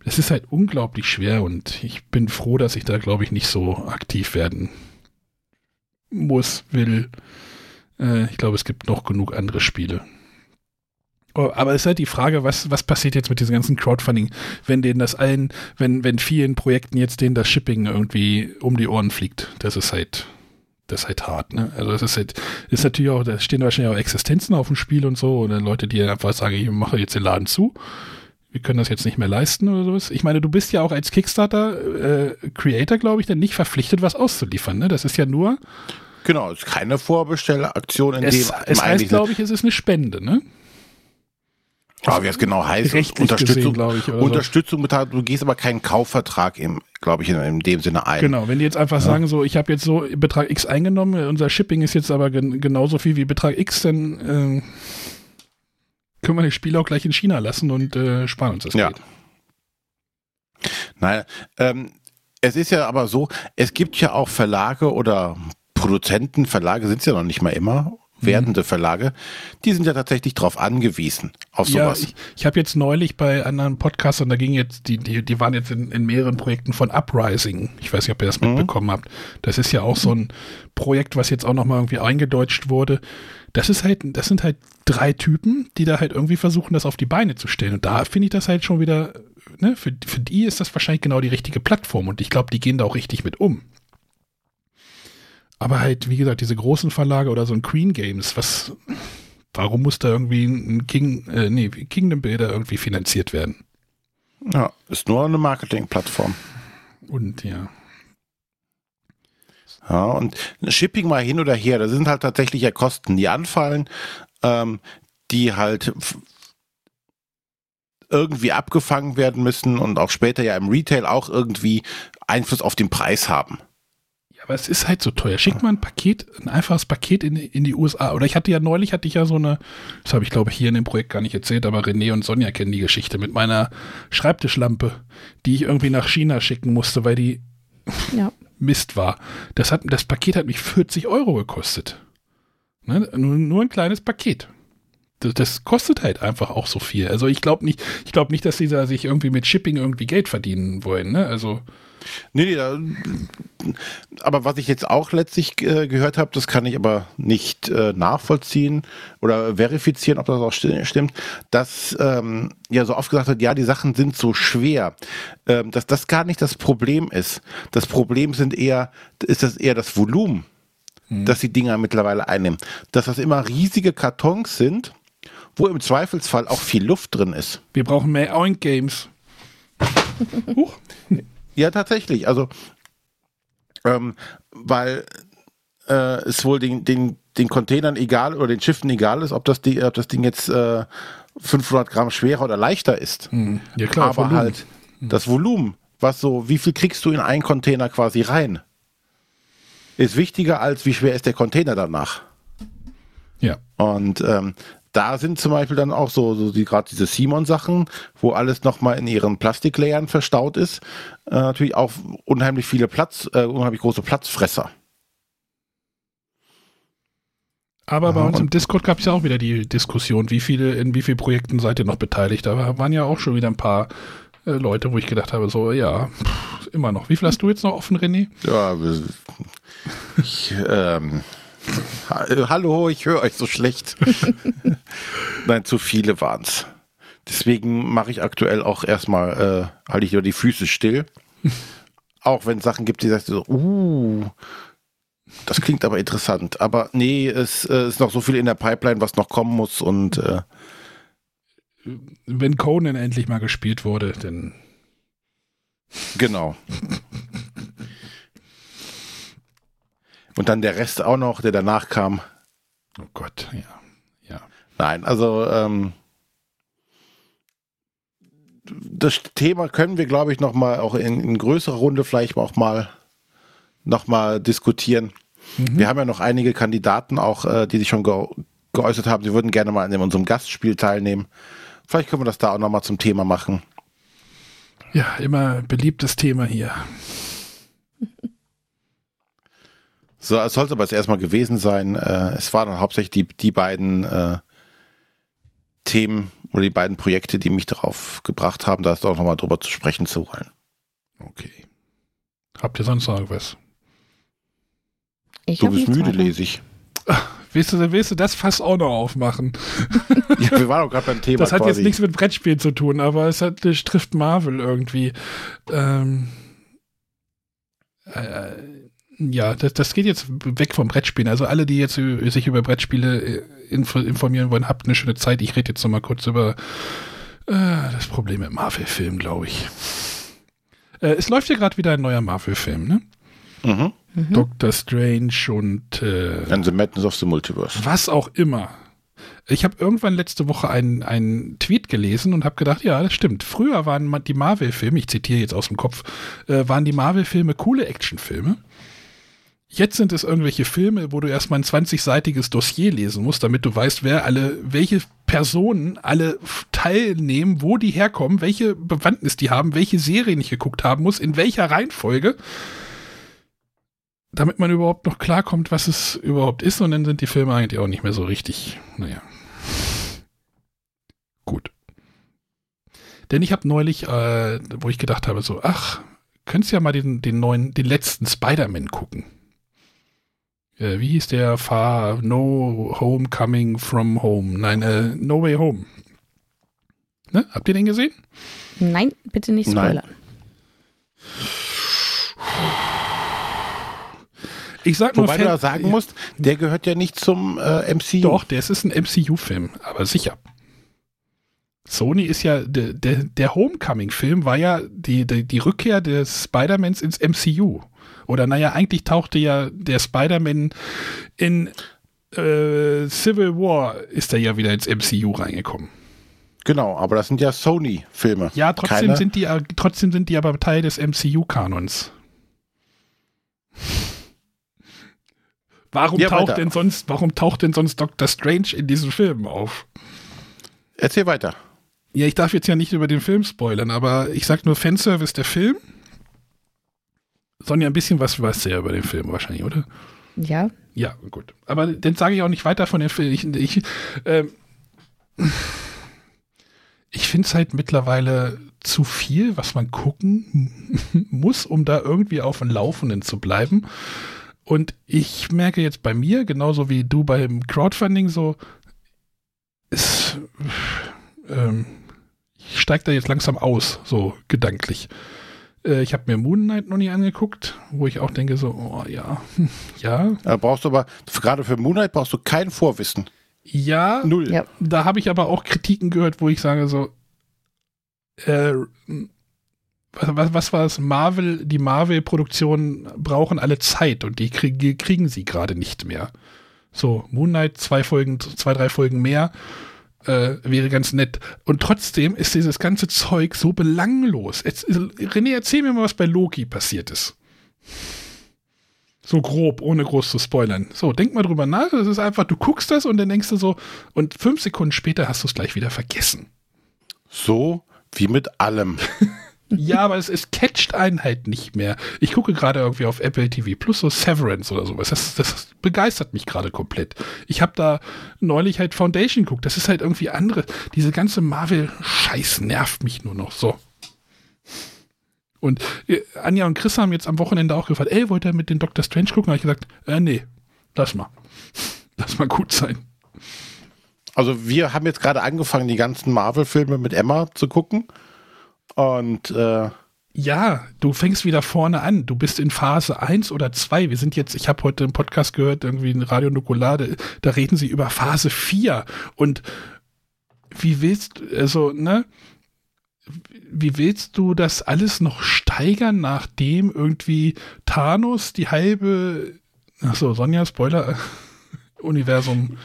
es ist halt unglaublich schwer und ich bin froh, dass ich da, glaube ich, nicht so aktiv werden muss, will. Äh, ich glaube, es gibt noch genug andere Spiele. Oh, aber es ist halt die Frage, was, was passiert jetzt mit diesem ganzen Crowdfunding, wenn denen das allen, wenn, wenn vielen Projekten jetzt denen das Shipping irgendwie um die Ohren fliegt. Das ist halt, das ist halt hart, ne? Also das ist halt, ist natürlich auch, da stehen wahrscheinlich auch Existenzen auf dem Spiel und so, oder Leute, die einfach sagen, ich mache jetzt den Laden zu. Wir können das jetzt nicht mehr leisten oder sowas. Ich meine, du bist ja auch als Kickstarter-Creator, äh, glaube ich, dann nicht verpflichtet, was auszuliefern, ne? Das ist ja nur, Genau, es ist keine Vorbestelleraktion in es, dem. Es heißt, glaube ich, es ist eine Spende, ne? Ja, wie es genau heißt, Unterstützung, gesehen, ich, Unterstützung bezahlt, du gehst aber keinen Kaufvertrag im, glaube ich, in, in, dem Sinne ein. Genau, wenn die jetzt einfach ja. sagen, so, ich habe jetzt so Betrag X eingenommen, unser Shipping ist jetzt aber gen genauso viel wie Betrag X, dann äh, können wir das Spiel auch gleich in China lassen und äh, sparen uns das ja. Geld. Naja, ähm, es ist ja aber so, es gibt ja auch Verlage oder Produzenten, Verlage sind es ja noch nicht mal immer, werdende mhm. Verlage, die sind ja tatsächlich darauf angewiesen, auf sowas. Ja, ich, ich habe jetzt neulich bei anderen Podcastern, da ging jetzt, die, die, die waren jetzt in, in mehreren Projekten von Uprising. Ich weiß nicht, ob ihr das mhm. mitbekommen habt. Das ist ja auch so ein Projekt, was jetzt auch nochmal irgendwie eingedeutscht wurde. Das ist halt, das sind halt drei Typen, die da halt irgendwie versuchen, das auf die Beine zu stellen. Und da finde ich das halt schon wieder, ne, für, für die ist das wahrscheinlich genau die richtige Plattform. Und ich glaube, die gehen da auch richtig mit um. Aber halt, wie gesagt, diese großen Verlage oder so ein Queen Games, was, warum muss da irgendwie ein King, äh, nee, Kingdom Builder irgendwie finanziert werden? Ja, ist nur eine Marketingplattform. Und ja. Ja, und Shipping mal hin oder her, das sind halt tatsächlich ja Kosten, die anfallen, ähm, die halt irgendwie abgefangen werden müssen und auch später ja im Retail auch irgendwie Einfluss auf den Preis haben aber es ist halt so teuer. Schick mal ein Paket, ein einfaches Paket in, in die USA. Oder ich hatte ja neulich, hatte ich ja so eine, das habe ich glaube ich hier in dem Projekt gar nicht erzählt, aber René und Sonja kennen die Geschichte mit meiner Schreibtischlampe, die ich irgendwie nach China schicken musste, weil die ja. Mist war. Das, hat, das Paket hat mich 40 Euro gekostet. Ne? Nur, nur ein kleines Paket. Das, das, kostet halt einfach auch so viel. Also ich glaube nicht, ich nicht, dass die da sich irgendwie mit Shipping irgendwie Geld verdienen wollen. Ne? Also Nee, nee, da, aber was ich jetzt auch letztlich äh, gehört habe, das kann ich aber nicht äh, nachvollziehen oder verifizieren, ob das auch stimmt, dass ähm, ja so oft gesagt wird, ja, die Sachen sind so schwer, ähm, dass das gar nicht das Problem ist. Das Problem sind eher, ist das eher das Volumen, mhm. dass die Dinger mittlerweile einnehmen. Dass das immer riesige Kartons sind, wo im Zweifelsfall auch viel Luft drin ist. Wir brauchen mehr Oink Games. *laughs* Huch. Ja, tatsächlich. Also, ähm, weil äh, es wohl den, den, den Containern egal oder den Schiffen egal ist, ob das, die, ob das Ding jetzt äh, 500 Gramm schwerer oder leichter ist. Hm. Ja klar, aber Volumen. halt das Volumen, was so, wie viel kriegst du in einen Container quasi rein, ist wichtiger als wie schwer ist der Container danach. Ja. Und ähm, da sind zum Beispiel dann auch so, so die gerade diese Simon-Sachen, wo alles nochmal in ihren Plastiklayern verstaut ist, äh, natürlich auch unheimlich viele Platz, äh, unheimlich große Platzfresser. Aber bei Aha, uns im Discord gab es ja auch wieder die Diskussion, wie viele, in wie vielen Projekten seid ihr noch beteiligt? Da waren ja auch schon wieder ein paar äh, Leute, wo ich gedacht habe, so, ja, pff, immer noch. Wie viel hast du jetzt noch offen, René? Ja, ich, ähm, hallo, ich höre euch so schlecht. *laughs* Nein, zu viele waren's. Deswegen mache ich aktuell auch erstmal, äh, halte ich nur die Füße still. auch wenn es Sachen gibt, die sagst so, uh, das klingt aber interessant. Aber nee, es äh, ist noch so viel in der Pipeline, was noch kommen muss und äh, Wenn Conan endlich mal gespielt wurde, dann genau. Und dann der Rest auch noch, der danach kam. Oh Gott, ja. Ja. Nein, also ähm, das Thema können wir, glaube ich, noch mal auch in, in größerer Runde vielleicht auch mal noch mal diskutieren. Wir haben ja noch einige Kandidaten auch, äh, die sich schon ge geäußert haben, sie würden gerne mal in unserem Gastspiel teilnehmen. Vielleicht können wir das da auch noch mal zum Thema machen. Ja, immer beliebtes Thema hier. *laughs* So, es sollte aber jetzt erstmal gewesen sein. Äh, es waren dann hauptsächlich die, die beiden äh, Themen oder die beiden Projekte, die mich darauf gebracht haben, da ist auch noch mal drüber zu sprechen zu wollen. Okay. Habt ihr sonst noch irgendwas? Ich Du bist müde, lese ich. *laughs* Willst du, willst du das Fass auch noch aufmachen? *laughs* Ja, wir waren doch gerade beim Thema Das hat quasi. jetzt nichts mit Brettspielen zu tun, aber es hat, es trifft Marvel irgendwie. Ähm, äh, ja, das, das geht jetzt weg vom Brettspielen. Also alle, die jetzt sich über Brettspiele äh, info, informieren wollen, habt eine schöne Zeit. Ich rede jetzt noch mal kurz über äh, das Problem mit Marvel-Filmen, glaube ich. Äh, es läuft ja gerade wieder ein neuer Marvel-Film, ne? Mhm. Mhm. Doctor Strange und äh, And the Madness of the Multiverse. was auch immer. Ich habe irgendwann letzte Woche einen, einen Tweet gelesen und habe gedacht, ja, das stimmt. Früher waren die Marvel-Filme, ich zitiere jetzt aus dem Kopf, äh, waren die Marvel-Filme coole Actionfilme. Jetzt sind es irgendwelche Filme, wo du erstmal ein 20-seitiges Dossier lesen musst, damit du weißt, wer alle, welche Personen alle teilnehmen, wo die herkommen, welche Bewandtnis die haben, welche Serien ich geguckt haben muss, in welcher Reihenfolge damit man überhaupt noch klarkommt, was es überhaupt ist, und dann sind die Filme eigentlich auch nicht mehr so richtig, naja. Gut. Denn ich habe neulich, äh, wo ich gedacht habe, so, ach, könntest ja mal den, den neuen, den letzten Spider-Man gucken. Äh, wie hieß der? Far No Homecoming from Home. Nein, äh, No Way Home. Ne? Habt ihr den gesehen? Nein, bitte nicht Nein. spoilern. Ich sag nur Wobei du Fan- ja sagen musst, der gehört ja nicht zum äh, MCU. Doch, der ist, ist ein MCU-Film, aber sicher. Sony ist ja, der, der, der Homecoming-Film war ja die, die, die Rückkehr des Spider-Mans ins MCU. Oder naja, eigentlich tauchte ja der Spider-Man in äh, Civil War ist er ja wieder ins MCU reingekommen. Genau, aber das sind ja Sony-Filme. Ja, trotzdem Keine- sind die äh, trotzdem sind die aber Teil des MCU-Kanons. Warum Ja, taucht weiter. denn sonst, warum taucht denn sonst Doctor Strange in diesen Filmen auf? Erzähl weiter. Ja, ich darf jetzt ja nicht über den Film spoilern, aber ich sag nur Fanservice der Film. Sonja, ein bisschen was weißt du ja über den Film wahrscheinlich, oder? Ja, Ja, gut. Aber dann sage ich auch nicht weiter von dem Film. Ich, ich, ähm, ich finde es halt mittlerweile zu viel, was man gucken *laughs* muss, um da irgendwie auf dem Laufenden zu bleiben. Und ich merke jetzt bei mir, genauso wie du beim Crowdfunding, so, es, ähm, ich steige da jetzt langsam aus, so gedanklich. Äh, ich habe mir Moon Knight noch nie angeguckt, wo ich auch denke, so, oh ja, *laughs* ja, Da brauchst du aber, gerade für Moonlight brauchst du kein Vorwissen. ja, Null. Ja. da habe ich aber auch Kritiken gehört, wo ich sage so, äh, was, was, was war es? Marvel, die Marvel-Produktionen brauchen alle Zeit und die krieg, kriegen sie gerade nicht mehr. So, Moon Knight, zwei Folgen, zwei, drei Folgen mehr. Äh, wäre ganz nett. Und trotzdem ist dieses ganze Zeug so belanglos. Jetzt, René, erzähl mir mal, was bei Loki passiert ist. So grob, ohne groß zu spoilern. So, denk mal drüber nach. Das ist einfach, du guckst das und dann denkst du so, und fünf Sekunden später hast du es gleich wieder vergessen. So wie mit allem. *laughs* ja, aber es, es catcht einen halt nicht mehr. Ich gucke gerade irgendwie auf Apple TV Plus so Severance oder sowas. Das, das begeistert mich gerade komplett. Ich habe da neulich halt Foundation geguckt. Das ist halt irgendwie andere. Diese ganze Marvel-Scheiß nervt mich nur noch so. Und äh, Anja und Chris haben jetzt am Wochenende auch gefragt, ey, wollt ihr mit den Doctor Strange gucken? Habe ich gesagt, äh, nee, lass mal. *laughs* Lass mal gut sein. Also wir haben jetzt gerade angefangen, die ganzen Marvel-Filme mit Emma zu gucken. Und äh ja, du fängst wieder vorne an. Du bist in Phase 1 oder 2. Wir sind jetzt, ich habe heute einen Podcast gehört, irgendwie in Radio Nukulade, da reden sie über Phase 4. Und wie willst du, also, ne? Wie willst du das alles noch steigern, nachdem irgendwie Thanos die halbe, achso, Sonja, Spoiler, Universum.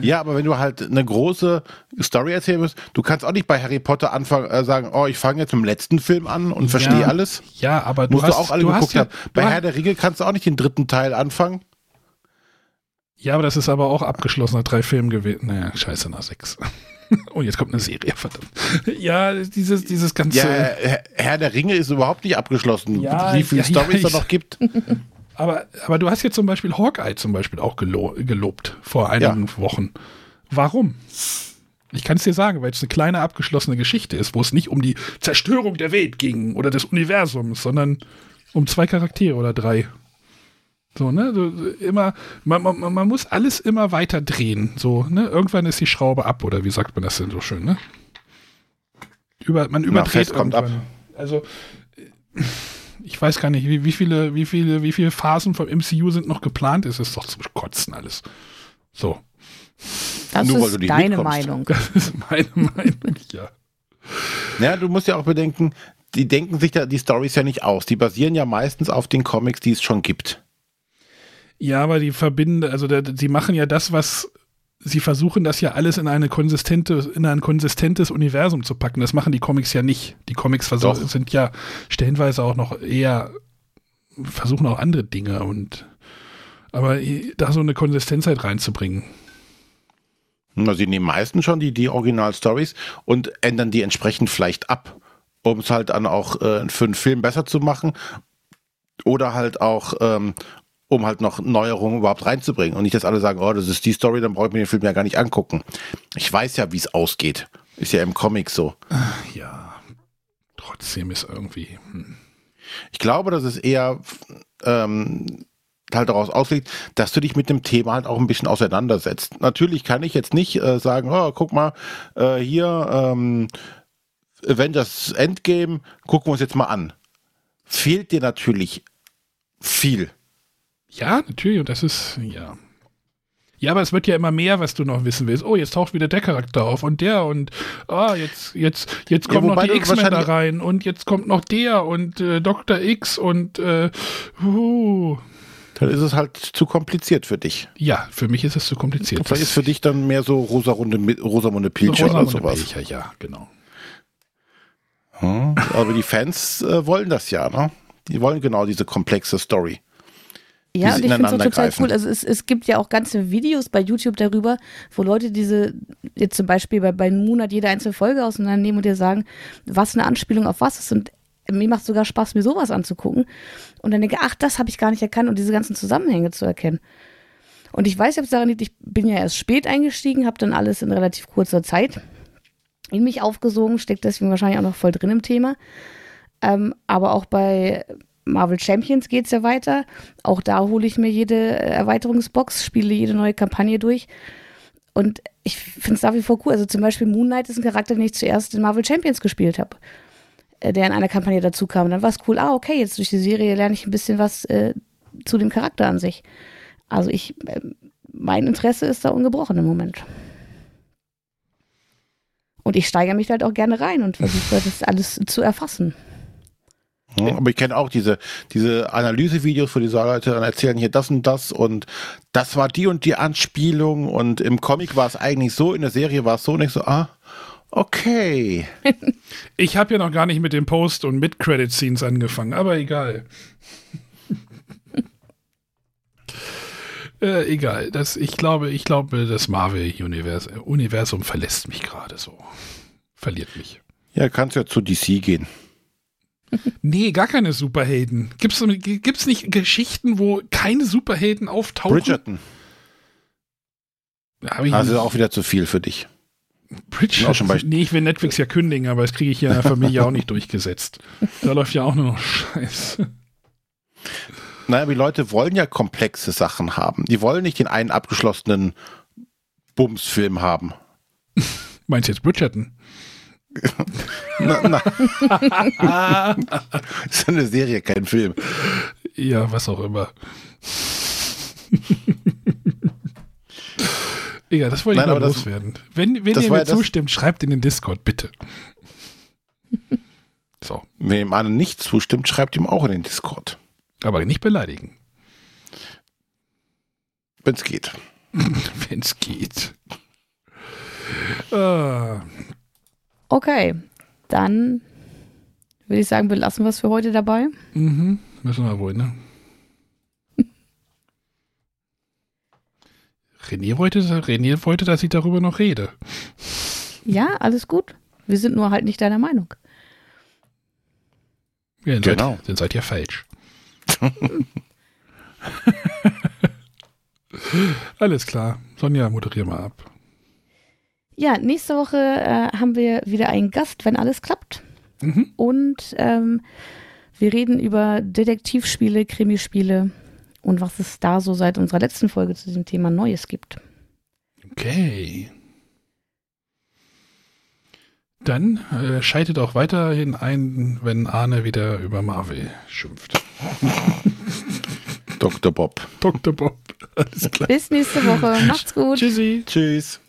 Ja, aber wenn du halt eine große Story erzählen musst, du kannst auch nicht bei Harry Potter anfangen, äh, sagen, oh, ich fange jetzt mit dem letzten Film an und verstehe ja, alles. Ja, aber du musst hast, du auch alle du geguckt ja, haben. Bei Herr der Ringe kannst du auch nicht den dritten Teil anfangen. Ja, aber das ist aber auch abgeschlossen nach drei Filmen gewesen. Naja, scheiße, nach sechs. *laughs* Oh, jetzt kommt eine Serie, verdammt. Ja, dieses, dieses ganze. Ja, Herr der Ringe ist überhaupt nicht abgeschlossen. Ja, Wie viele ja, Storys *laughs* ja, es noch gibt. Aber, aber du hast jetzt zum Beispiel Hawkeye zum Beispiel auch gelo gelobt vor einigen ja. Wochen. Warum? Ich kann es dir sagen, weil es eine kleine abgeschlossene Geschichte ist, wo es nicht um die Zerstörung der Welt ging oder des Universums, sondern um zwei Charaktere oder drei. So, ne? So, immer, man, man, man muss alles immer weiter drehen. So, ne? Irgendwann ist die Schraube ab, oder wie sagt man das denn so schön, ne? Über, man überdreht Na, irgendwann. Ab. Also ich weiß gar nicht, wie, wie, viele, wie viele, wie viele Phasen vom MCU sind noch geplant. Es ist doch zum Kotzen alles. So. Das Nur, ist deine Meinung. Das ist meine *laughs* Meinung, ja. Ja, du musst ja auch bedenken, die denken sich da die Stories ja nicht aus. Die basieren ja meistens auf den Comics, die es schon gibt. Ja, aber die verbinden, also die machen ja das, was sie versuchen das ja alles in eine konsistente, in ein konsistentes Universum zu packen. Das machen die Comics ja nicht. Die Comics sind ja stellenweise auch noch eher, versuchen auch andere Dinge und aber da so eine Konsistenz halt reinzubringen. Na, sie nehmen meistens schon die, die Original-Stories und ändern die entsprechend vielleicht ab, um es halt dann auch äh, für einen Film besser zu machen oder halt auch ähm, um halt noch Neuerungen überhaupt reinzubringen. Und nicht, dass alle sagen, oh, das ist die Story, dann brauche ich mir den Film ja gar nicht angucken. Ich weiß ja, wie es ausgeht. Ist ja im Comic so. Ja, trotzdem ist irgendwie. Hm. Ich glaube, dass es eher ähm, halt daraus ausliegt, dass du dich mit dem Thema halt auch ein bisschen auseinandersetzt. Natürlich kann ich jetzt nicht äh, sagen, oh, guck mal, äh, hier ähm, Avengers Endgame, gucken wir uns jetzt mal an. Fehlt dir natürlich viel. Ja, natürlich, und das ist, ja. Ja, aber es wird ja immer mehr, was du noch wissen willst. Oh, jetzt taucht wieder der Charakter auf und der und ah, jetzt, jetzt, jetzt kommen ja, noch die X-Men da rein und jetzt kommt noch der und äh, Dr. X und äh, uh. Dann ist es halt zu kompliziert für dich. Ja, für mich ist es zu kompliziert. Vielleicht ist für dich dann mehr so Rosamunde, Rosamunde Pilcher Rosamunde oder sowas. Pilcher, ja, genau. Hm, aber die Fans äh, wollen das ja, ne? Die wollen genau diese komplexe Story. Ja, und ich finde es auch total greifen. cool. Also es, es gibt ja auch ganze Videos bei YouTube darüber, wo Leute diese, jetzt zum Beispiel bei, bei Moon hat jede einzelne Folge auseinandernehmen und dir sagen, was eine Anspielung auf was ist. Und mir macht sogar Spaß, mir sowas anzugucken. Und dann denke ich, ach, das habe ich gar nicht erkannt und diese ganzen Zusammenhänge zu erkennen. Und ich weiß jetzt daran nicht, ich bin ja erst spät eingestiegen, habe dann alles in relativ kurzer Zeit in mich aufgesogen, steckt deswegen wahrscheinlich auch noch voll drin im Thema. Ähm, aber auch bei Marvel Champions geht es ja weiter. Auch da hole ich mir jede Erweiterungsbox, spiele jede neue Kampagne durch. Und ich finde es nach wie vor cool. Also zum Beispiel Moon Knight ist ein Charakter, den ich zuerst in Marvel Champions gespielt habe, äh, der in einer Kampagne dazu kam. Dann war es cool, ah, okay, jetzt durch die Serie lerne ich ein bisschen was äh, zu dem Charakter an sich. Also ich, äh, mein Interesse ist da ungebrochen im Moment. Und ich steigere mich halt auch gerne rein und versuche das alles zu erfassen. Aber ich kenne auch diese, diese Analysevideos, wo die Leute dann erzählen hier das und das und das war die und die Anspielung und im Comic war es eigentlich so, in der Serie war es so und ich so, ah, okay. *laughs* Ich habe ja noch gar nicht mit den Post- und Mid-Credit-Scenes angefangen, aber egal. *laughs* äh, egal. Das, ich glaube, ich glaube, das Marvel-Universum Universum verlässt mich gerade so. Verliert mich. Ja, kannst ja zu DC gehen. Nee, gar keine Superhelden. Gibt's, gibt's nicht Geschichten, wo keine Superhelden auftauchen? Bridgerton. Ich Also nicht. auch wieder zu viel für dich. Bridgerton. bei- nee, ich will Netflix ja kündigen, aber das kriege ich hier in der Familie auch nicht durchgesetzt. Da läuft ja auch nur noch Scheiße. Naja, die Leute wollen ja komplexe Sachen haben. Die wollen nicht den einen abgeschlossenen Bumsfilm haben. Meinst du jetzt Bridgerton? Na, na. *laughs* ist eine Serie, kein Film. Ja, was auch immer. Egal, das wollte ich Nein, mal aber das- loswerden. Wenn, wenn das ihr mir zustimmt, schreibt in den Discord, bitte. *laughs* So, Wenn ihm anderen nicht zustimmt, schreibt ihm auch in den Discord. aber nicht beleidigen, Wenn es geht. *laughs* wenn es geht. Ah, Okay, dann würde ich sagen, belassen wir es für heute dabei. mhm, müssen wir wohl, ne? René wollte, René wollte, dass ich darüber noch rede. Ja, alles gut. Wir sind nur halt nicht deiner Meinung. Ja, dann, Genau. seid, dann seid ihr falsch. *laughs* Alles klar. Sonja, moderier mal ab. Ja, nächste Woche äh, haben wir wieder einen Gast, wenn alles klappt. Mhm. Und ähm, wir reden über Detektivspiele, Krimispiele und was es da so seit unserer letzten Folge zu diesem Thema Neues gibt. Okay. Dann äh, schaltet auch weiterhin ein, wenn Arne wieder über Marvel schimpft. *laughs* Dr. Bob. Dr. Bob. Alles klar. Bis nächste Woche. Macht's gut. Tschüssi. Tschüss.